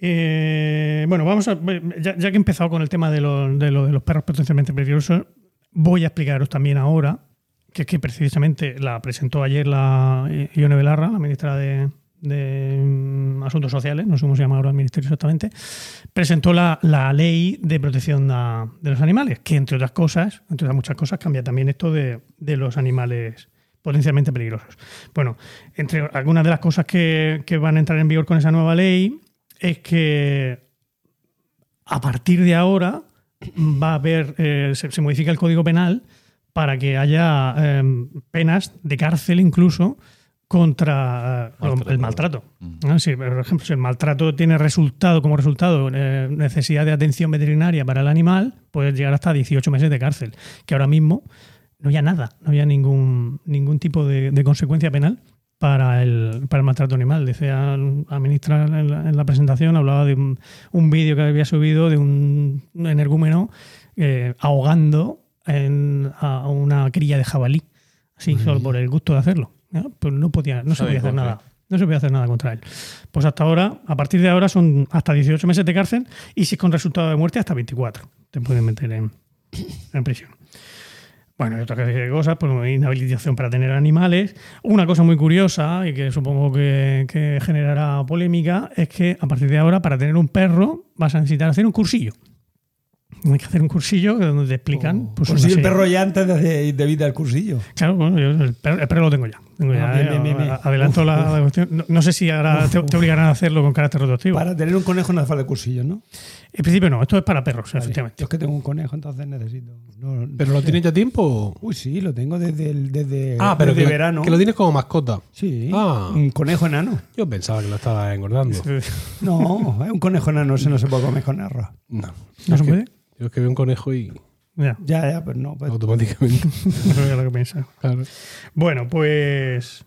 eh, bueno, vamos a. Ya, que he empezado con el tema de, los- de, los- de los perros potencialmente peligrosos, voy a explicaros también ahora, que es que precisamente la presentó ayer la Ione Belarra, la ministra de, de, mm, Asuntos Sociales, no sé cómo se llama ahora el ministerio exactamente, presentó la, la ley de protección de los animales, que entre otras cosas, entre otras muchas cosas, cambia también esto de, de los animales potencialmente peligrosos. Bueno, entre algunas de las cosas que, que van a entrar en vigor con esa nueva ley es que a partir de ahora va a haber, eh, se, modifica el Código Penal para que haya eh, penas de cárcel incluso contra eh, Maltrato. el maltrato. ¿no? Si, por ejemplo, si el maltrato tiene resultado como resultado eh, necesidad de atención veterinaria para el animal, puede llegar hasta 18 meses de cárcel, que ahora mismo no había nada, no había ningún, ningún tipo de, de consecuencia penal para el, para el maltrato animal. Decía la ministra en la, en la presentación, hablaba de un, un vídeo que había subido de un energúmeno eh, ahogando en- a una cría de jabalí, así, solo por el gusto de hacerlo. ¿No? Pues no, podía, no se podía hacer nada. No se podía hacer nada contra él. Pues hasta ahora, a partir de ahora, son hasta 18 meses de cárcel y si es con resultado de muerte, hasta 24. Te pueden meter en, en prisión. Bueno, y otra serie de cosas, pues inhabilitación para tener animales. Una cosa muy curiosa y que supongo que, que generará polémica es que a partir de ahora, para tener un perro, vas a necesitar hacer un cursillo. Hay que hacer un cursillo donde te explican. Pues una si el perro ya antes de, de vida el cursillo. Claro, bueno, yo el perro, el perro lo tengo ya. Bien, bien, bien, bien. Adelanto la, la cuestión. No, no sé si ahora te, te obligarán a hacerlo con carácter retroactivo. Para tener un conejo no hace falta cursillos, ¿no? En principio no, esto es para perros, Vale. efectivamente. Yo es que tengo un conejo, entonces necesito. no- ¿Pero lo tienes ya tiempo? Uy, sí, lo tengo desde, el- desde, Ah, pero desde que, verano. que lo tienes como mascota. Sí, Ah. un conejo enano. Yo pensaba que lo estaba engordando. No, es un conejo enano, ese no se puede comer con arroz. No. ¿No Es se que- puede? Yo es que veo un conejo y Ya, Ya, ya, pero no. pues- automáticamente. no sabía lo que. Claro. Bueno, pues.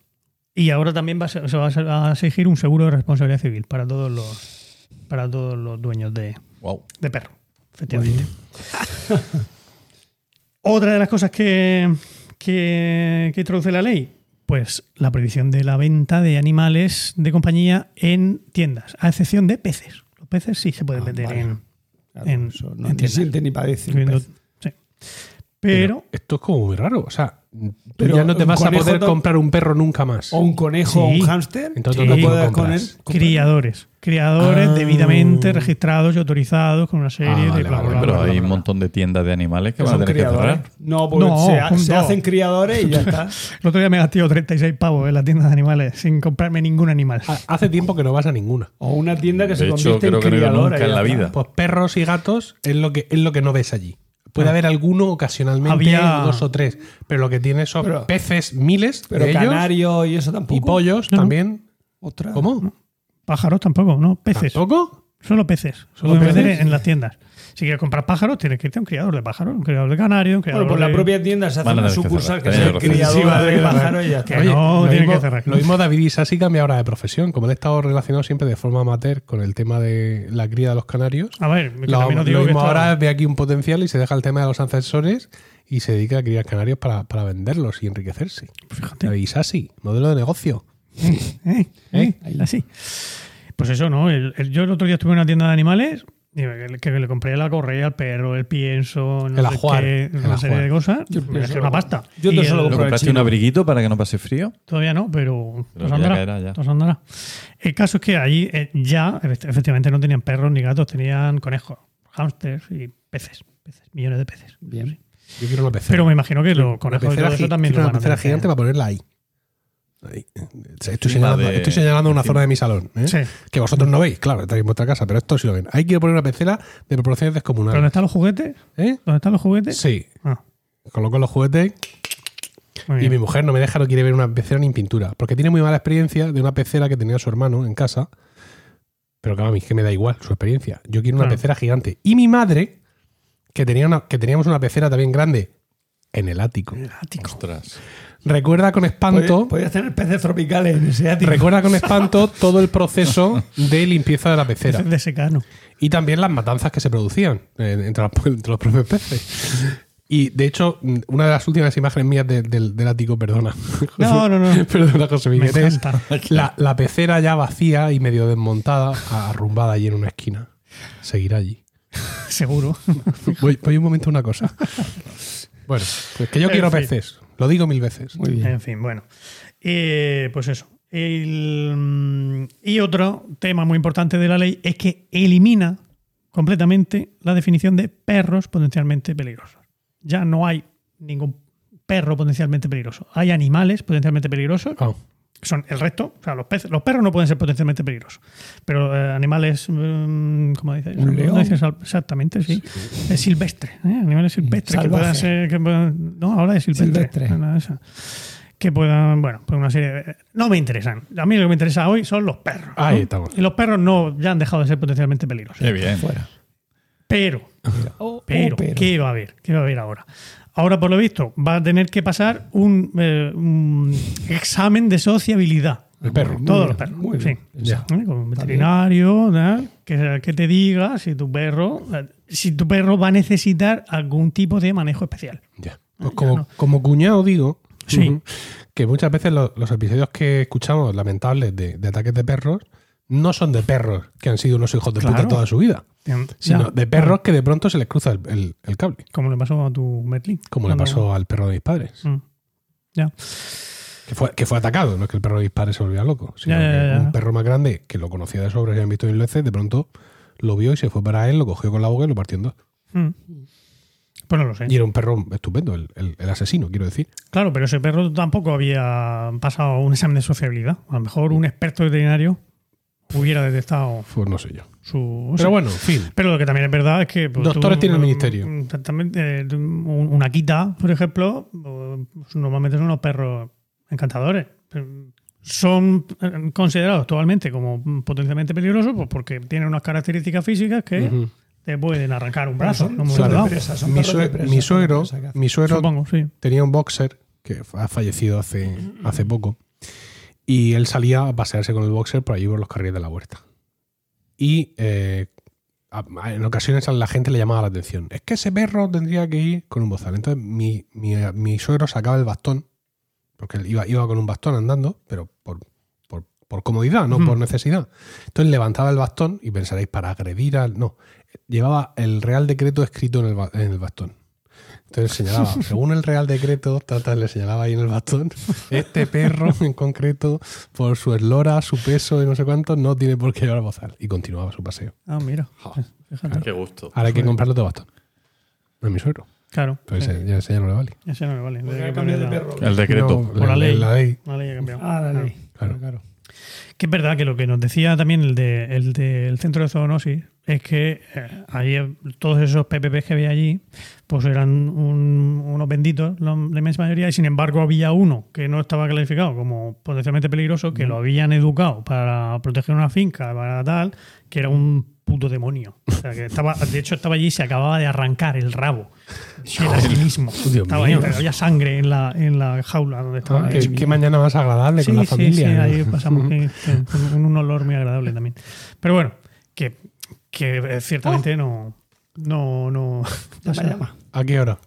Y ahora también va a ser- se va a exigir un seguro de responsabilidad civil para todos los para todos los dueños de, Wow. de perro, efectivamente. Otra de las cosas que, que, que introduce la ley, pues la prohibición de la venta de animales de compañía en tiendas, a excepción de peces. Los peces sí se pueden Ah, vender vale. en, Claro, en- eso no en ni tiendas. siente ni padece. un Viendo- pez. Pero, esto es como muy raro. O sea, tú ya no te vas a poder to- comprar un perro nunca más. O un conejo o un hámster. Entonces, Sí. no ¿dónde puedes lo con él. comprar- criadores. Criadores Ah. debidamente registrados y autorizados con una serie Ah, de vale, bla, vale, bla, Pero bla, bla, hay un montón de tiendas de animales que van a son tener que criadores. cerrar. No, porque No, se, ha- se no. hacen criadores y ya está. El otro día me gasté yo 36 pavos en la tienda de animales sin comprarme ningún animal. Ha- Hace tiempo que no vas a ninguna. O una tienda que se hecho, convierte creo en que no nunca en la vida. Pues perros y gatos es lo que, es lo que no ves allí. Puede Ah. haber alguno ocasionalmente, Había- dos o tres, pero lo que tienes son Pero- peces, miles Pero de ellos, y eso tampoco. y pollos No, no. también. Ostras. ¿Cómo? Pájaros tampoco, ¿no? Peces. ¿Tampoco? Solo peces. ¿Solo peces? en las tiendas. Si quieres comprar pájaros, tienes que irte a un criador de pájaros, un criador de canario, un criador Bueno, por la de- propia tienda se hace Van a una tener que sucursal cerrar. que sea Tenéis razón. criadora Sí, de pájaros y ya está. Que no, lo tiene mismo, que cerrar. lo mismo David Isasi cambia ahora de profesión. Como él ha estado relacionado siempre de forma amateur con el tema de la cría de los canarios, A ver, que lo, también os digo lo que mismo esto- ahora ve aquí un potencial y se deja el tema de los ascensores y se dedica a criar canarios para, para venderlos y enriquecerse. Fíjate. David Isasi, modelo de negocio. Eh, eh, así. Pues eso, ¿no? El- el- yo el otro día estuve en una tienda de animales que, que le compré la correa al perro, el pienso, no El sé ajuar, qué, el una serie ajuar. de cosas. Yo me una pasta. yo te el- solo ¿Lo el compraste chino. un abriguito para que no pase frío? Todavía no, pero, Pero nos ya andará. caerá, ya. nos andará. El caso es que allí eh, ya, efect- efectivamente, no tenían perros ni gatos, tenían conejos, hámsters y peces. peces millones de peces. Bien. Yo quiero una pecera. Pero me imagino que los Una conejos y pecera, todo eso también lo una van a pecera tener que- gigante para ponerla ahí. Ahí. Estoy, Encima señalando, de- estoy señalando una encima. zona de mi salón. ¿eh? Sí. Que vosotros no veis, claro, estáis en vuestra casa, pero esto sí lo ven. Ahí quiero poner una pecera de proporciones ¿Pero descomunales. dónde están los juguetes? ¿Eh? ¿Dónde están los juguetes? Sí. Ah, Coloco los juguetes y mi mujer no me deja, no quiere ver una pecera ni en pintura. Porque tiene muy mala experiencia de una pecera que tenía su hermano en casa. Pero claro, a mí es que me da igual su experiencia. Yo quiero una Claro. pecera gigante. Y mi madre, que, tenía una, que teníamos una pecera también grande en el ático. Ostras. Recuerda con espanto. Podías tener peces tropicales en ese ático. Recuerda con espanto todo el proceso de limpieza de la pecera. De secano. Y también las matanzas que se producían eh, entre, los, entre los propios peces. Y de hecho, una de las últimas imágenes mías de- del- del ático, perdona. No, no, no. Perdona, José Me Miguel. Es encanta. la, la pecera ya vacía y medio desmontada, arrumbada allí en una esquina. Seguirá allí. Seguro. Voy, voy un momento a una cosa. Bueno, pues que yo En quiero fin. peces. Lo digo mil veces. Muy bien. En fin, bueno. Eh, pues eso. El, mm, y otro tema muy importante de la ley es que elimina completamente la definición de perros potencialmente peligrosos. Ya no hay ningún perro potencialmente peligroso. Hay animales potencialmente peligrosos. Ah, Son el resto. O sea, los, peces, los perros no pueden ser potencialmente peligrosos. Pero eh, animales, mm, ¿cómo dices? Un león. No dices exactamente, sí. Es silvestre. ¿eh? Animales silvestres que puedan ser. que puedan- no, ahora es silvestre. Silvestre. No, no. Que puedan, bueno, pues una serie. de- no me interesan. A mí lo que me interesa hoy son los perros. ¿no? Ahí estamos. Y los perros no ya han dejado de ser potencialmente peligrosos. Qué bien. Fuera. Pero, Oh, pero, oh, pero. ¿qué va a haber? ¿Qué va a haber ahora? Ahora, por lo visto, va a tener que pasar un, eh, un examen de sociabilidad. el perro. Todos los perros. muy sí. bien. Ya. ¿Eh? Con un veterinario, ¿no? que, que te diga si tu perro si tu perro va a necesitar algún tipo de manejo especial. Ya. Pues ya como, no. como cuñado digo Sí. que muchas veces los, los episodios que escuchamos lamentables de, de ataques de perros no son de perros que han sido unos hijos de puta toda su vida, sino Ya. de perros que de pronto se les cruza el, el- el cable, Como le pasó a tu Merlin. como le pasó al perro de mis padres, Mm. Ya. que fue, que fue atacado, no es que el perro de mis padres se volvía loco, sino Ya, ya, que ya. un perro más grande que lo conocía de sobra y habían visto mil veces, de pronto lo vio y se fue para él, lo cogió con la boca y lo partió en dos. Mm. Pues no lo sé. Y era un perro estupendo, el, el- el asesino, quiero decir. Claro, pero ese perro tampoco había pasado un examen de sociabilidad. A lo mejor un experto veterinario hubiera detectado Pues no sé yo. su. Pero bueno, en fin. Pero lo que también es verdad es que. pues, Doctores tiene el ministerio. También, eh, un- una quita, por ejemplo, pues, normalmente son unos perros encantadores. Son eh, considerados actualmente como potencialmente peligrosos pues, porque tienen unas características físicas que te pueden arrancar un brazo. son- de dado. presa, son Mi, presa, suegro, mi suegro Supongo, sí. tenía un boxer que ha fallecido hace, hace poco. Y él salía a pasearse con el boxer por allí por los carriles de la huerta. Y eh, en ocasiones a la gente le llamaba la atención. Es que ese perro tendría que ir con un bozal. Entonces mi, mi, mi suegro sacaba el bastón, porque él iba, iba con un bastón andando, pero por, por, por comodidad, no por necesidad. Entonces levantaba el bastón y pensaréis, para agredir al... No, llevaba el Real Decreto escrito en el, en el bastón. Entonces señalaba, según el Real Decreto, tata, le señalaba ahí en el bastón, este perro en concreto, por su eslora, su peso y no sé cuánto, no tiene por qué llevar bozal. Y continuaba su paseo. Ah, mira. Fíjate. Qué gusto. Ahora hay que comprarle otro bastón. No es mi suegro. Claro. Pero sí. ese, ya, ese ya no le vale. Ese no me vale. Que de perro. El decreto. No, Por la ley. La ley. La ley ha cambiado. Ah, la Claro. ley. Claro. claro. Que es verdad que lo que nos decía también el, de, el del centro de zoonosis es que eh, ahí eh, todos esos PPPs que había allí pues eran un- unos benditos, la, la inmensa mayoría, y sin embargo había uno que no estaba clasificado como potencialmente peligroso, que lo habían educado para proteger una finca, para tal, que era un puto demonio. O sea, que estaba, de hecho estaba allí y se acababa de arrancar el rabo. Era el mismo. Dios Estaba mío. ahí, había sangre en la, en la jaula donde estaba. Ah, qué, qué mañana más agradable con la familia. Sí, sí, ¿no? ahí pasamos que- un olor muy agradable también. Pero bueno, que, que eh, ciertamente no. No, no. Llama, llama. ¿A qué hora?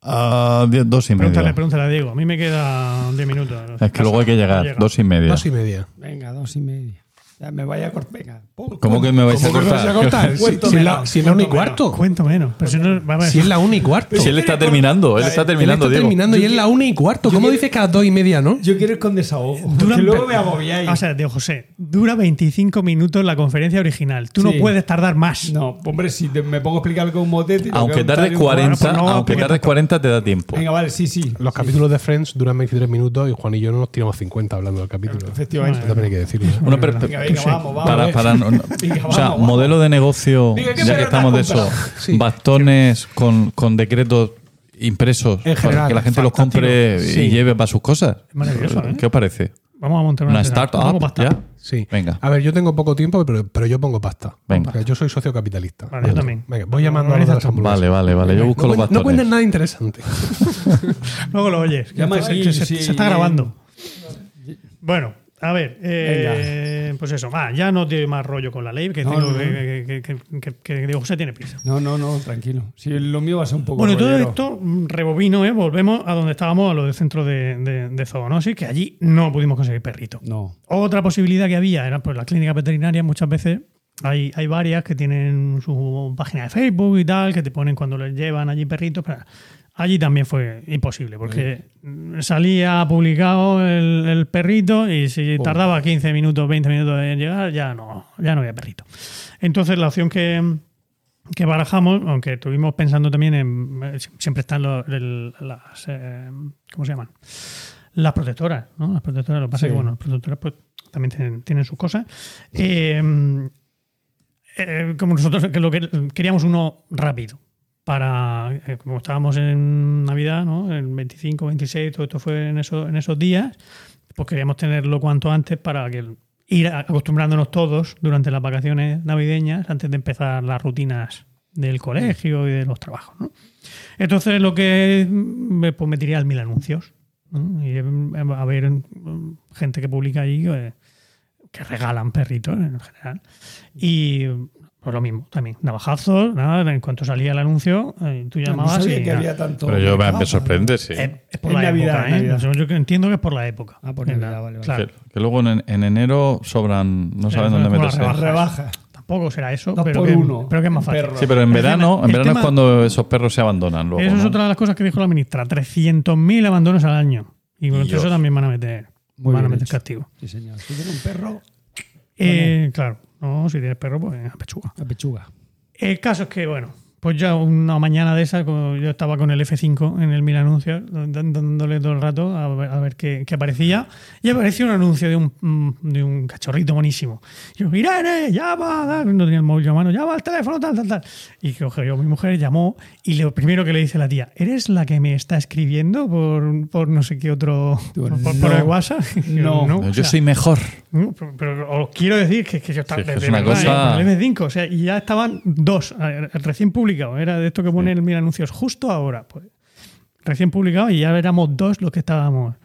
Diez- dos y Pregúntale, media. pregúntale a Diego. A mí me quedan 10 minutos. Es que luego hay que llegar. Llega. Dos y media. Dos y media. Venga, dos y media. Ya me vaya a cortar. Venga. pum, ¿Cómo que me vais a ¿Cómo que me vas a cortar? cortar? Si, si es la, si es la una y cuarto. Cuento menos. Pero si no, va a ver. Si es la una y cuarto. Si él está terminando, él está Él terminando, está Diego. terminando y es la una y cuarto. ¿Cómo dices que a las dos y media, no? Yo quiero ir con desahogo. Dura- Porque luego me agobiáis. O sea, Diego José, dura 25 minutos la conferencia original. Tú no Sí. puedes tardar más. no, hombre, si te- me pongo a explicar con un motete. Aunque que tardes contar un- 40, pues no, aunque porque tardes 40 te da tiempo. Venga, vale, sí, sí. Los capítulos de Friends duran 23 minutos y Juan y yo no nos tiramos 50 hablando del capítulo. Efectivamente. Eso también hay que decirlo. Para, para, no- no- Venga, o sea, vamos, vamos. modelo de negocio, Venga, ¿qué ya que estamos de eso? Sí. bastones con, con decretos impresos En para que la gente los compre Sí. y lleve para sus cosas. Es maravilloso, ¿eh? ¿Qué os parece? Vamos a montar una, ¿Una startup? Pasta. ¿Ya? Sí. Venga. A ver, yo tengo poco tiempo, pero, pero yo pongo pasta. Venga. Porque yo soy socio capitalista. Vale, yo también. Venga, voy llamando a los de las hamburguesas. Vale, vale, vale. Yo busco no, los cuen- no bastones. cuentes nada interesante. Luego lo oyes. que Llama se, aquí, que se- sí, se está grabando. Bueno, a ver. eh, pues eso. Ah, ya no tiene más rollo con la ley, que, No, tengo no, no. que, que, que- José tiene prisa. No, no, no, tranquilo. Si lo mío va a ser un poco. Bueno, todo esto, mm, rebobino, ¿eh? volvemos a donde estábamos, a lo del centro de, de, de zoonosis, que allí no pudimos conseguir perrito. No. Otra posibilidad que había era pues las clínicas veterinarias muchas veces hay, hay varias que tienen su página de Facebook y tal, que te ponen cuando les llevan allí perritos. Pero allí también fue imposible, porque salía publicado el, el perrito y si tardaba 15 minutos, 20 minutos en llegar, ya no, ya no había perrito. Entonces la opción que, que barajamos, aunque estuvimos pensando también en. eh, Siempre están los, el- las. eh, ¿Cómo se llaman? Las protectoras, ¿no? Las protectoras, lo que pasa es Sí. que, bueno, las protectoras pues, también tienen, tienen sus cosas. Eh, eh, como nosotros que lo que queríamos uno rápido. Para, eh, como estábamos en Navidad, ¿no? El 25, 26, todo esto fue en, eso, en esos días, pues queríamos tenerlo cuanto antes para que ir acostumbrándonos todos durante las vacaciones navideñas antes de empezar las rutinas del colegio y de los trabajos. ¿no? Entonces lo que me, pues, me tiré al mil anuncios. ¿no? Y eh, a ver gente que publica allí que, que regalan perritos en general. Y pues lo mismo, también. Navajazos, nada, en cuanto salía el anuncio, eh, tú No llamabas sabía y que había tanto. Pero yo me, me sorprende, sí. Eh, es por En la Navidad, época, ¿eh? Navidad. Yo entiendo que es por la época. Ah, por Navidad, la- vale, vale. Claro. Que, que luego en, en enero sobran, no saben dónde meterse. las Rebaja. Tampoco será eso, Dos pero, por que, uno. pero que es más fácil. Perro. Sí, pero en verano, en verano tema- es cuando esos perros se abandonan. Luego, Eso es ¿no? otra de las cosas que dijo la ministra. 300.000 abandonos al año. Y con eso también van a meter, Muy van a meter hecho. castigo. Sí, señor. Si tiene un perro, Eh, claro, no, si tienes perro, pues a pechuga. la pechuga. El caso es que, bueno, pues ya una mañana de esa, yo estaba con el F5 en el mil anuncios, dándole todo el rato a ver, a ver qué, qué aparecía, y apareció un anuncio de un, mm, de un cachorrito buenísimo. Y yo, Irene, llama, no tenía el móvil a mano, llama al teléfono, tal, tal, tal. Y cogió mi mujer, llamó, y lo primero que le dice la tía, ¿eres la que me está escribiendo por, por no sé qué otro, por, por- por No. el WhatsApp? Yo, No. o Yo sea, soy mejor. Pero, pero os quiero decir que, que yo estaba Sí, que de- es una verdad, cosa- ¿eh? el F5, o sea, y ya estaban dos, recién publicado. Era de esto que pone el mil anuncios justo ahora, pues. Recién publicado y ya éramos dos los que estábamos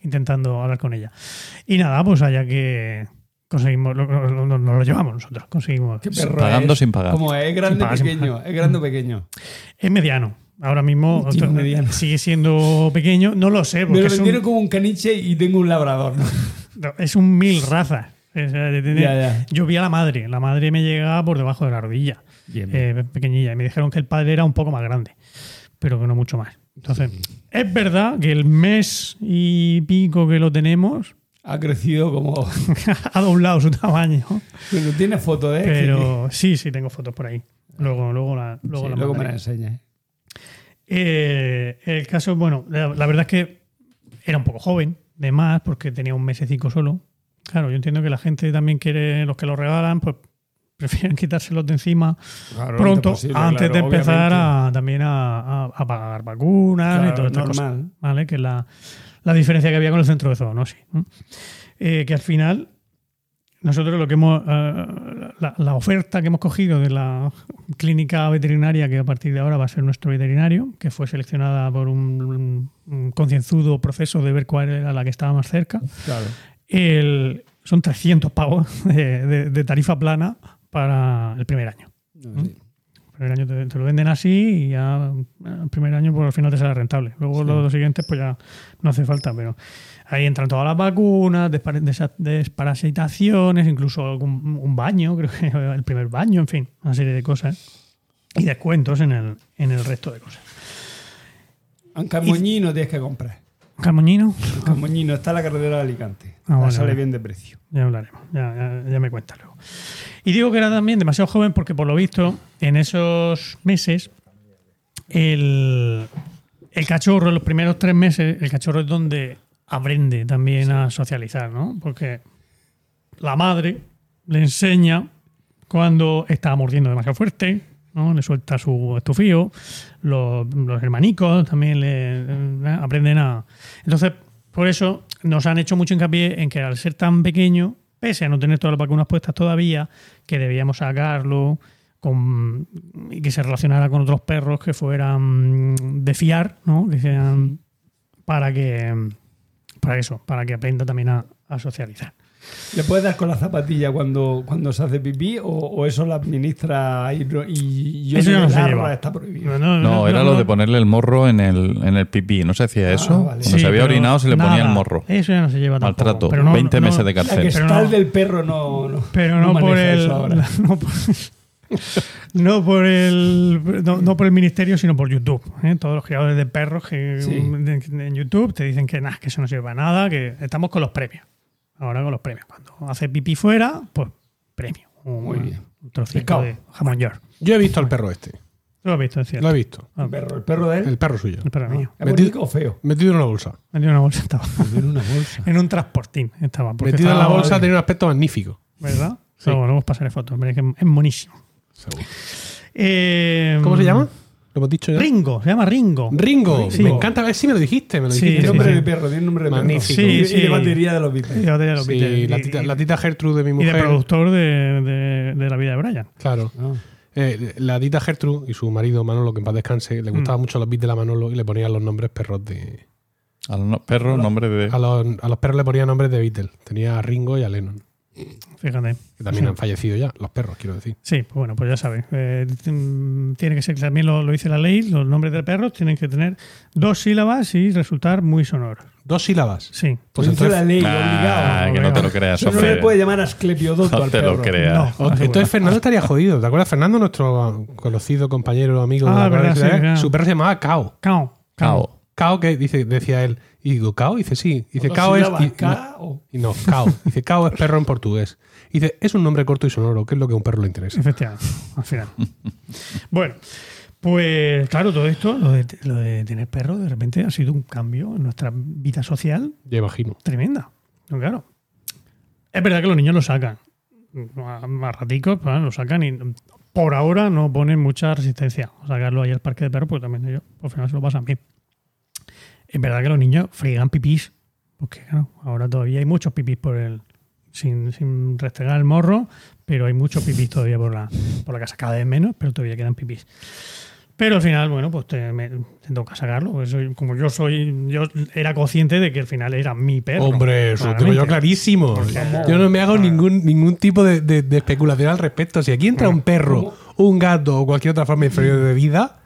intentando hablar con ella. Y nada, pues allá que conseguimos, lo- lo- lo- nos lo llevamos nosotros, conseguimos. ¿Qué perro Pagando es? sin pagar. ¿Cómo es? ¿Es grande pagar, pequeño? ¿Es grande o pequeño? Es mediano. Ahora mismo otro- mediano. sigue siendo pequeño. No lo sé, Me lo es un, vendieron como un caniche y tengo un labrador. ¿no? No, es un mil razas. O sea, de tener- Ya, ya. Yo vi a la madre. La madre me llegaba por debajo de la rodilla. Bien, eh, pequeñilla. Y me dijeron que el padre era un poco más grande, pero que no mucho más. Entonces, es verdad que el mes y pico que lo tenemos Ha crecido como. ha doblado su tamaño. Pero tiene foto de. Pero sí, sí, tengo fotos por ahí. Luego, luego la, luego la luego me la enseñas. Eh, el caso, bueno, la, la verdad es que era un poco joven, de más, porque tenía un mesecico solo. Claro, yo entiendo que la gente también quiere, los que lo regalan, pues prefieren quitárselos de encima Claro, pronto, antes posible, antes claro, de empezar a, también a, a- a pagar vacunas y todas estas cosas. ¿Vale? Que es la, la diferencia que había con el centro de zoonosis. ¿no? Eh, que al final, nosotros lo que hemos. eh, la, la oferta que hemos cogido de la clínica veterinaria, que a partir de ahora va a ser nuestro veterinario, que fue seleccionada por un, un concienzudo proceso de ver cuál era la que estaba más cerca. Claro. El- son 300 pavos de, de- de tarifa plana para el primer año. No, sí. El primer año te, te lo venden así y ya el primer año pues, al final te sale rentable. Luego los, los siguientes pues ya no hace falta, pero ahí entran todas las vacunas, desparasitaciones, incluso un baño, creo que el primer baño, en fin, una serie de cosas. Y descuentos en el, en el resto de cosas. Aunque moñino tienes que comprar. Camoñino, Aunque moñino está en la carretera de Alicante. Ah, bueno, sale bien de precio. Ya hablaremos, ya, ya- ya me cuentas luego. Y digo que era también demasiado joven porque por lo visto en esos meses el, el cachorro, en los primeros tres meses, el cachorro es donde aprende también a socializar, ¿no? Porque la madre le enseña cuando está mordiendo demasiado fuerte, ¿no? Le suelta su estufío, los, los hermanicos también le eh, aprenden a... Entonces, por eso nos han hecho mucho hincapié en que al ser tan pequeño, pese a no tener todas las vacunas puestas todavía, que debíamos sacarlo con, y que se relacionara con otros perros que fueran de fiar, ¿no? Que sean para que para eso, para que aprenda también a, a socializar. ¿Le puedes dar con la zapatilla cuando, cuando se hace pipí o, o eso la administra y, no- y yo Eso ya no se lleva. está prohibido? No, era lo de ponerle el morro en el, en el pipí. ¿No se hacía eso? vale. Cuando Sí, se había orinado se le ponía el morro. Eso ya no se lleva tampoco. Maltrato. Pero no- 20 no- meses de La cárcel. que Pero está no- el del perro no, no, Pero no, por el. eso ahora. No por, no por el. No, no por el ministerio, sino por YouTube. ¿eh? Todos los creadores de perros que Sí. en YouTube te dicen que, nah, que eso no sirve para nada, que estamos con los premios. Ahora con los premios. Cuando hace pipí fuera, pues premio. Un, Muy bien. Un trocito de jamón york. Yo he visto al perro este. Lo has visto, es cierto. Lo he visto. Ah, El perro, el perro de él. El perro suyo. el perro mío. ¿Es Metido- o feo? Metido en una bolsa. Metido en una bolsa estaba. En una bolsa. en un transportín estaba. Metido en la bolsa tenía un aspecto magnífico. ¿Verdad? Sí. Luego, luego os pasaré fotos. Que es monísimo. Seguro. Eh, ¿Cómo se llama? Lo hemos dicho ya. Ringo, se llama Ringo. Ringo. Sí. Me encanta ver si me lo dijiste. Me lo Sí, dijiste. Tiene sí, nombre sí. de perro, tiene nombre de perro. Magnífico. Sí, y, y sí. de batería de los Y Beatles. la botella de los Sí, Beatles. la Y- tita, y- la tita Gertrude de mi y de mujer. productor de, de- de la vida de Brian. Claro. Ah. Eh, la tita Gertrude y su marido Manolo, que en paz descanse, le gustaban mucho los beats de la Manolo y le ponían los nombres perros de. A los no- perros, nombre de. A los, a los perros le ponían nombres de Beatles. Tenía a Ringo y a Lennon, Fíjate. que también han fallecido ya, los perros, quiero decir. Sí, pues bueno, pues ya sabes. eh, mm, tiene que ser, también lo, lo dice la ley, los nombres de perros tienen que tener dos sílabas y resultar muy sonoros. Dos sílabas. Sí. Pues dice entonces, la ley, Ah, obligado. que no te lo creas, no le puede llamar asclepiodoto No al te perro. lo creas. No. o- entonces Fernando estaría jodido. ¿Te acuerdas? Fernando, nuestro conocido compañero, amigo de Ah, la verdad, radio, sí, claro. Su perro se llamaba Cao. Cao. Cao. Cao, que dice, decía él. Y digo, Cao, dice sí. Dice, Cao es. y- K o- Y no, Cao. Dice, Cao es perro en portugués. Dice, es un nombre corto y sonoro, que es lo que a un perro le interesa. Efectivamente, al final. bueno, Pues claro, todo esto, lo de, lo de tener perro, de repente ha sido un cambio en nuestra vida social Ya imagino. tremenda. No, claro. Es verdad que los niños lo sacan. A, a raticos, pues, lo sacan y por ahora no ponen mucha resistencia a sacarlo ahí al parque de perros, porque también ellos al final se lo pasan bien. Es verdad que los niños friegan pipís, porque claro, ahora todavía hay muchos pipís por el. Sin, sin restregar el morro, pero hay muchos pipís todavía por la, por la casa, cada vez menos, pero todavía quedan pipís. Pero al final, bueno, pues te, me, te toca sacarlo. porque soy- como yo soy, yo era consciente de que al final era mi perro. Hombre, eso lo tengo yo clarísimo. Yo no me hago ningún, ningún tipo de, de- de especulación al respecto. Si aquí entra un perro, un gato o cualquier otra forma inferior de vida,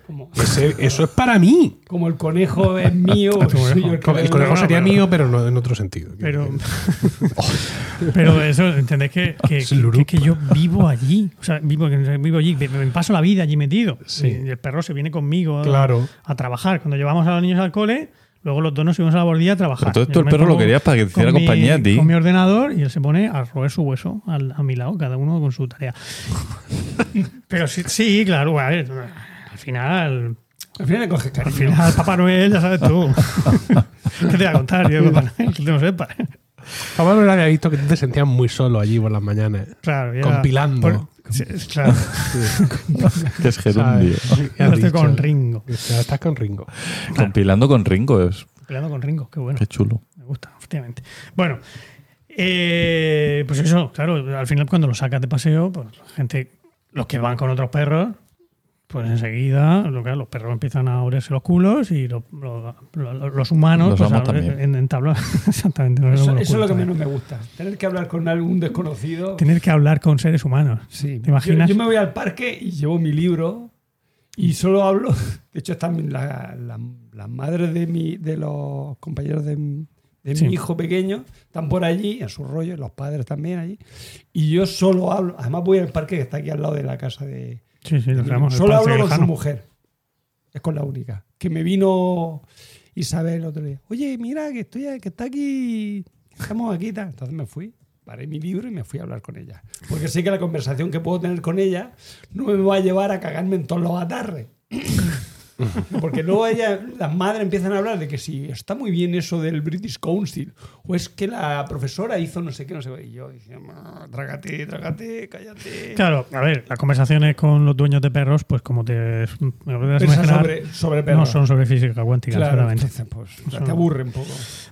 eso es para mí. Como el conejo es mío, soy yo el que El le- conejo sería mío, pero no en otro sentido. Pero, pero eso, ¿entendés? Que, que, Es que- yo vivo allí. O sea, vivo, vivo allí. Me paso la vida allí metido. Sí. Y el perro se viene conmigo a- Claro. a, trabajar. Cuando llevamos a los niños al cole, luego los dos nos subimos a la bordilla a trabajar. Pero todo esto el perro lo querías para que te hiciera con mi- compañía a ti. Con mi ordenador y él se pone a roer su hueso al- a mi lado, cada uno con su tarea. Pero sí, sí, claro, a ver, al final Al final le coges al cariño. final, Papá Noel, ya sabes tú. ¿Qué te voy a contar yo, Papá Noel? Que tú no sepas. Papá no había visto que tú te sentías muy solo allí por las mañanas. Claro, ya- Compilando. por- sí, claro, Que es gerundio. Ya estoy con Ringo. Ya estás con Ringo. Compilando con Ringo es. Peleando con Ringo, qué bueno. Qué chulo. Me gusta, efectivamente. Bueno, eh, pues eso, claro, al final cuando lo sacas de paseo, pues la gente, los que van con otros perros, pues enseguida lo que- los perros empiezan a olerse los culos y los, los- los- los humanos Los pues, también. en, entablar. Exactamente. nos Eso, eso es lo que menos me gusta. Tener que hablar con algún desconocido. Tener que hablar con seres humanos. Sí. ¿Te imaginas? Yo, yo me voy al parque y llevo mi libro y solo hablo. De hecho, están la- la- las madres de, mi, de los compañeros de, de Sí. mi hijo pequeño, están por allí, en su rollo, los padres también allí. Y yo solo hablo. Además, voy al parque que está aquí al lado de la casa de. Sí, sí, solo hablo con su mujer. Es con la única. Que me vino Isabel el otro día. Oye, mira, que estoy que está aquí. Estamos aquí. Tal. Entonces me fui, paré mi libro y me fui a hablar con ella. Porque sé que la conversación que puedo tener con ella no me va a llevar a cagarme en todos los atarres. Porque luego ella, las madres empiezan a hablar de que si está muy bien eso del British Council, o es que la profesora hizo no sé qué, no sé qué. Y yo dije, "Ma, trágate, trágate, cállate. Claro, a ver, las conversaciones con los dueños de perros, pues como te imaginar, sobre, sobre perros. no son sobre física cuántica, Claro, seguramente. entonces, pues, te aburre un poco.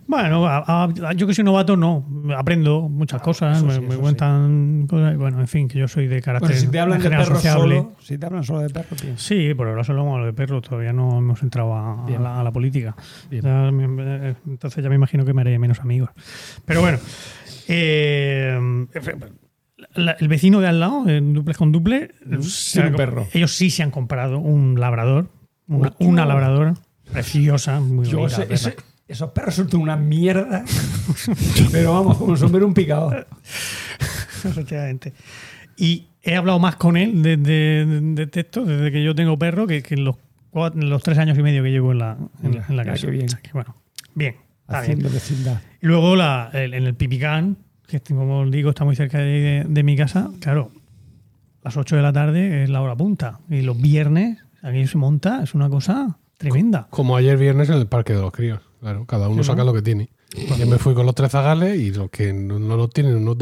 Bueno, a- a- yo que soy novato, no. Aprendo muchas cosas, me, sí. cuentan cosas. Bueno, en fin, que yo soy de carácter Bueno, si te hablan de perros sociable. solo, si te hablan solo de perros. Sí, por ahora solo hablamos de perros, todavía no hemos entrado a, la, a la política. Ya entonces ya me imagino que me haré menos amigos. Pero bueno, eh, la- el vecino de al lado, en duples con duple, ha- un perro. ellos sí se han comprado un labrador, una, labradora preciosa, muy Yo bonita. sé- la verdad. ese- esos perros son una mierda. pero vamos, como sombrero un picado. Efectivamente. Y he hablado más con él desde de, de texto, desde que yo tengo perro, que, que los, cuatro- los tres años y medio que llevo en la, en, Mira, en la casa. qué bien. Bueno, bien. está bien. Haciendo vecindad. Y luego la, el- en el Pipicán, que como digo está muy cerca de, de mi casa, claro, las 8 de la tarde es la hora punta. Y los viernes aquí se monta, es una cosa tremenda. Como ayer viernes en el Parque de los Críos. Claro, cada uno Sí, saca ¿no? lo que tiene. Yo me fui con los tres zagales y los que no, no lo tienen no, o,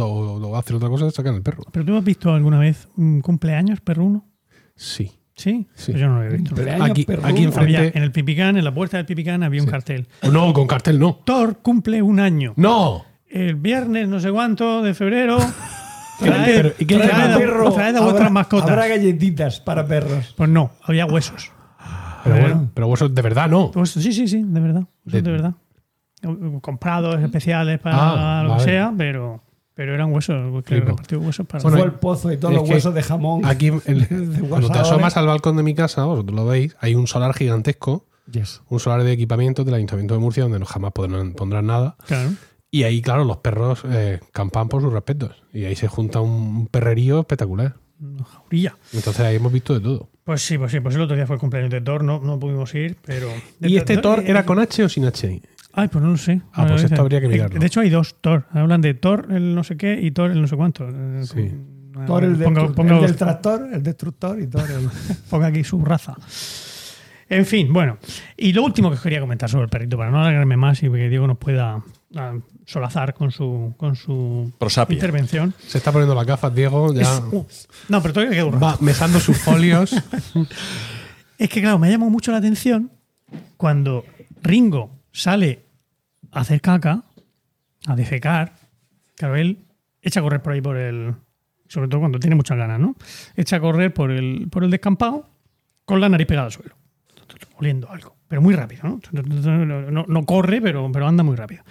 o hacen otra cosa sacan el perro. ¿Pero tú has visto alguna vez un cumpleaños perruno? Sí. ¿Sí? Sí. Pues yo no lo he visto. Cumpleaños Aquí- perruno. aquí enfrente- Había- en el Pipicán, en la puerta del Pipicán, había un cartel. No, con cartel no. Thor cumple un año. ¡No! El viernes no sé cuánto de febrero. Pero- Traed, ¿y qué traed perro, traed a habrá- vuestras mascotas. Habrá galletitas para perros. Pues no, había huesos. Pero Ah. bueno, pero vosotros de verdad no. Pues sí, sí, sí, de verdad. De- De, verdad. Comprados especiales para Ah, lo que vale. sea, pero, pero eran huesos. Que repartió huesos para. Bueno, Fue el pozo y todos los huesos de jamón. Aquí, De cuando te asomas al balcón de mi casa, vosotros lo veis, hay un solar gigantesco, Yes. un solar de equipamiento del Ayuntamiento de Murcia donde no jamás podrán, pondrán nada. Claro. Y ahí, claro, los perros eh, campan por sus respetos. Y ahí se junta un perrerío espectacular. Una jaulilla. Entonces ahí hemos visto de todo. Pues sí, pues sí, pues el otro día fue el cumpleaños de Thor, no, no pudimos ir, pero. ¿Y este Thor eh, era con H o sin H? Ay, pues no lo sé. Ah, pues esto habría que eh, mirarlo. De hecho, hay dos Thor. Hablan de Thor el no sé qué y Thor el no sé cuánto. Eh, Sí. Thor el, Ponga- destru- ponga el del tractor, el destructor y Thor el... ponga aquí su raza. En fin, bueno. Y lo último que os quería comentar sobre el perrito, para no alargarme más y que Diego nos pueda ah, solazar con su, con su Prosapia. intervención. Se está poniendo las gafas, Diego. Ya Es- uh, no, pero todavía queda va mejando sus folios. Es que, claro, me ha llamado mucho la atención cuando Ringo sale a hacer caca, a defecar. Claro, él echa a correr por ahí por el. Sobre todo cuando tiene muchas ganas, ¿no? Echa a correr por el, por el descampado con la nariz pegada al suelo. Oliendo algo. Pero muy rápido, ¿no? No, corre, pero, pero anda muy rápido.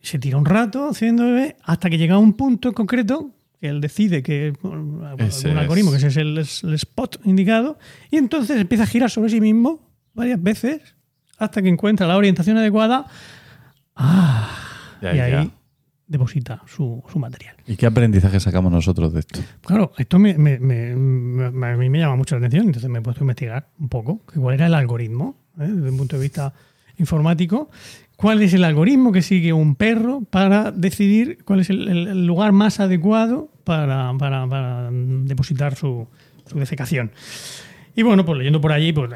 Se tira un rato haciendo bebé hasta que llega a un punto en concreto que él decide que es. algoritmo, que ese es el, es el spot indicado, y entonces empieza a girar sobre sí mismo varias veces hasta que encuentra la orientación adecuada Ya, y ya. ahí deposita su, su material. ¿Y qué aprendizaje sacamos nosotros de esto? Claro, esto me, me- me- me- a mí me llama mucho la atención, entonces me he puesto a investigar un poco que cuál era el algoritmo, ¿eh? desde un punto de vista informático, cuál es el algoritmo que sigue un perro para decidir cuál es el, lugar más adecuado para, para- para depositar su, su defecación. Y bueno, pues leyendo por allí, pues,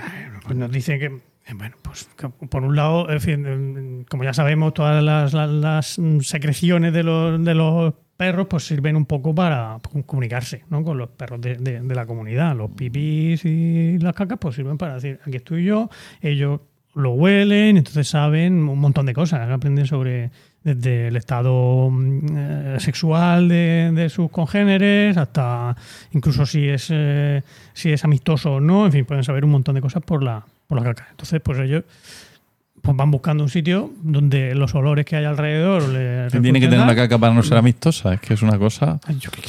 pues nos dice que, bueno, pues por un lado, eh, como ya sabemos, todas las, secreciones de los, de los perros pues sirven un poco para comunicarse ¿no? con los perros de, la comunidad. Los pipis y las cacas pues sirven para decir, aquí estoy yo, ellos lo huelen, entonces saben un montón de cosas, aprenden sobre desde el estado mm, eh, sexual de, de sus congéneres hasta incluso si es eh, si es amistoso o no, en fin, pueden saber un montón de cosas por la por la caca. Entonces, pues ellos pues van buscando un sitio donde los olores que hay alrededor le ¿Quién tiene que tener dar. caca para no ser amistosa? Es que es una cosa. Ay, yo que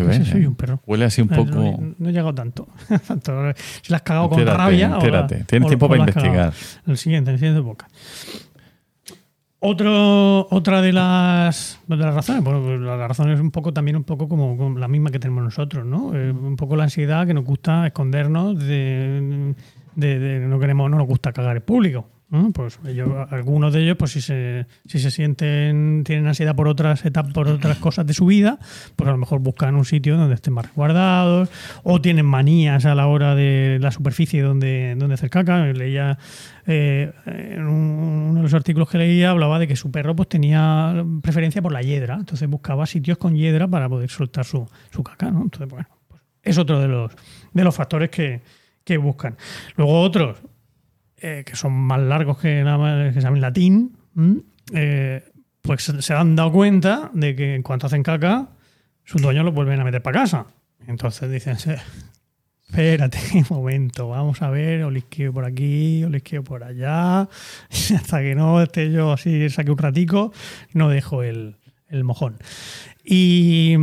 No ver, sé, soy ¿eh? un perro. Huele así un poco. No, no he llegado tanto. tanto. Si la has cagado con Entérate, rabia. o la- entérate. Tienes o- tiempo o para la investigar. El siguiente, el siguiente boca. Otro, otra de las, de las razones, bueno, pues la razón es un poco también un poco como, como la misma que tenemos nosotros, ¿no? Eh, un poco la ansiedad que nos gusta escondernos de, de- de- no queremos, no nos gusta cagar en público. Pues ellos, algunos de ellos, pues si se, si se sienten, tienen ansiedad por otras etapas, por otras cosas de su vida, pues a lo mejor buscan un sitio donde estén más resguardados, o tienen manías a la hora de la superficie donde, donde hacer caca. Leía eh, en un- uno de los artículos que leía hablaba de que su perro pues tenía preferencia por la hiedra, entonces buscaba sitios con hiedra para poder soltar su, su caca, ¿no? Entonces, bueno, pues es otro de los, de los factores que, que buscan. Luego otros, eh, que son más largos que, nada más, que llaman latín, eh, pues se han dado cuenta de que en cuanto hacen caca, sus dueños los vuelven a meter para casa. Entonces dicen, "Sí, espérate un momento, vamos a ver, olisqueo por aquí, olisqueo por allá, hasta que no esté yo así, saque un ratico, no dejo el, el mojón. Y,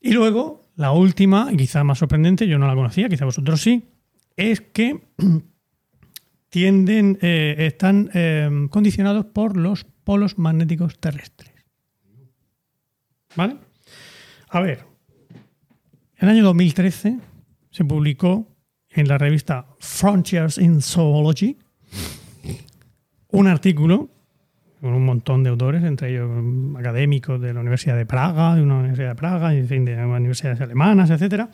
y luego, la última, quizá más sorprendente, yo no la conocía, quizá vosotros sí, es que tienden, eh, están eh, condicionados por los polos magnéticos terrestres. ¿Vale? A ver, en el año 2013 se publicó en la revista Frontiers in Zoology un artículo con un montón de autores, entre ellos académicos de la Universidad de Praga, de una Universidad de Praga, en fin, de universidades alemanas, etcétera,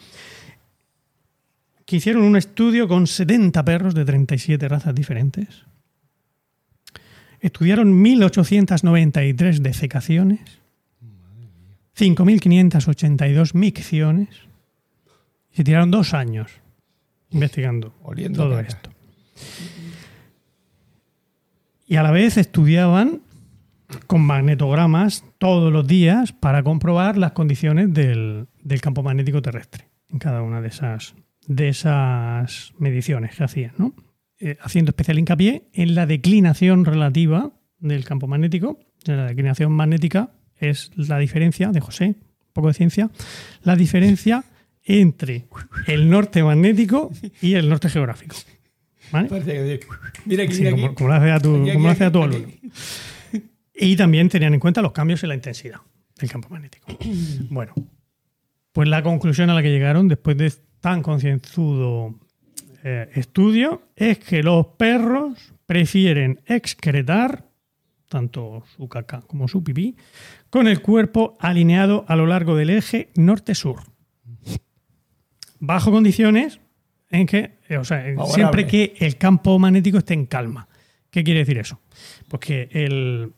que hicieron un estudio con 70 perros de 37 razas diferentes. Estudiaron 1.893 defecaciones, 5.582 micciones y se tiraron dos años investigando Oliendo todo caca. esto. Y a la vez estudiaban con magnetogramas todos los días para comprobar las condiciones del, del campo magnético terrestre en cada una de esas, de esas mediciones que hacían, ¿no? Eh, haciendo especial hincapié en la declinación relativa del campo magnético. La declinación magnética es la diferencia, de José, un poco de ciencia, la diferencia entre el norte magnético y el norte geográfico. ¿Vale? Que- Mira aquí, Sí, mira como, aquí. como lo hace a tu, Aquí, como lo aquí, hace a tu aquí. alumno. Y también tenían en cuenta los cambios en la intensidad del campo magnético. Bueno, pues la conclusión a la que llegaron después de tan concienzudo eh, estudio es que los perros prefieren excretar tanto su caca como su pipí, con el cuerpo alineado a lo largo del eje norte-sur. Bajo condiciones en que, eh, o sea, Favorable. siempre que el campo magnético esté en calma. ¿Qué quiere decir eso? Pues que el,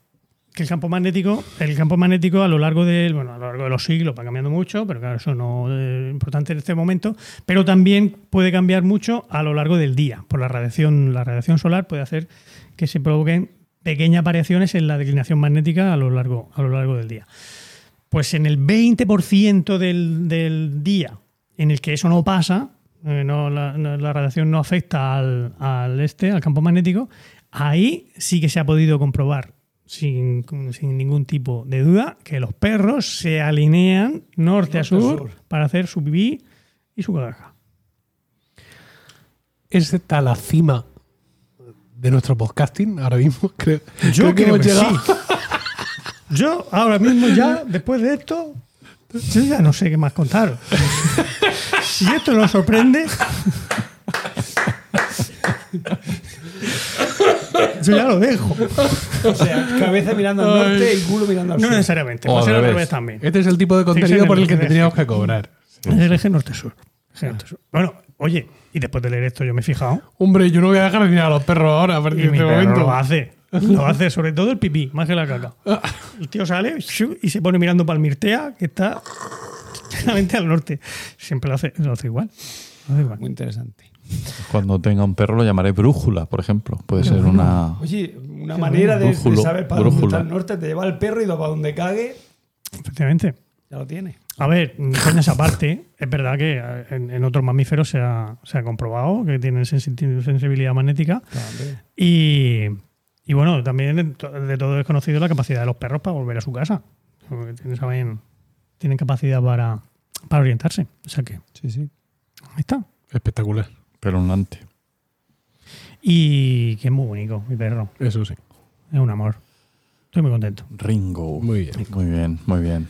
el campo magnético, el campo magnético a lo largo del, bueno, a lo largo de los siglos va cambiando mucho, pero claro, eso no es importante en este momento, pero también puede cambiar mucho a lo largo del día, por la radiación, la radiación solar puede hacer que se provoquen pequeñas variaciones en la declinación magnética a lo largo, a lo largo del día. Pues en el 20% del, del día en el que eso no pasa, eh, la, la radiación no afecta al, al este, al campo magnético, ahí sí que se ha podido comprobar sin, sin ningún tipo de duda que los perros se alinean norte, a sur, sur. para hacer su pipí y su cagaja. ¿Es esta la cima de nuestro podcasting ahora mismo? Creo, Yo que creo hemos que llegado. sí. Yo ahora mismo ya, después de esto, yo ya no sé qué más contar. Si esto nos sorprende, yo ya lo dejo. O sea, cabeza mirando al norte y culo mirando al No sur. necesariamente, O puede ser al revés. también. Este es el tipo de contenido sí, por el que teníamos que cobrar. Es el eje norte-sur. Bueno, oye, y después de leer esto yo me he fijado. Hombre, yo no voy a dejar de mirar a los perros ahora a partir Y de mi este momento. lo hace. Lo hace sobre todo el pipí, más que la caca. El tío sale y se pone mirando para el Mirtea, que está claramente al norte. Siempre lo hace, lo hace igual. Lo hace igual. Muy interesante. Cuando tenga un perro lo llamaré brújula, por ejemplo. Puede ser una... Oye, una manera de, saber para dónde está el norte, te lleva el perro y para donde cague, Efectivamente. ya lo tiene. A ver, coñas aparte, es verdad que eh, en, en otros mamíferos se ha, se ha comprobado que tienen sensi- sensibilidad magnética. Y, y bueno, también de to- de todo es conocido la capacidad de los perros para volver a su casa. Porque tienen, saben- tienen capacidad para, para orientarse. O sea que Sí, sí. ahí está. Espectacular. Pelonante. Y que es muy bonito, mi perro. Eso sí. Es un amor. Estoy muy contento. Ringo. Muy bien. Muy bien, muy bien.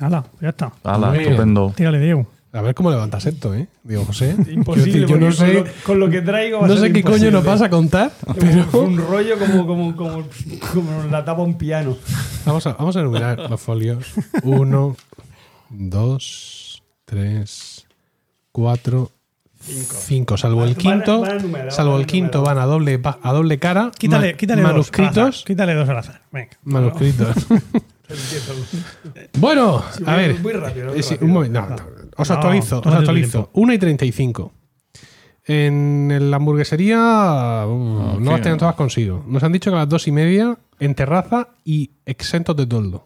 Hala, ya está. Hala, Muy bien. estupendo. Tírale, Diego. A ver cómo levantas esto, ¿eh? Digo, José. Imposible. Yo no porque sé, Con lo, con lo que traigo va a no ser sé qué coño imposible. nos vas a contar, Pero... pero Un rollo como, como, como, como la tapa un piano. vamos a, vamos a enumerar los folios. Uno, dos, tres, cuatro, cinco. Salvo el Van a- quinto, van a enumerar, salvo el quinto van a doble, a doble cara. Quítale, ma- quítale dos. al azar. manuscritos. Quítale dos al azar. Venga. Manuscritos. bueno, a muy- ver. muy rápido, muy Eh, rápido. un momento. no, no, os No, actualizo, os tómate tu actualizo. tiempo. 1 y 35. En la hamburguesería uh, no las tienen todas consigo. Nos han dicho que a las dos y media en terraza y exentos de toldo.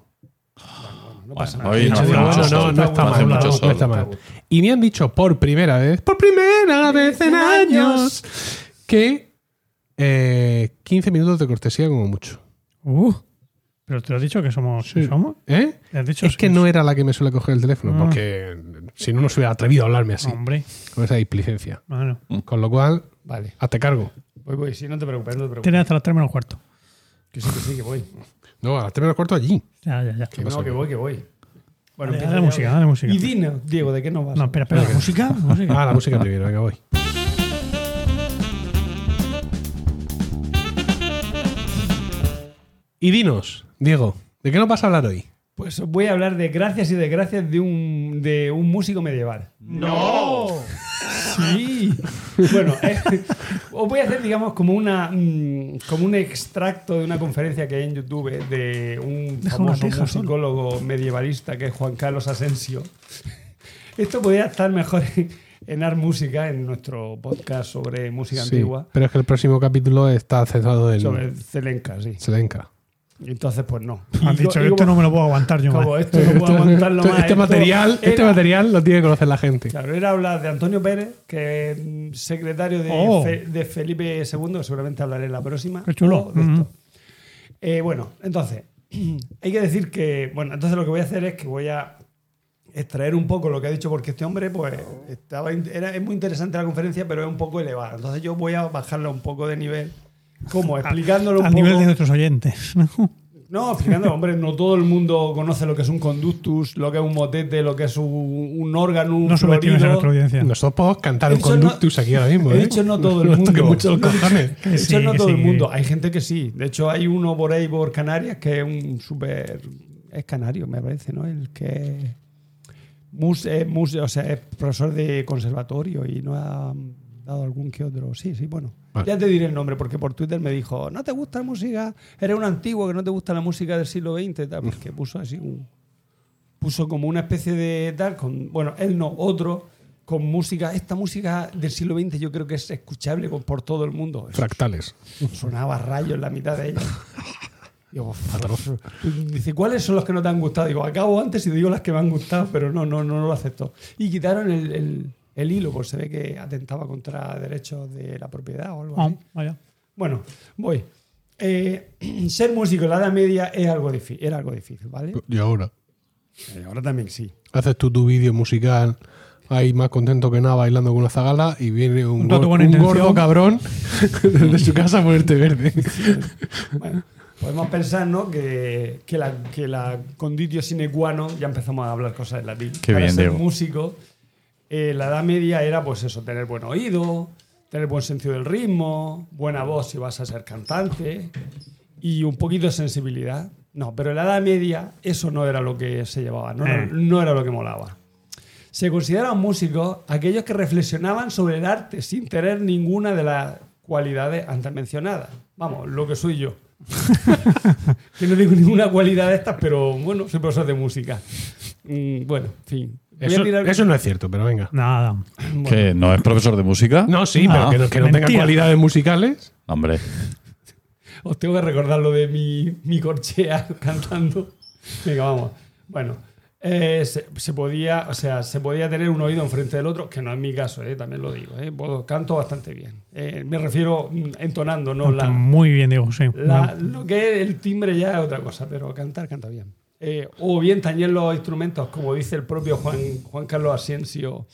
No pasa nada. Hoy no Yo hace digo, mucho bueno, no, sol. no está mal, no, está mal. Y me han dicho por primera vez, por primera vez en años, que eh, 15 minutos de cortesía como mucho. Uh, pero te lo has dicho que somos. que somos. ¿Eh? ¿Le has dicho Es que no era la que me suele coger el teléfono, Ah. porque si no, no se hubiera atrevido a hablarme así, Hombre. con esa displicencia. Bueno. Con lo cual, Vale. hazte cargo. Voy, voy. Sí, no te preocupes, no te preocupes. Tienes hasta las 3 menos cuarto. Que sí, que sí, que voy. No, a las 3 menos cuarto allí. Ya, ya, ya. ¿Qué No, que voy, que voy. Bueno, Dale, empieza dale música, dale música. Y dinos, Diego, ¿de qué nos vas? No, espera, espera. ¿La música? ¿La música? Ah, la música primero, venga, voy. Y dinos, Diego, ¿de qué nos vas a hablar hoy? Pues voy a hablar de gracias y desgracias de un, de un músico medieval. ¡No! Sí. bueno, eh, os voy a hacer, digamos, como, una, mm, como un extracto de una conferencia que hay en YouTube de un Deja famoso teja solo. musicólogo medievalista que es Juan Carlos Asensio. Esto podría estar mejor en, Art Música, en nuestro podcast sobre música Sí, antigua, pero es que el próximo capítulo está centrado en sobre Zelenka, sí. Selenka. Entonces, pues no. Has Y dicho, esto como- no me lo puedo aguantar yo como más. esto no puedo aguantarlo Este- más. este, material, este material lo tiene que conocer la gente. Claro, era hablar de Antonio Pérez, que es secretario de, Oh. Fe- de Felipe II, que seguramente hablaré en la próxima. Qué chulo. de esto. Eh, bueno, entonces, hay que decir que, bueno, entonces lo que voy a hacer es que voy a extraer un poco lo que ha dicho, porque este hombre, pues, estaba, era, es muy interesante la conferencia, pero es un poco elevada. Entonces yo voy a bajarla un poco de nivel, como explicándolo un Al poco. nivel de nuestros oyentes. ¿no? Explicando, hombre, no todo el mundo conoce lo que es un conductus, lo que es un motete, lo que es un, un órgano, un No subestimes a nuestra audiencia. Nosotros podemos cantar un Eso no- conductus aquí ahora mismo. ¿eh? dicho no todo el mundo. mucho los cojones. De hecho, sí, no todo sí. el mundo. Hay gente que sí. De hecho, hay uno por ahí por Canarias que es un súper. Es canario, me parece, ¿no? El que. mus- es mus- o sea, es profesor de conservatorio y no ha dado algún que otro. Sí, sí, bueno. Vale. Ya te diré el nombre porque por Twitter me dijo: ¿No te gusta la música? Eres un antiguo que no te gusta la música del siglo XX. Tal, porque puso así un. Puso como una especie de tal. Con, bueno, él no, otro. Con música, esta música del siglo XX yo creo que es escuchable por, todo el mundo. Fractales. Sonaba rayos en la mitad de ella. Digo, Dice, ¿cuáles son los que no te han gustado? Digo, acabo antes y digo las que me han gustado, pero no, no, no, lo aceptó. Y quitaron el, el- el hilo, pues se ve que atentaba contra derechos de la propiedad o algo Ah, así. vaya. Bueno, voy. Eh, ser músico en la Edad Media es algo difí- era algo difícil, ¿vale? Y ahora, Eh, ahora también sí. haces tú tu vídeo musical ahí más contento que nada bailando con una zagala y viene un, Un gordo cabrón desde su casa a ponerte verde. Bueno, podemos pensar ¿no? que, que la, que la conditio sine qua non, ya empezamos a hablar cosas en latín. Qué Para bien, ser Diego. músico, eh, la edad media era pues eso, tener buen oído, tener buen sentido del ritmo, buena voz si vas a ser cantante y un poquito de sensibilidad. No, pero en la edad media eso no era lo que se llevaba, no, era, Eh. no era lo que molaba. Se consideran músicos aquellos que reflexionaban sobre el arte sin tener ninguna de las cualidades antes mencionadas. Vamos, lo que soy yo. que no tengo ninguna cualidad de estas, pero bueno, soy profesor de música. Mm, bueno, en fin. Eso, tirar- eso no es cierto, pero venga. Nada. ¿Que no es profesor de música? No, sí, Ah, pero que no, que no tenga cualidades musicales. Hombre, Os tengo que recordar lo de mi, mi corchea cantando. Venga, vamos. Bueno, eh, se, se podía, o sea, se podía tener un oído enfrente del otro, que no es mi caso, eh, también lo digo. eh, puedo- canto bastante bien. Eh, me refiero mm, entonando, no la, Muy bien, Diego, sí. La- lo que es el timbre ya es otra cosa, pero cantar, canta bien. Eh, o bien tañer los instrumentos, como dice el propio Juan, Juan Carlos Asensio,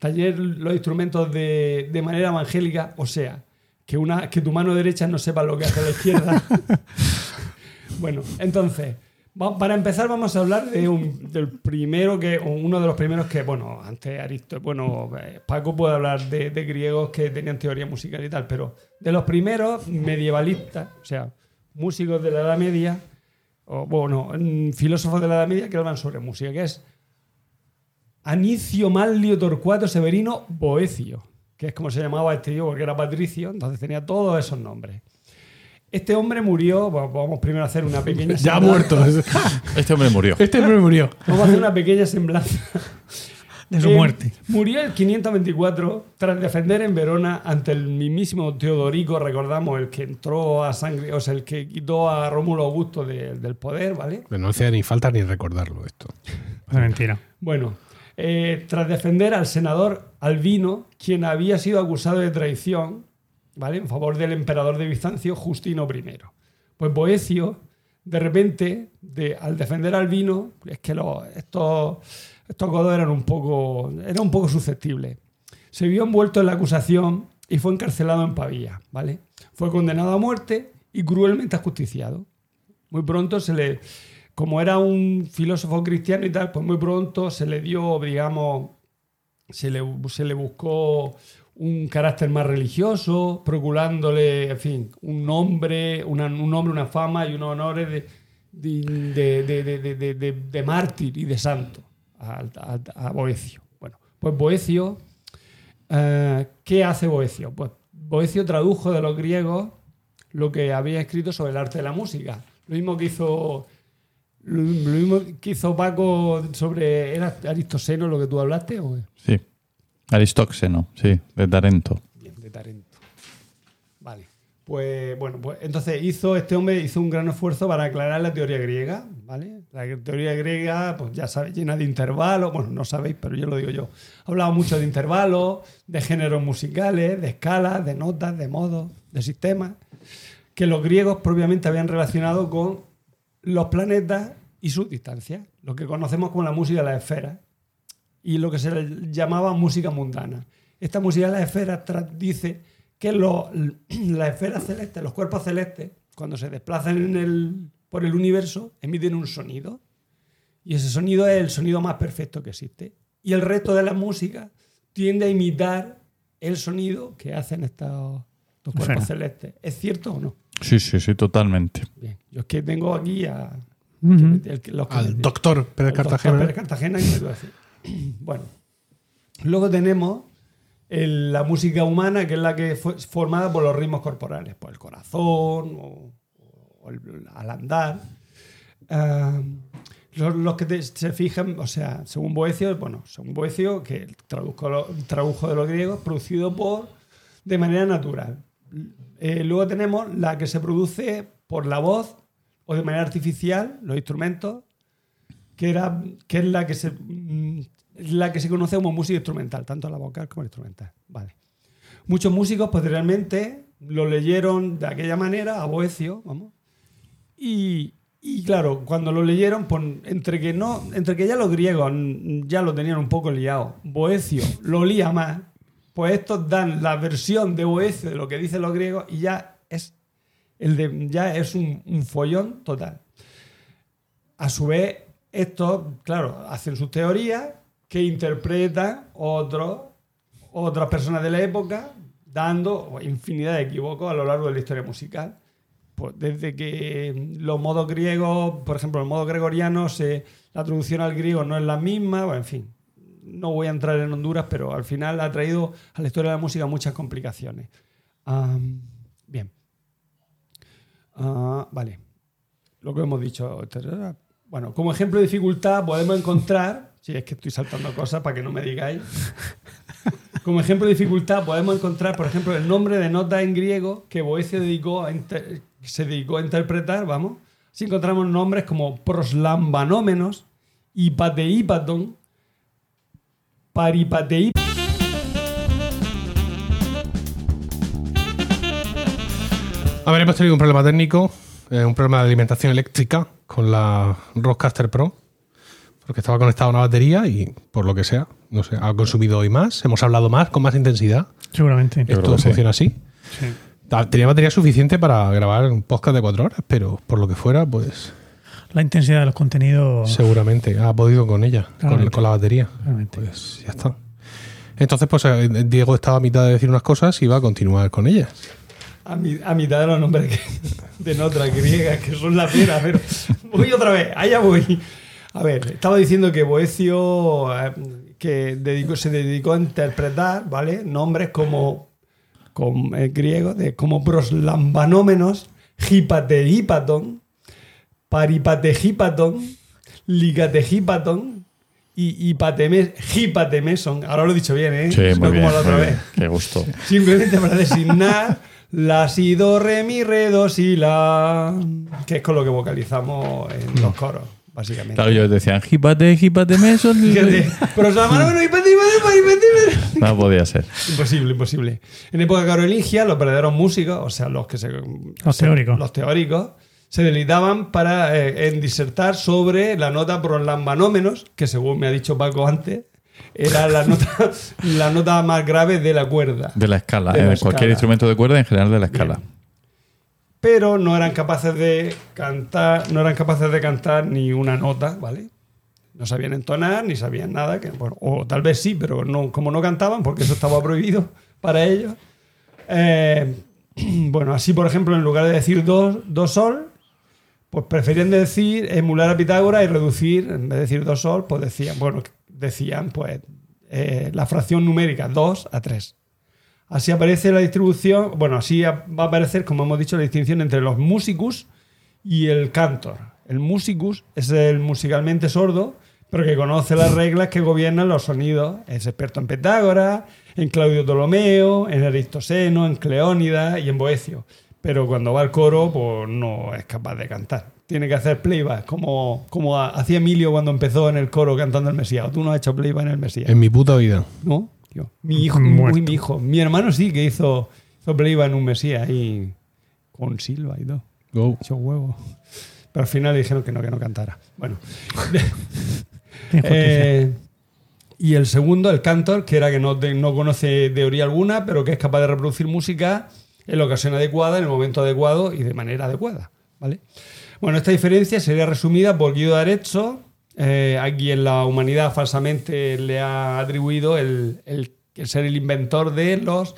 tañer los instrumentos de, de manera evangélica, o sea, que, una, que tu mano derecha no sepa lo que hace la izquierda. bueno, entonces, para empezar vamos a hablar de un, del primero que, uno de los primeros que, bueno, antes Aristo, bueno, eh, Paco puede hablar de, de griegos que tenían teoría musical y tal, pero de los primeros medievalistas, o sea, músicos de la Edad Media, o bueno, filósofos de la Edad Media que hablan sobre música, que es Anicio Manlio Torcuato Severino Boecio, que es como se llamaba este tío porque era patricio, entonces tenía todos esos nombres. Este hombre murió, bueno, vamos primero a hacer una pequeña Ya ha muerto. este hombre murió. Este hombre murió. Vamos a hacer una pequeña semblanza De su Eh, muerte. Murió en 524 tras defender en Verona ante el mismísimo Teodorico, recordamos, el que entró a sangre, o sea, el que quitó a Rómulo Augusto de- del poder, ¿vale? No hace ni falta ni recordarlo esto. Es mentira. Bueno, eh, tras defender al senador Albino, quien había sido acusado de traición, ¿vale? En favor del emperador de Bizancio, Justino I. Pues Boecio, de repente, de- al defender a Albino, es que los- estos, estos godos eran un poco, era un poco susceptibles. Se vio envuelto en la acusación y fue encarcelado en Pavía, ¿vale? Fue condenado a muerte y cruelmente ajusticiado. Muy pronto se le, como era un filósofo cristiano y tal, pues muy pronto se le dio, digamos, se le, se le buscó un carácter más religioso, procurándole, en fin, un nombre, una- un nombre, una fama y unos honores de- de- de- de mártir y de santo a, a- Boecio. Bueno, pues Boecio, eh, ¿qué hace Boecio? Pues Boecio tradujo de los griegos lo que había escrito sobre el arte de la música. Lo mismo que hizo lo mismo que hizo Paco sobre era Aristoseno lo que tú hablaste o? Sí. Aristóxeno, sí, de Tarento. Pues bueno, pues entonces hizo este hombre hizo un gran esfuerzo para aclarar la teoría griega, ¿vale? La teoría griega, pues ya sabéis, llena de intervalos, bueno, no sabéis, pero yo lo digo yo. Hablaba mucho de intervalos, de géneros musicales, de escalas, de notas, de modos, de sistemas, que los griegos propiamente habían relacionado con los planetas y sus distancias, lo que conocemos como la música de las esferas y lo que se llamaba música mundana. Esta música de las esferas dice que lo- las esferas celestes, los cuerpos celestes, cuando se desplazan en el, por el universo emiten un sonido. Y ese sonido es el sonido más perfecto que existe. Y el resto de la música tiende a imitar el sonido que hacen estos, estos cuerpos celestes. ¿Es cierto o no? Sí, sí, sí, totalmente. Bien. Yo es que tengo aquí a, Ujú. el que- los que- Al doctor Pérez doctor Cartagena. Pérez Cartagena, que me lo va a decir. Bueno, luego tenemos el- la música humana, que es la que fue formada por los ritmos corporales, por el corazón o, o el- al andar. Ah, los, los que te- se fijan, o sea, según Boecio, bueno, según Boecio, que tradujo, lo- tradujo de los griegos, producido por de manera natural. Eh, luego tenemos la que se produce por la voz o de manera artificial, los instrumentos, que, era, que es la que, se, mm, la que se conoce como música instrumental, tanto la vocal como la instrumental. Vale. Muchos músicos posteriormente lo leyeron de aquella manera, a Boecio, vamos, y, y claro, cuando lo leyeron, pues, entre, que no, entre que ya los griegos ya lo tenían un poco liado, Boecio lo lía más, pues estos dan la versión de Boecio de lo que dicen los griegos y ya es, el de, ya es un, un follón total. A su vez, estos, claro, hacen sus teorías que interpretan otros, otras personas de la época, dando infinidad de equívocos a lo largo de la historia musical. Pues desde que los modos griegos, por ejemplo, el modo gregoriano, se, la traducción al griego no es la misma, bueno, en fin. No voy a entrar en Honduras, pero al final ha traído a la historia de la música muchas complicaciones. Am, bien. Ah, vale. Lo que hemos dicho. Bueno, como ejemplo de dificultad podemos encontrar, si es que estoy saltando cosas para que no me digáis. Como ejemplo de dificultad podemos encontrar, por ejemplo, el nombre de nota en griego que Boecio se dedicó a interpretar, vamos. Si encontramos nombres como proslambanómenos, hipateípaton, paripateí A ver, hemos tenido un problema técnico, eh, un problema de alimentación eléctrica con la Rodecaster Pro, porque estaba conectada a una batería y por lo que sea, no sé, ha consumido hoy más, hemos hablado más, con más intensidad. Seguramente. Esto que sí. funciona así. Sí. Tenía batería suficiente para grabar un podcast de cuatro horas, pero por lo que fuera, pues La intensidad de los contenidos. seguramente ha podido con ella, con, con la batería. Claramente. Pues ya está. Entonces, pues eh, Diego estaba a mitad de decir unas cosas y va a continuar con ellas. a, mi- a mitad de los nombres que- de notas griegas que son la pena, pero voy otra vez, allá voy. A ver, estaba diciendo que Boecio eh, que dedicó- se dedicó a interpretar, ¿vale? Nombres como, como eh, griegos, de, como proslambanómenos, hipateípaton, paripatejípaton, ligatejípaton y hipateme- hipatemeson. Ahora lo he dicho bien, ¿eh? Sí, No muy bien. como la otra muy vez. bien. Qué gusto. Simplemente para designar la, si, do, re, mi, re, do, si, la. Que es con lo que vocalizamos en los coros, básicamente. Claro, ellos decían, hípate, hípate, meso. Pero se hipati, hipati. No podía ser. Imposible, imposible. En época carolingia, los verdaderos músicos, o sea, los que se. Los teóricos. Los teóricos, se deleitaban para, eh, en disertar sobre la nota proslambanómenos, que según me ha dicho Paco antes, era la nota, la nota más grave de la cuerda. De la escala. De la en cualquier escala. instrumento de cuerda, en general de la escala. Bien. Pero no eran capaces de cantar, no eran capaces de cantar ni una nota, ¿vale? No sabían entonar, ni sabían nada, que, bueno, o tal vez sí, pero no, como no cantaban, porque eso estaba prohibido para ellos. eh, bueno, así por ejemplo, en lugar de decir do, do sol, pues preferían decir emular a Pitágoras y reducir, en vez de decir do sol, pues decían, bueno, decían pues eh, la fracción numérica 2 a 3. Así aparece la distribución, bueno, así va a aparecer, como hemos dicho, la distinción entre los musicus y el cantor. El musicus es el musicalmente sordo, pero que conoce las reglas que gobiernan los sonidos. Es experto en Pitágoras, en Claudio Ptolomeo, en Aristoseno, en Cleónida y en Boecio. Pero cuando va al coro, pues no es capaz de cantar. Tiene que hacer playback, como, como ha- hacía Emilio cuando empezó en el coro cantando el Mesías. Tú no has hecho playback en el Mesías. En mi puta vida. ¿No? Tío. Mi hijo, Muerto. uy, mi hijo. Mi hermano sí que hizo, hizo en un Mesías ahí con Silva y todo. Go. Hecho huevo. Pero al final le dijeron que no, que no cantara. Bueno. Eh, y el segundo, el cantor, que era que no, no conoce teoría alguna, pero que es capaz de reproducir música en la ocasión adecuada, en el momento adecuado y de manera adecuada. ¿vale? Bueno, esta diferencia sería resumida por Guido de Arezzo, eh, a quien la humanidad falsamente le ha atribuido el, el- el ser el inventor de los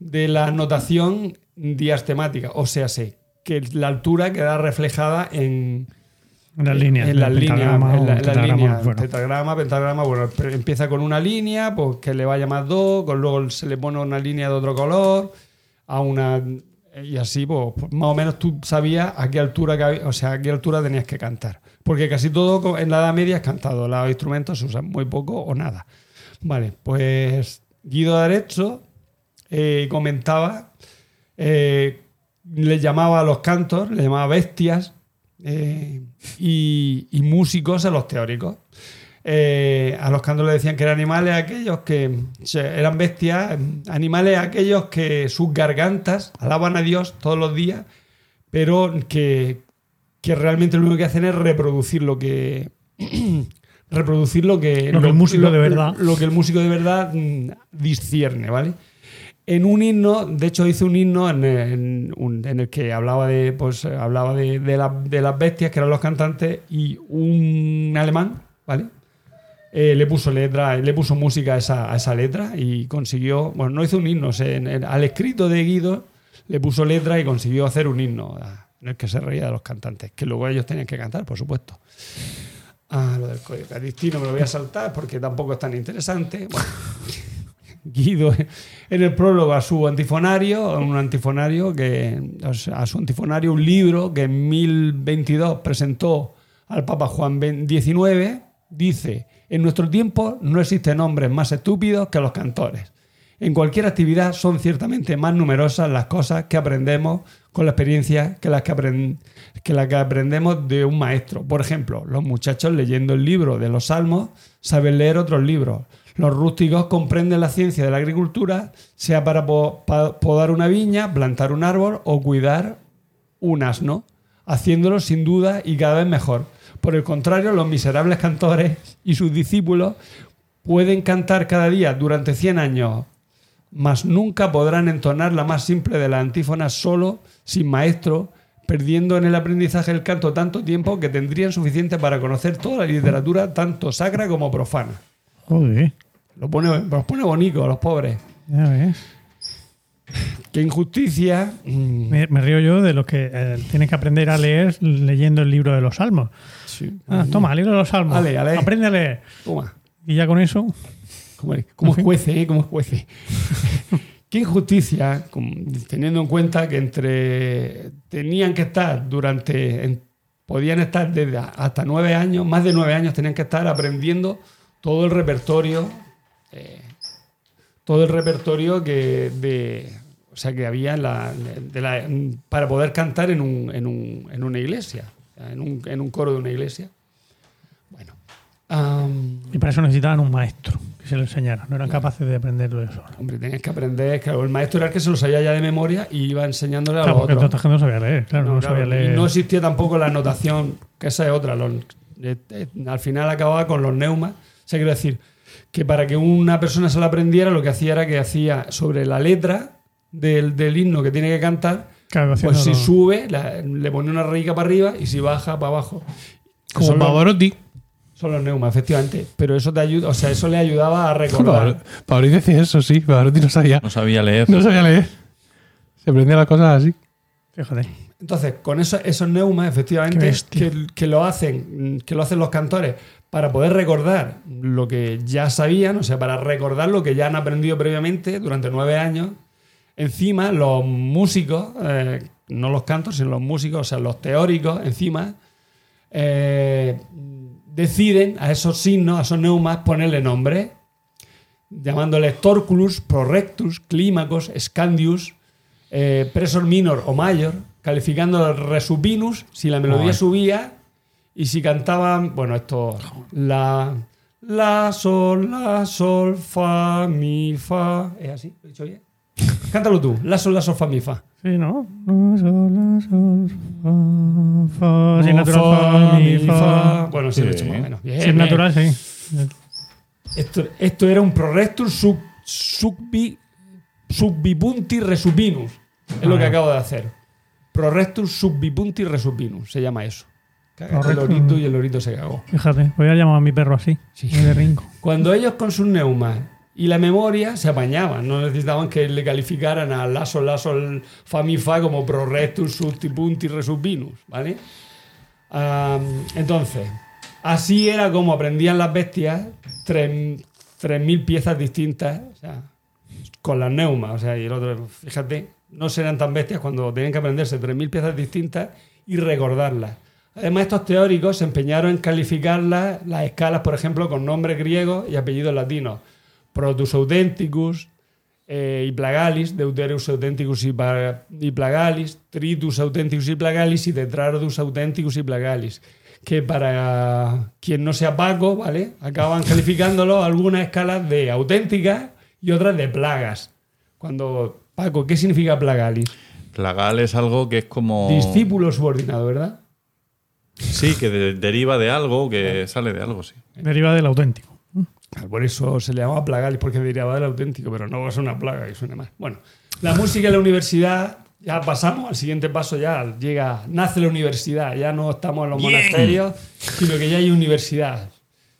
de la notación diastemática, o sea, sé que la altura queda reflejada en, las líneas. en las líneas, pentagrama en la- líneas, bueno. pentagrama, bueno, empieza con una línea, pues que le vaya más dos, con luego se le pone una línea de otro color, a una y así, pues, pues, más o menos tú sabías a qué altura, o sea, a qué altura tenías que cantar, porque casi todo en la Edad Media es cantado, los instrumentos se usan muy poco o nada. Vale, pues Guido de Arezzo eh, comentaba, eh, le llamaba a los cantos, le llamaba bestias eh, y, y músicos a los teóricos. A los cantos le decían que eran animales aquellos que eran bestias, animales aquellos que sus gargantas alaban a Dios todos los días, pero que, que realmente lo único que hacen es reproducir lo que reproducir lo que Lo que el músico de verdad. lo que el músico de verdad mm, discierne, ¿vale? En un himno, de hecho hice un himno en, en en el que hablaba de, pues, hablaba de, de la- de las bestias, que eran los cantantes, y un alemán, ¿vale? Eh, le puso letra, le puso música a esa, a esa letra y consiguió, bueno, no hizo un himno, se- en- al escrito de Guido le puso letra y consiguió hacer un himno en que se reía de los cantantes, que luego ellos tenían que cantar, por supuesto. Ah, lo del código catistino me lo voy a saltar porque tampoco es tan interesante. Bueno, Guido en el prólogo a su antifonario, un antifonario que a su antifonario un libro que en 1022 presentó al Papa Juan XIX, dice, en nuestro tiempo no existen hombres más estúpidos que los cantores. En cualquier actividad son ciertamente más numerosas las cosas que aprendemos con la experiencia que las que, que las que aprendemos de un maestro. Por ejemplo, los muchachos leyendo el libro de los salmos saben leer otros libros. Los rústicos comprenden la ciencia de la agricultura, sea para po- pa- podar una viña, plantar un árbol o cuidar un asno, haciéndolo sin duda y cada vez mejor. Por el contrario, los miserables cantores y sus discípulos pueden cantar cada día durante 100 años, mas nunca podrán entonar la más simple de las antífonas solo, sin maestro, perdiendo en el aprendizaje el canto tanto tiempo que tendrían suficiente para conocer toda la literatura, tanto sacra como profana. Joder, Lo pone, los pone bonito a los pobres. ya ves. Qué injusticia. mm, Me, me río yo de los que eh, tienen que aprender a leer leyendo el libro de los salmos. sí. Ah, toma, libro de los salmos. Ale, ale. Aprende a leer. Toma. Y ya con eso, En fin. juece, ¿eh? Como juece. Qué injusticia, teniendo en cuenta que entre tenían que estar durante, en- podían estar desde hasta nueve años, más de nueve años tenían que estar aprendiendo todo el repertorio, eh, todo el repertorio que de, o sea, que había en la, de la- para poder cantar en, un, en, un- en una iglesia, en un, en un coro de una iglesia. Bueno. am, y para eso necesitaban un maestro que se lo enseñara. No eran capaces de aprenderlo de eso. Hombre, tenías que aprender, claro, el maestro era el que se lo sabía ya de memoria y iba enseñándole a Claro, los porque otros. toda esta gente no sabía leer. Claro, no, No, claro, sabía leer. Y no existía tampoco la notación, que esa es otra. los- eh, eh, al final acababa con los neumas. O sea, quiero decir que para que una persona se lo aprendiera, lo que hacía era que hacía sobre la letra del, del himno que tiene que cantar, Claro, pues si sube, la- le pone una rayica para arriba y si baja para abajo. Como los, Pavarotti. Son los neumas, efectivamente. Pero eso te ayuda, o sea, eso le ayudaba a recordar. Pavarotti decía eso, sí. Pavarotti no sabía. No sabía leer. No sabía leer. Se aprendía las cosas así. Fíjate. Entonces, con eso- esos neumas, efectivamente, que lo hacen, que lo hacen los cantores para poder recordar lo que ya sabían, o sea, para recordar lo que ya han aprendido previamente durante nueve años. Encima, los músicos, eh, no los cantos, sino los músicos, o sea, los teóricos, encima, eh, deciden a esos signos, a esos neumas, ponerle nombre, llamándoles Torculus, Prorectus, Clímacos, Scandius, eh, Presor Minor o Mayor, calificando Resupinus si la melodía Ay. subía y si cantaban, bueno, esto, la, la, sol, la, sol, fa, mi, fa. ¿Es así? ¿Lo he dicho bien? Cántalo tú, la, sol, la, sol, fa, mi, fa. Sí, ¿no? La, sol, la, sol, fa, fa. Si es No, natural, fa, mi, fa. Bueno, sí, lo he hecho más o menos. Bien, Si es bien. natural, sí. Esto, esto era un prorectus sub, subbi, subbipunti resupinus. Es lo que acabo de hacer. Prorectus subbipunti resubinus, se llama eso. Caga el lorito y el lorito se cagó. Fíjate, voy a llamar a mi perro así. Sí. de rinco. Cuando ellos con sus neumas y la memoria se apañaban, no necesitaban que le calificaran a laso, laso, famifa como prorectus, subtipunti, resubinus, ¿vale? Ah, entonces, así era como aprendían las bestias tres- 3.000 piezas distintas, o sea, con las neumas, o sea, y el otro, fíjate, no serán tan bestias cuando tenían que aprenderse 3.000 piezas distintas y recordarlas. Además, estos teóricos se empeñaron en calificar las, las escalas, por ejemplo, con nombres griegos y apellidos latinos. Protus Authenticus, eh, y Plagalis, Deuterus Authenticus y, Plagalis, Tritus Authenticus y Plagalis y Tetrardus Authenticus y Plagalis. Que para quien no sea Paco, ¿vale? Acaban calificándolo algunas escalas de auténticas y otras de plagas. Cuando, Paco, ¿qué significa Plagalis? Plagal es algo que es como. Discípulo subordinado, ¿verdad? Sí, que de- deriva de algo, que sale de algo, sí. Deriva del auténtico. Por eso se le llamaba Plagalis, porque derivaba del auténtico, pero no es una plaga que suene más. Bueno, la música en la universidad, ya pasamos al siguiente paso, ya llega, nace la universidad, ya no estamos en los monasterios, sino que ya hay universidad.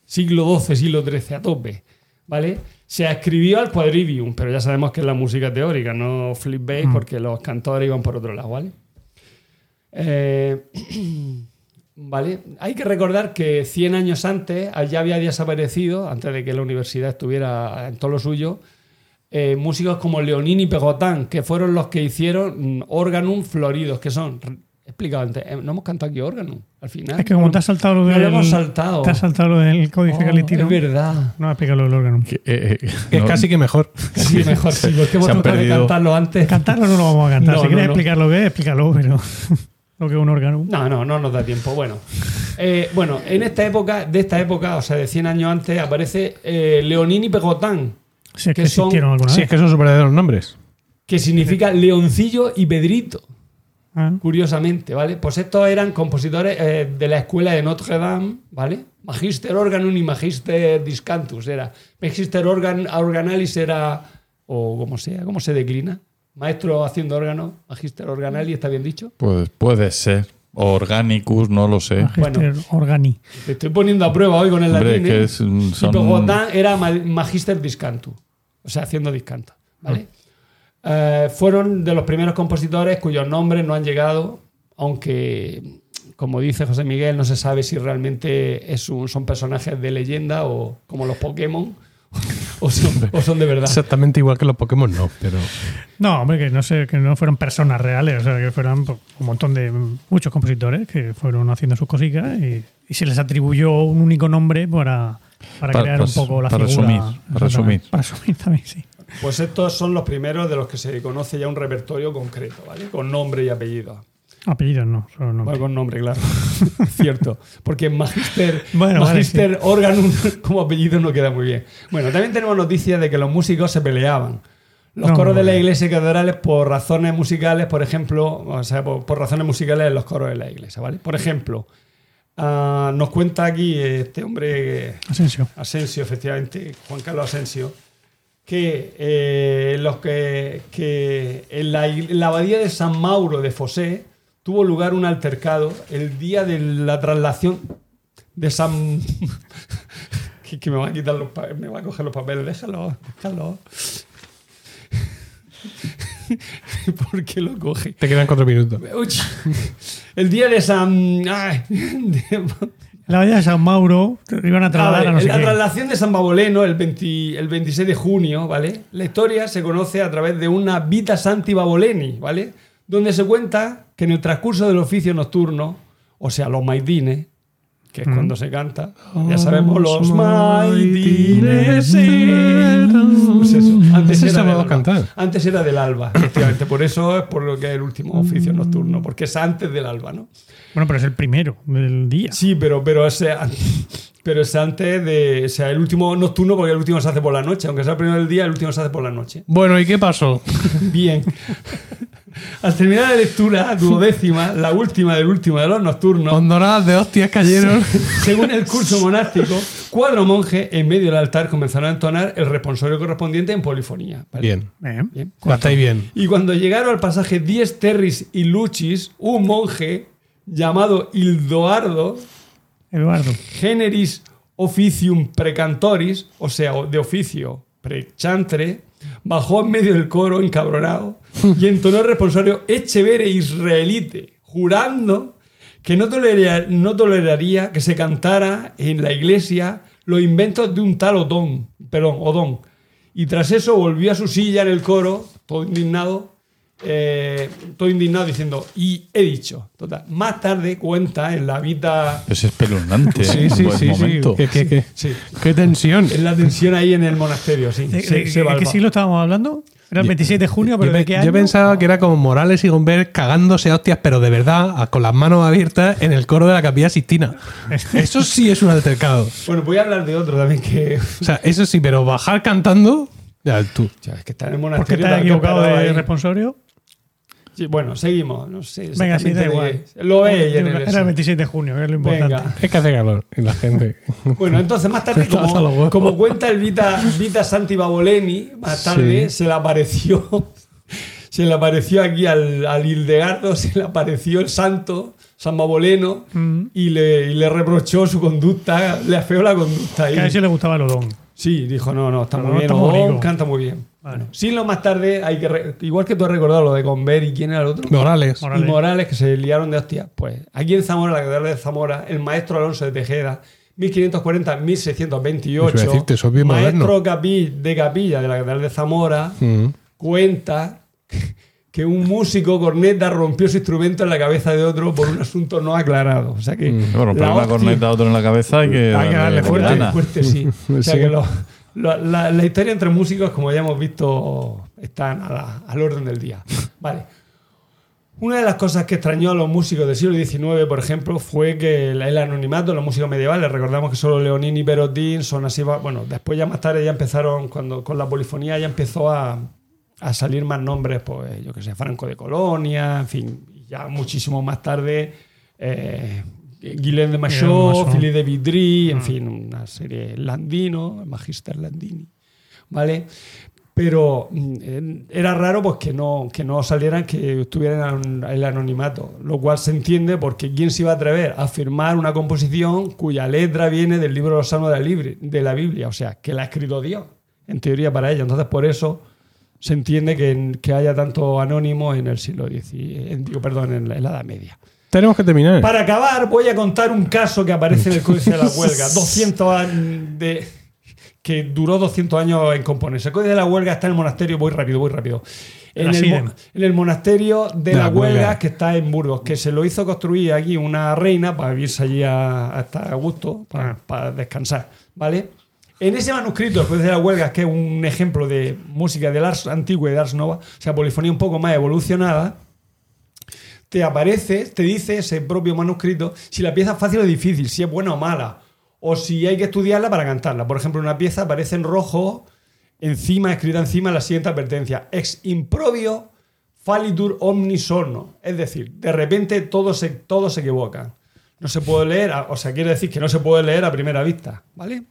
Siglo XII, siglo XIII, a tope, ¿vale? Se escribió al quadrivium, pero ya sabemos que es la música teórica, no flip bass, porque los cantores iban por otro lado, ¿vale? Eh, Vale, hay que recordar que 100 años antes ya había desaparecido, antes de que la universidad estuviera en todo lo suyo, eh, músicos como Leonini y Pegotán, que fueron los que hicieron Organum Floridos, que son, explicado antes, eh, no hemos cantado aquí Organum, al final. Es que como te has saltado lo No del. lo hemos saltado. Te has saltado lo del códice Oh, calitino. es verdad. No has explicado lo del órgano. Que, eh, eh, es no- casi que mejor. Sí, mejor sí, porque hemos tratado de perdido. cantarlo antes. Cantarlo no lo vamos a cantar. No, si quieres no, no. explicar lo que es, explícalo, pero lo que es un órgano. No, no, no nos da tiempo. Bueno, Eh, bueno, en esta época, de esta época, o sea, de 100 años antes, aparece eh, Leonini y Pegotán, Si es que, que son- existieron alguna Sí, vez. es que son sus verdaderos nombres. que significa Leoncillo y Pedrito. Ah, curiosamente, ¿vale? Pues estos eran compositores eh, de la escuela de Notre Dame, ¿vale? Magister Organum y Magister Discantus era. Magister organ, Organalis era, o como sea, ¿cómo se declina? Maestro haciendo órgano, Magister Organalis, ¿está bien dicho? Pues puede ser. Organicus, no lo sé. Magister Organi. Te estoy poniendo a prueba hoy con el Hombre, latín, que ¿eh? es, Y era ma- Magister Discantus, o sea, haciendo discanto, ¿vale? Eh, fueron de los primeros compositores cuyos nombres no han llegado, aunque, como dice José Miguel, no se sabe si realmente es un- son personajes de leyenda o como los Pokémon o son, o son de verdad. Exactamente igual que los Pokémon, no, pero. No, hombre, que no sé, que no fueron personas reales, o sea, que fueran pues, un montón de muchos compositores que fueron haciendo sus cositas y, y se les atribuyó un único nombre para, para Para- crear para- un poco la para figura. resumir, para resumir. Para resumir también, sí. Pues estos son los primeros de los que se conoce ya un repertorio concreto, ¿vale? Con nombre y apellido. Apellidos no, solo nombres. Bueno, con nombre, claro. Cierto. Porque Magister, Bueno, vale, Magister Organum como apellido no queda muy bien. Bueno, también tenemos noticias de que los músicos se peleaban. Los No, coros de la iglesia y catedrales por razones musicales, por ejemplo, o sea, por, por razones musicales en los coros de la iglesia, ¿vale? Por ejemplo, ah, nos cuenta aquí este hombre Asensio. Asensio, efectivamente, Juan Carlos Asensio, que, eh, los que, que en, la, en la abadía de San Mauro de Fosé tuvo lugar un altercado el día de la traslación de San... que, que me va a quitar los pa- me va a coger los papeles, déjalo, déjalo. ¿Por qué lo coge? Te quedan cuatro minutos. Uy, el día de San... ay, de- La bahía de San Mauro te iban a Ah, trasladar vale, a no sé la qué. traslación de San Baboleno el, 20 el 26 de junio, ¿vale? La historia se conoce a través de una Vita Santi Baboleni, ¿vale? Donde se cuenta que en el transcurso del oficio nocturno, o sea, los maitines, que es cuando se canta, ya sabemos, los maitines eran- Pues eso, antes era, del alba. cantar. antes era del alba, efectivamente. Por eso es por lo que es el último oficio nocturno, porque es antes del alba, ¿no? Bueno, pero es el primero del día. Sí, pero, pero, ese, pero es antes de. O sea, el último nocturno, porque el último se hace por la noche. Aunque sea el primero del día, el último se hace por la noche. Bueno, ¿y qué pasó? Bien. Al terminar la lectura duodécima, la última del último de los nocturnos, Hondoradas de hostias cayeron. según el curso monástico, cuatro monjes en medio del altar comenzaron a entonar el responsorio correspondiente en polifonía. ¿vale? Bien. Bien. Bien. Estáis bien. Y cuando llegaron al pasaje Dies Terris y Lucis, un monje llamado Hildoardo, Eduardo. generis officium precantoris, o sea, de oficio prechantre, bajó en medio del coro encabronado y entonó el responsorio Echevere israelite, jurando que no toleraría, que se cantara en la iglesia los inventos de un tal Odón, perdón, Odón. Y tras eso volvió a su silla en el coro, todo indignado, eh, todo indignado diciendo, y he dicho, total. Más tarde cuenta en la vida Es espeluznante. Sí, sí, sí, sí. momento. ¿Qué, qué, qué? Sí. Qué tensión. Es la tensión ahí en el monasterio, sí. ¿De, Se- de- se de valva. qué siglo estábamos hablando? Era el 27 de junio, pero yo, ¿de qué yo año? pensaba que era como Morales y Gomber cagándose a hostias, pero de verdad, con las manos abiertas en el coro de la capilla Sistina. Eso sí es un altercado. Bueno, voy a hablar de otro también que. O sea, eso sí, pero bajar cantando. Ya, tú. Ya, es que está en el ¿Por qué monasterio. tal que equivocado de ahí. responsorio? Sí, bueno, seguimos. No sé. Venga, sí, da igual. Lo el. Era el 27 de junio, que es lo importante. Venga. Es que hace calor y la gente. Bueno, entonces más tarde, como, cuenta el Vita, Vita Santi Baboleni, más tarde Sí. se le apareció. Se le apareció aquí al, al Hildegardo, se le apareció el santo, San Baboleno, Mm. y, le, y le reprochó su conducta, le afeó la conducta. Que a si le gustaba el odón. Sí, dijo, no, no, está muy no, bien, está muy Odón rico. canta muy bien. Vale. Sí, lo más tarde hay que... re- Igual que tú has recordado lo de Conver y quién era el otro. Morales. Morales. Y Morales, que se liaron de hostia. Pues aquí en Zamora, la catedral de Zamora, el maestro Alonso de Tejeda, 1540-1628, Eso iba a decirte, eso es bien maestro capi- de capilla de la catedral de Zamora, Mm. cuenta que un músico corneta rompió su instrumento en la cabeza de otro por un asunto no aclarado. O sea que... Bueno, pero la corneta a otro en la cabeza hay que, Hay que darle fuerte, fuerte, sí. O sea que lo- lo- la, la historia entre músicos, como ya hemos visto, están a la- al orden del día. Vale. Una de las cosas que extrañó a los músicos del siglo XIX, por ejemplo, fue que el, el anonimato, los músicos medievales, recordamos que solo Leonini y Perotín son así, bueno, después ya más tarde ya empezaron, cuando con la polifonía ya empezó a, a salir más nombres, pues yo que sé, Franco de Colonia, en fin, ya muchísimo más tarde, eh, Guillaume de Machaut. Philippe de Vitry, en fin, una serie Landino, el Magister Landini, ¿vale? Pero mm, eh, era raro pues que no, que no salieran, que estuvieran en el anonimato, lo cual se entiende porque ¿quién se iba a atrever a firmar una composición cuya letra viene del libro de los salmos de la, Libri- de la Biblia? O sea, que la ha escrito Dios, en teoría para ella. Entonces, por eso se entiende que, que haya tanto anónimo en el siglo X, en- digo, perdón, en la, en la Edad Media. Tenemos que terminar. Para acabar, voy a contar un caso que aparece en el Códice de la Huelga. 200 años de, que duró 200 años en componerse. El Códice de la Huelga está en el monasterio, voy rápido, voy rápido. En el, en monasterio de, De la, la huelga, Huelga. que está en Burgos, que se lo hizo construir aquí una reina para vivirse allí a, a estar a gusto, para, Ah. para descansar. ¿Vale? En ese manuscrito, Códice de la Huelga, que es un ejemplo de música del Ars Antiguo y de Ars Nova, o sea, polifonía un poco más evolucionada, te aparece, te dice ese propio manuscrito si la pieza es fácil o difícil, si es buena o mala, o si hay que estudiarla para cantarla. Por ejemplo, una pieza aparece en rojo, encima, escrita encima, la siguiente advertencia: ex improbio falitur omni sorno. Es decir, de repente todos se, todos se equivocan. No se puede leer, o sea, quiere decir que no se puede leer a primera vista, ¿vale?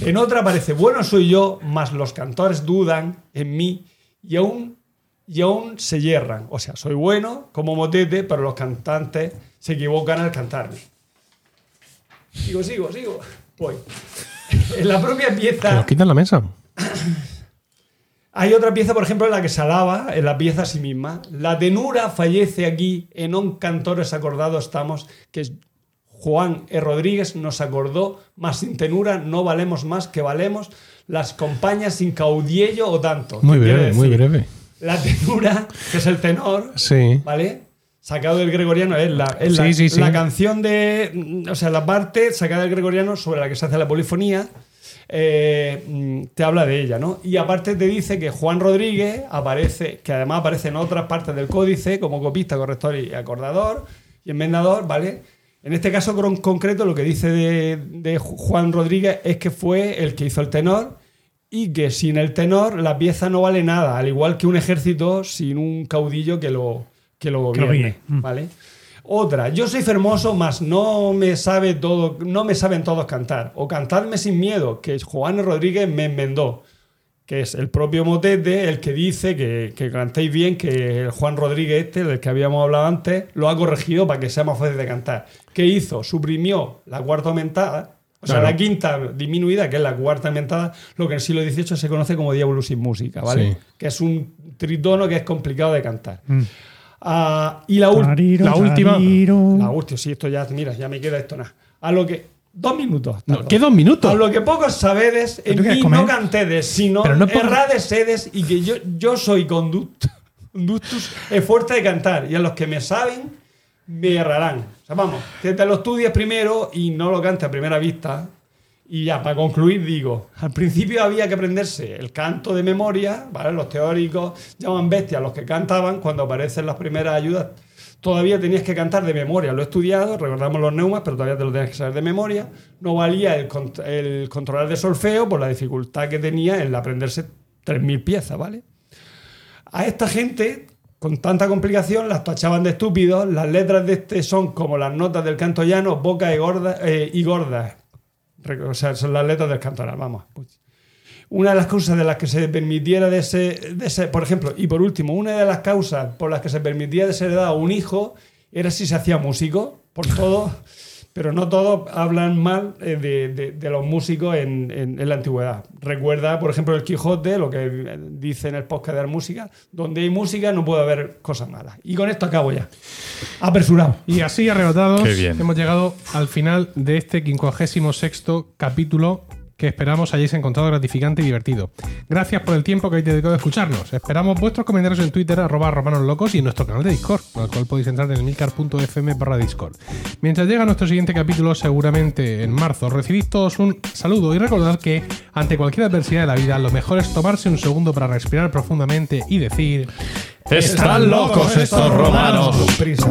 En otra aparece, bueno soy yo, mas los cantores dudan en mí y aún, y aún se yerran. O sea, soy bueno como motete, pero los cantantes se equivocan al cantarme. Sigo, sigo, sigo. Voy. En la propia pieza nos quitan la mesa. hay otra pieza, por ejemplo, en la que se alaba, en la pieza a sí misma. La tenura fallece aquí, en un cantores acordado estamos, que es Juan E. Rodríguez nos acordó, más sin tenura no valemos más que valemos las compañías sin caudiello o tanto. Muy ¿Qué quiere breve, muy breve. La tenura, que es el tenor, Sí. ¿vale? Sacado del gregoriano, es la, es la, Sí, sí, sí. la canción de. O sea, la parte sacada del gregoriano sobre la que se hace la polifonía. eh, te habla de ella, ¿no? Y aparte te dice que Juan Rodríguez aparece, que además aparece en otras partes del códice como copista, corrector y acordador y enmendador, ¿vale? En este caso con concreto lo que dice de, de Juan Rodríguez es que fue el que hizo el tenor y que sin el tenor la pieza no vale nada, al igual que un ejército sin un caudillo que lo, que lo Que. Mm. ¿vale? Otra, yo soy fermoso, mas no me sabe todo, no me saben todos cantar. O cantadme sin miedo, que Juan Rodríguez me enmendó, que es el propio motete el que dice que, que cantéis bien, que el Juan Rodríguez este, del que habíamos hablado antes, lo ha corregido para que sea más fácil de cantar. ¿Qué hizo? Suprimió la cuarta aumentada, o sea, la quinta disminuida, que es la cuarta aumentada, lo que en el siglo XVIII se conoce como diablo sin música, ¿vale? Sí. Que es un tritono que es complicado de cantar. Mm. Ah, y la, Tariro, la última- tariro. la última, sí, esto ya, mira, ya me queda esto nada. A lo que. Dos minutos. No. ¿Qué dos minutos? A lo que pocos sabedes, ¿Pero en mí comer? no cantedes, sino no por- errades sedes y que yo, yo soy conduct, conductus es fuerte de cantar y a los que me saben me errarán. O sea, vamos, que te lo estudies primero y no lo cantes a primera vista. Y ya, para concluir, digo, al principio había que aprenderse el canto de memoria, ¿vale? Los teóricos llaman bestias los que cantaban cuando aparecen las primeras ayudas. Todavía tenías que cantar de memoria, lo he estudiado, recordamos los neumas, pero todavía te lo tenías que saber de memoria. No valía el, cont- el controlar de solfeo por la dificultad que tenía en aprenderse 3.000 piezas, ¿vale? A esta gente, con tanta complicación, las tachaban de estúpidos. Las letras de este son como las notas del canto llano, bocas y, eh, y gordas. Re- O sea, son las letras del cantoral, vamos. Una de las causas de las que se permitiera de ese, de ese- por ejemplo, y por último, una de las causas por las que se permitía desheredar a un hijo era si se hacía músico, por todo, pero no todos hablan mal eh, de, de- de los músicos en, en- en la antigüedad. Recuerda, por ejemplo, el Quijote, lo que dice en el podcast de la música, donde hay música no puede haber cosas malas. Y con esto acabo ya. Apresurado. Y así arrebatados, hemos llegado al final de este 56 capítulo que esperamos hayáis encontrado gratificante y divertido. Gracias por el tiempo que habéis dedicado a escucharnos. Esperamos vuestros comentarios en Twitter, arroba romanoslocos y en nuestro canal de Discord, al cual podéis entrar en milcar.fm barra Discord. Mientras llega nuestro siguiente capítulo, seguramente en marzo, recibid todos un saludo y recordad que ante cualquier adversidad de la vida, lo mejor es tomarse un segundo para respirar profundamente y decir... Están locos estos romanos. Prisa.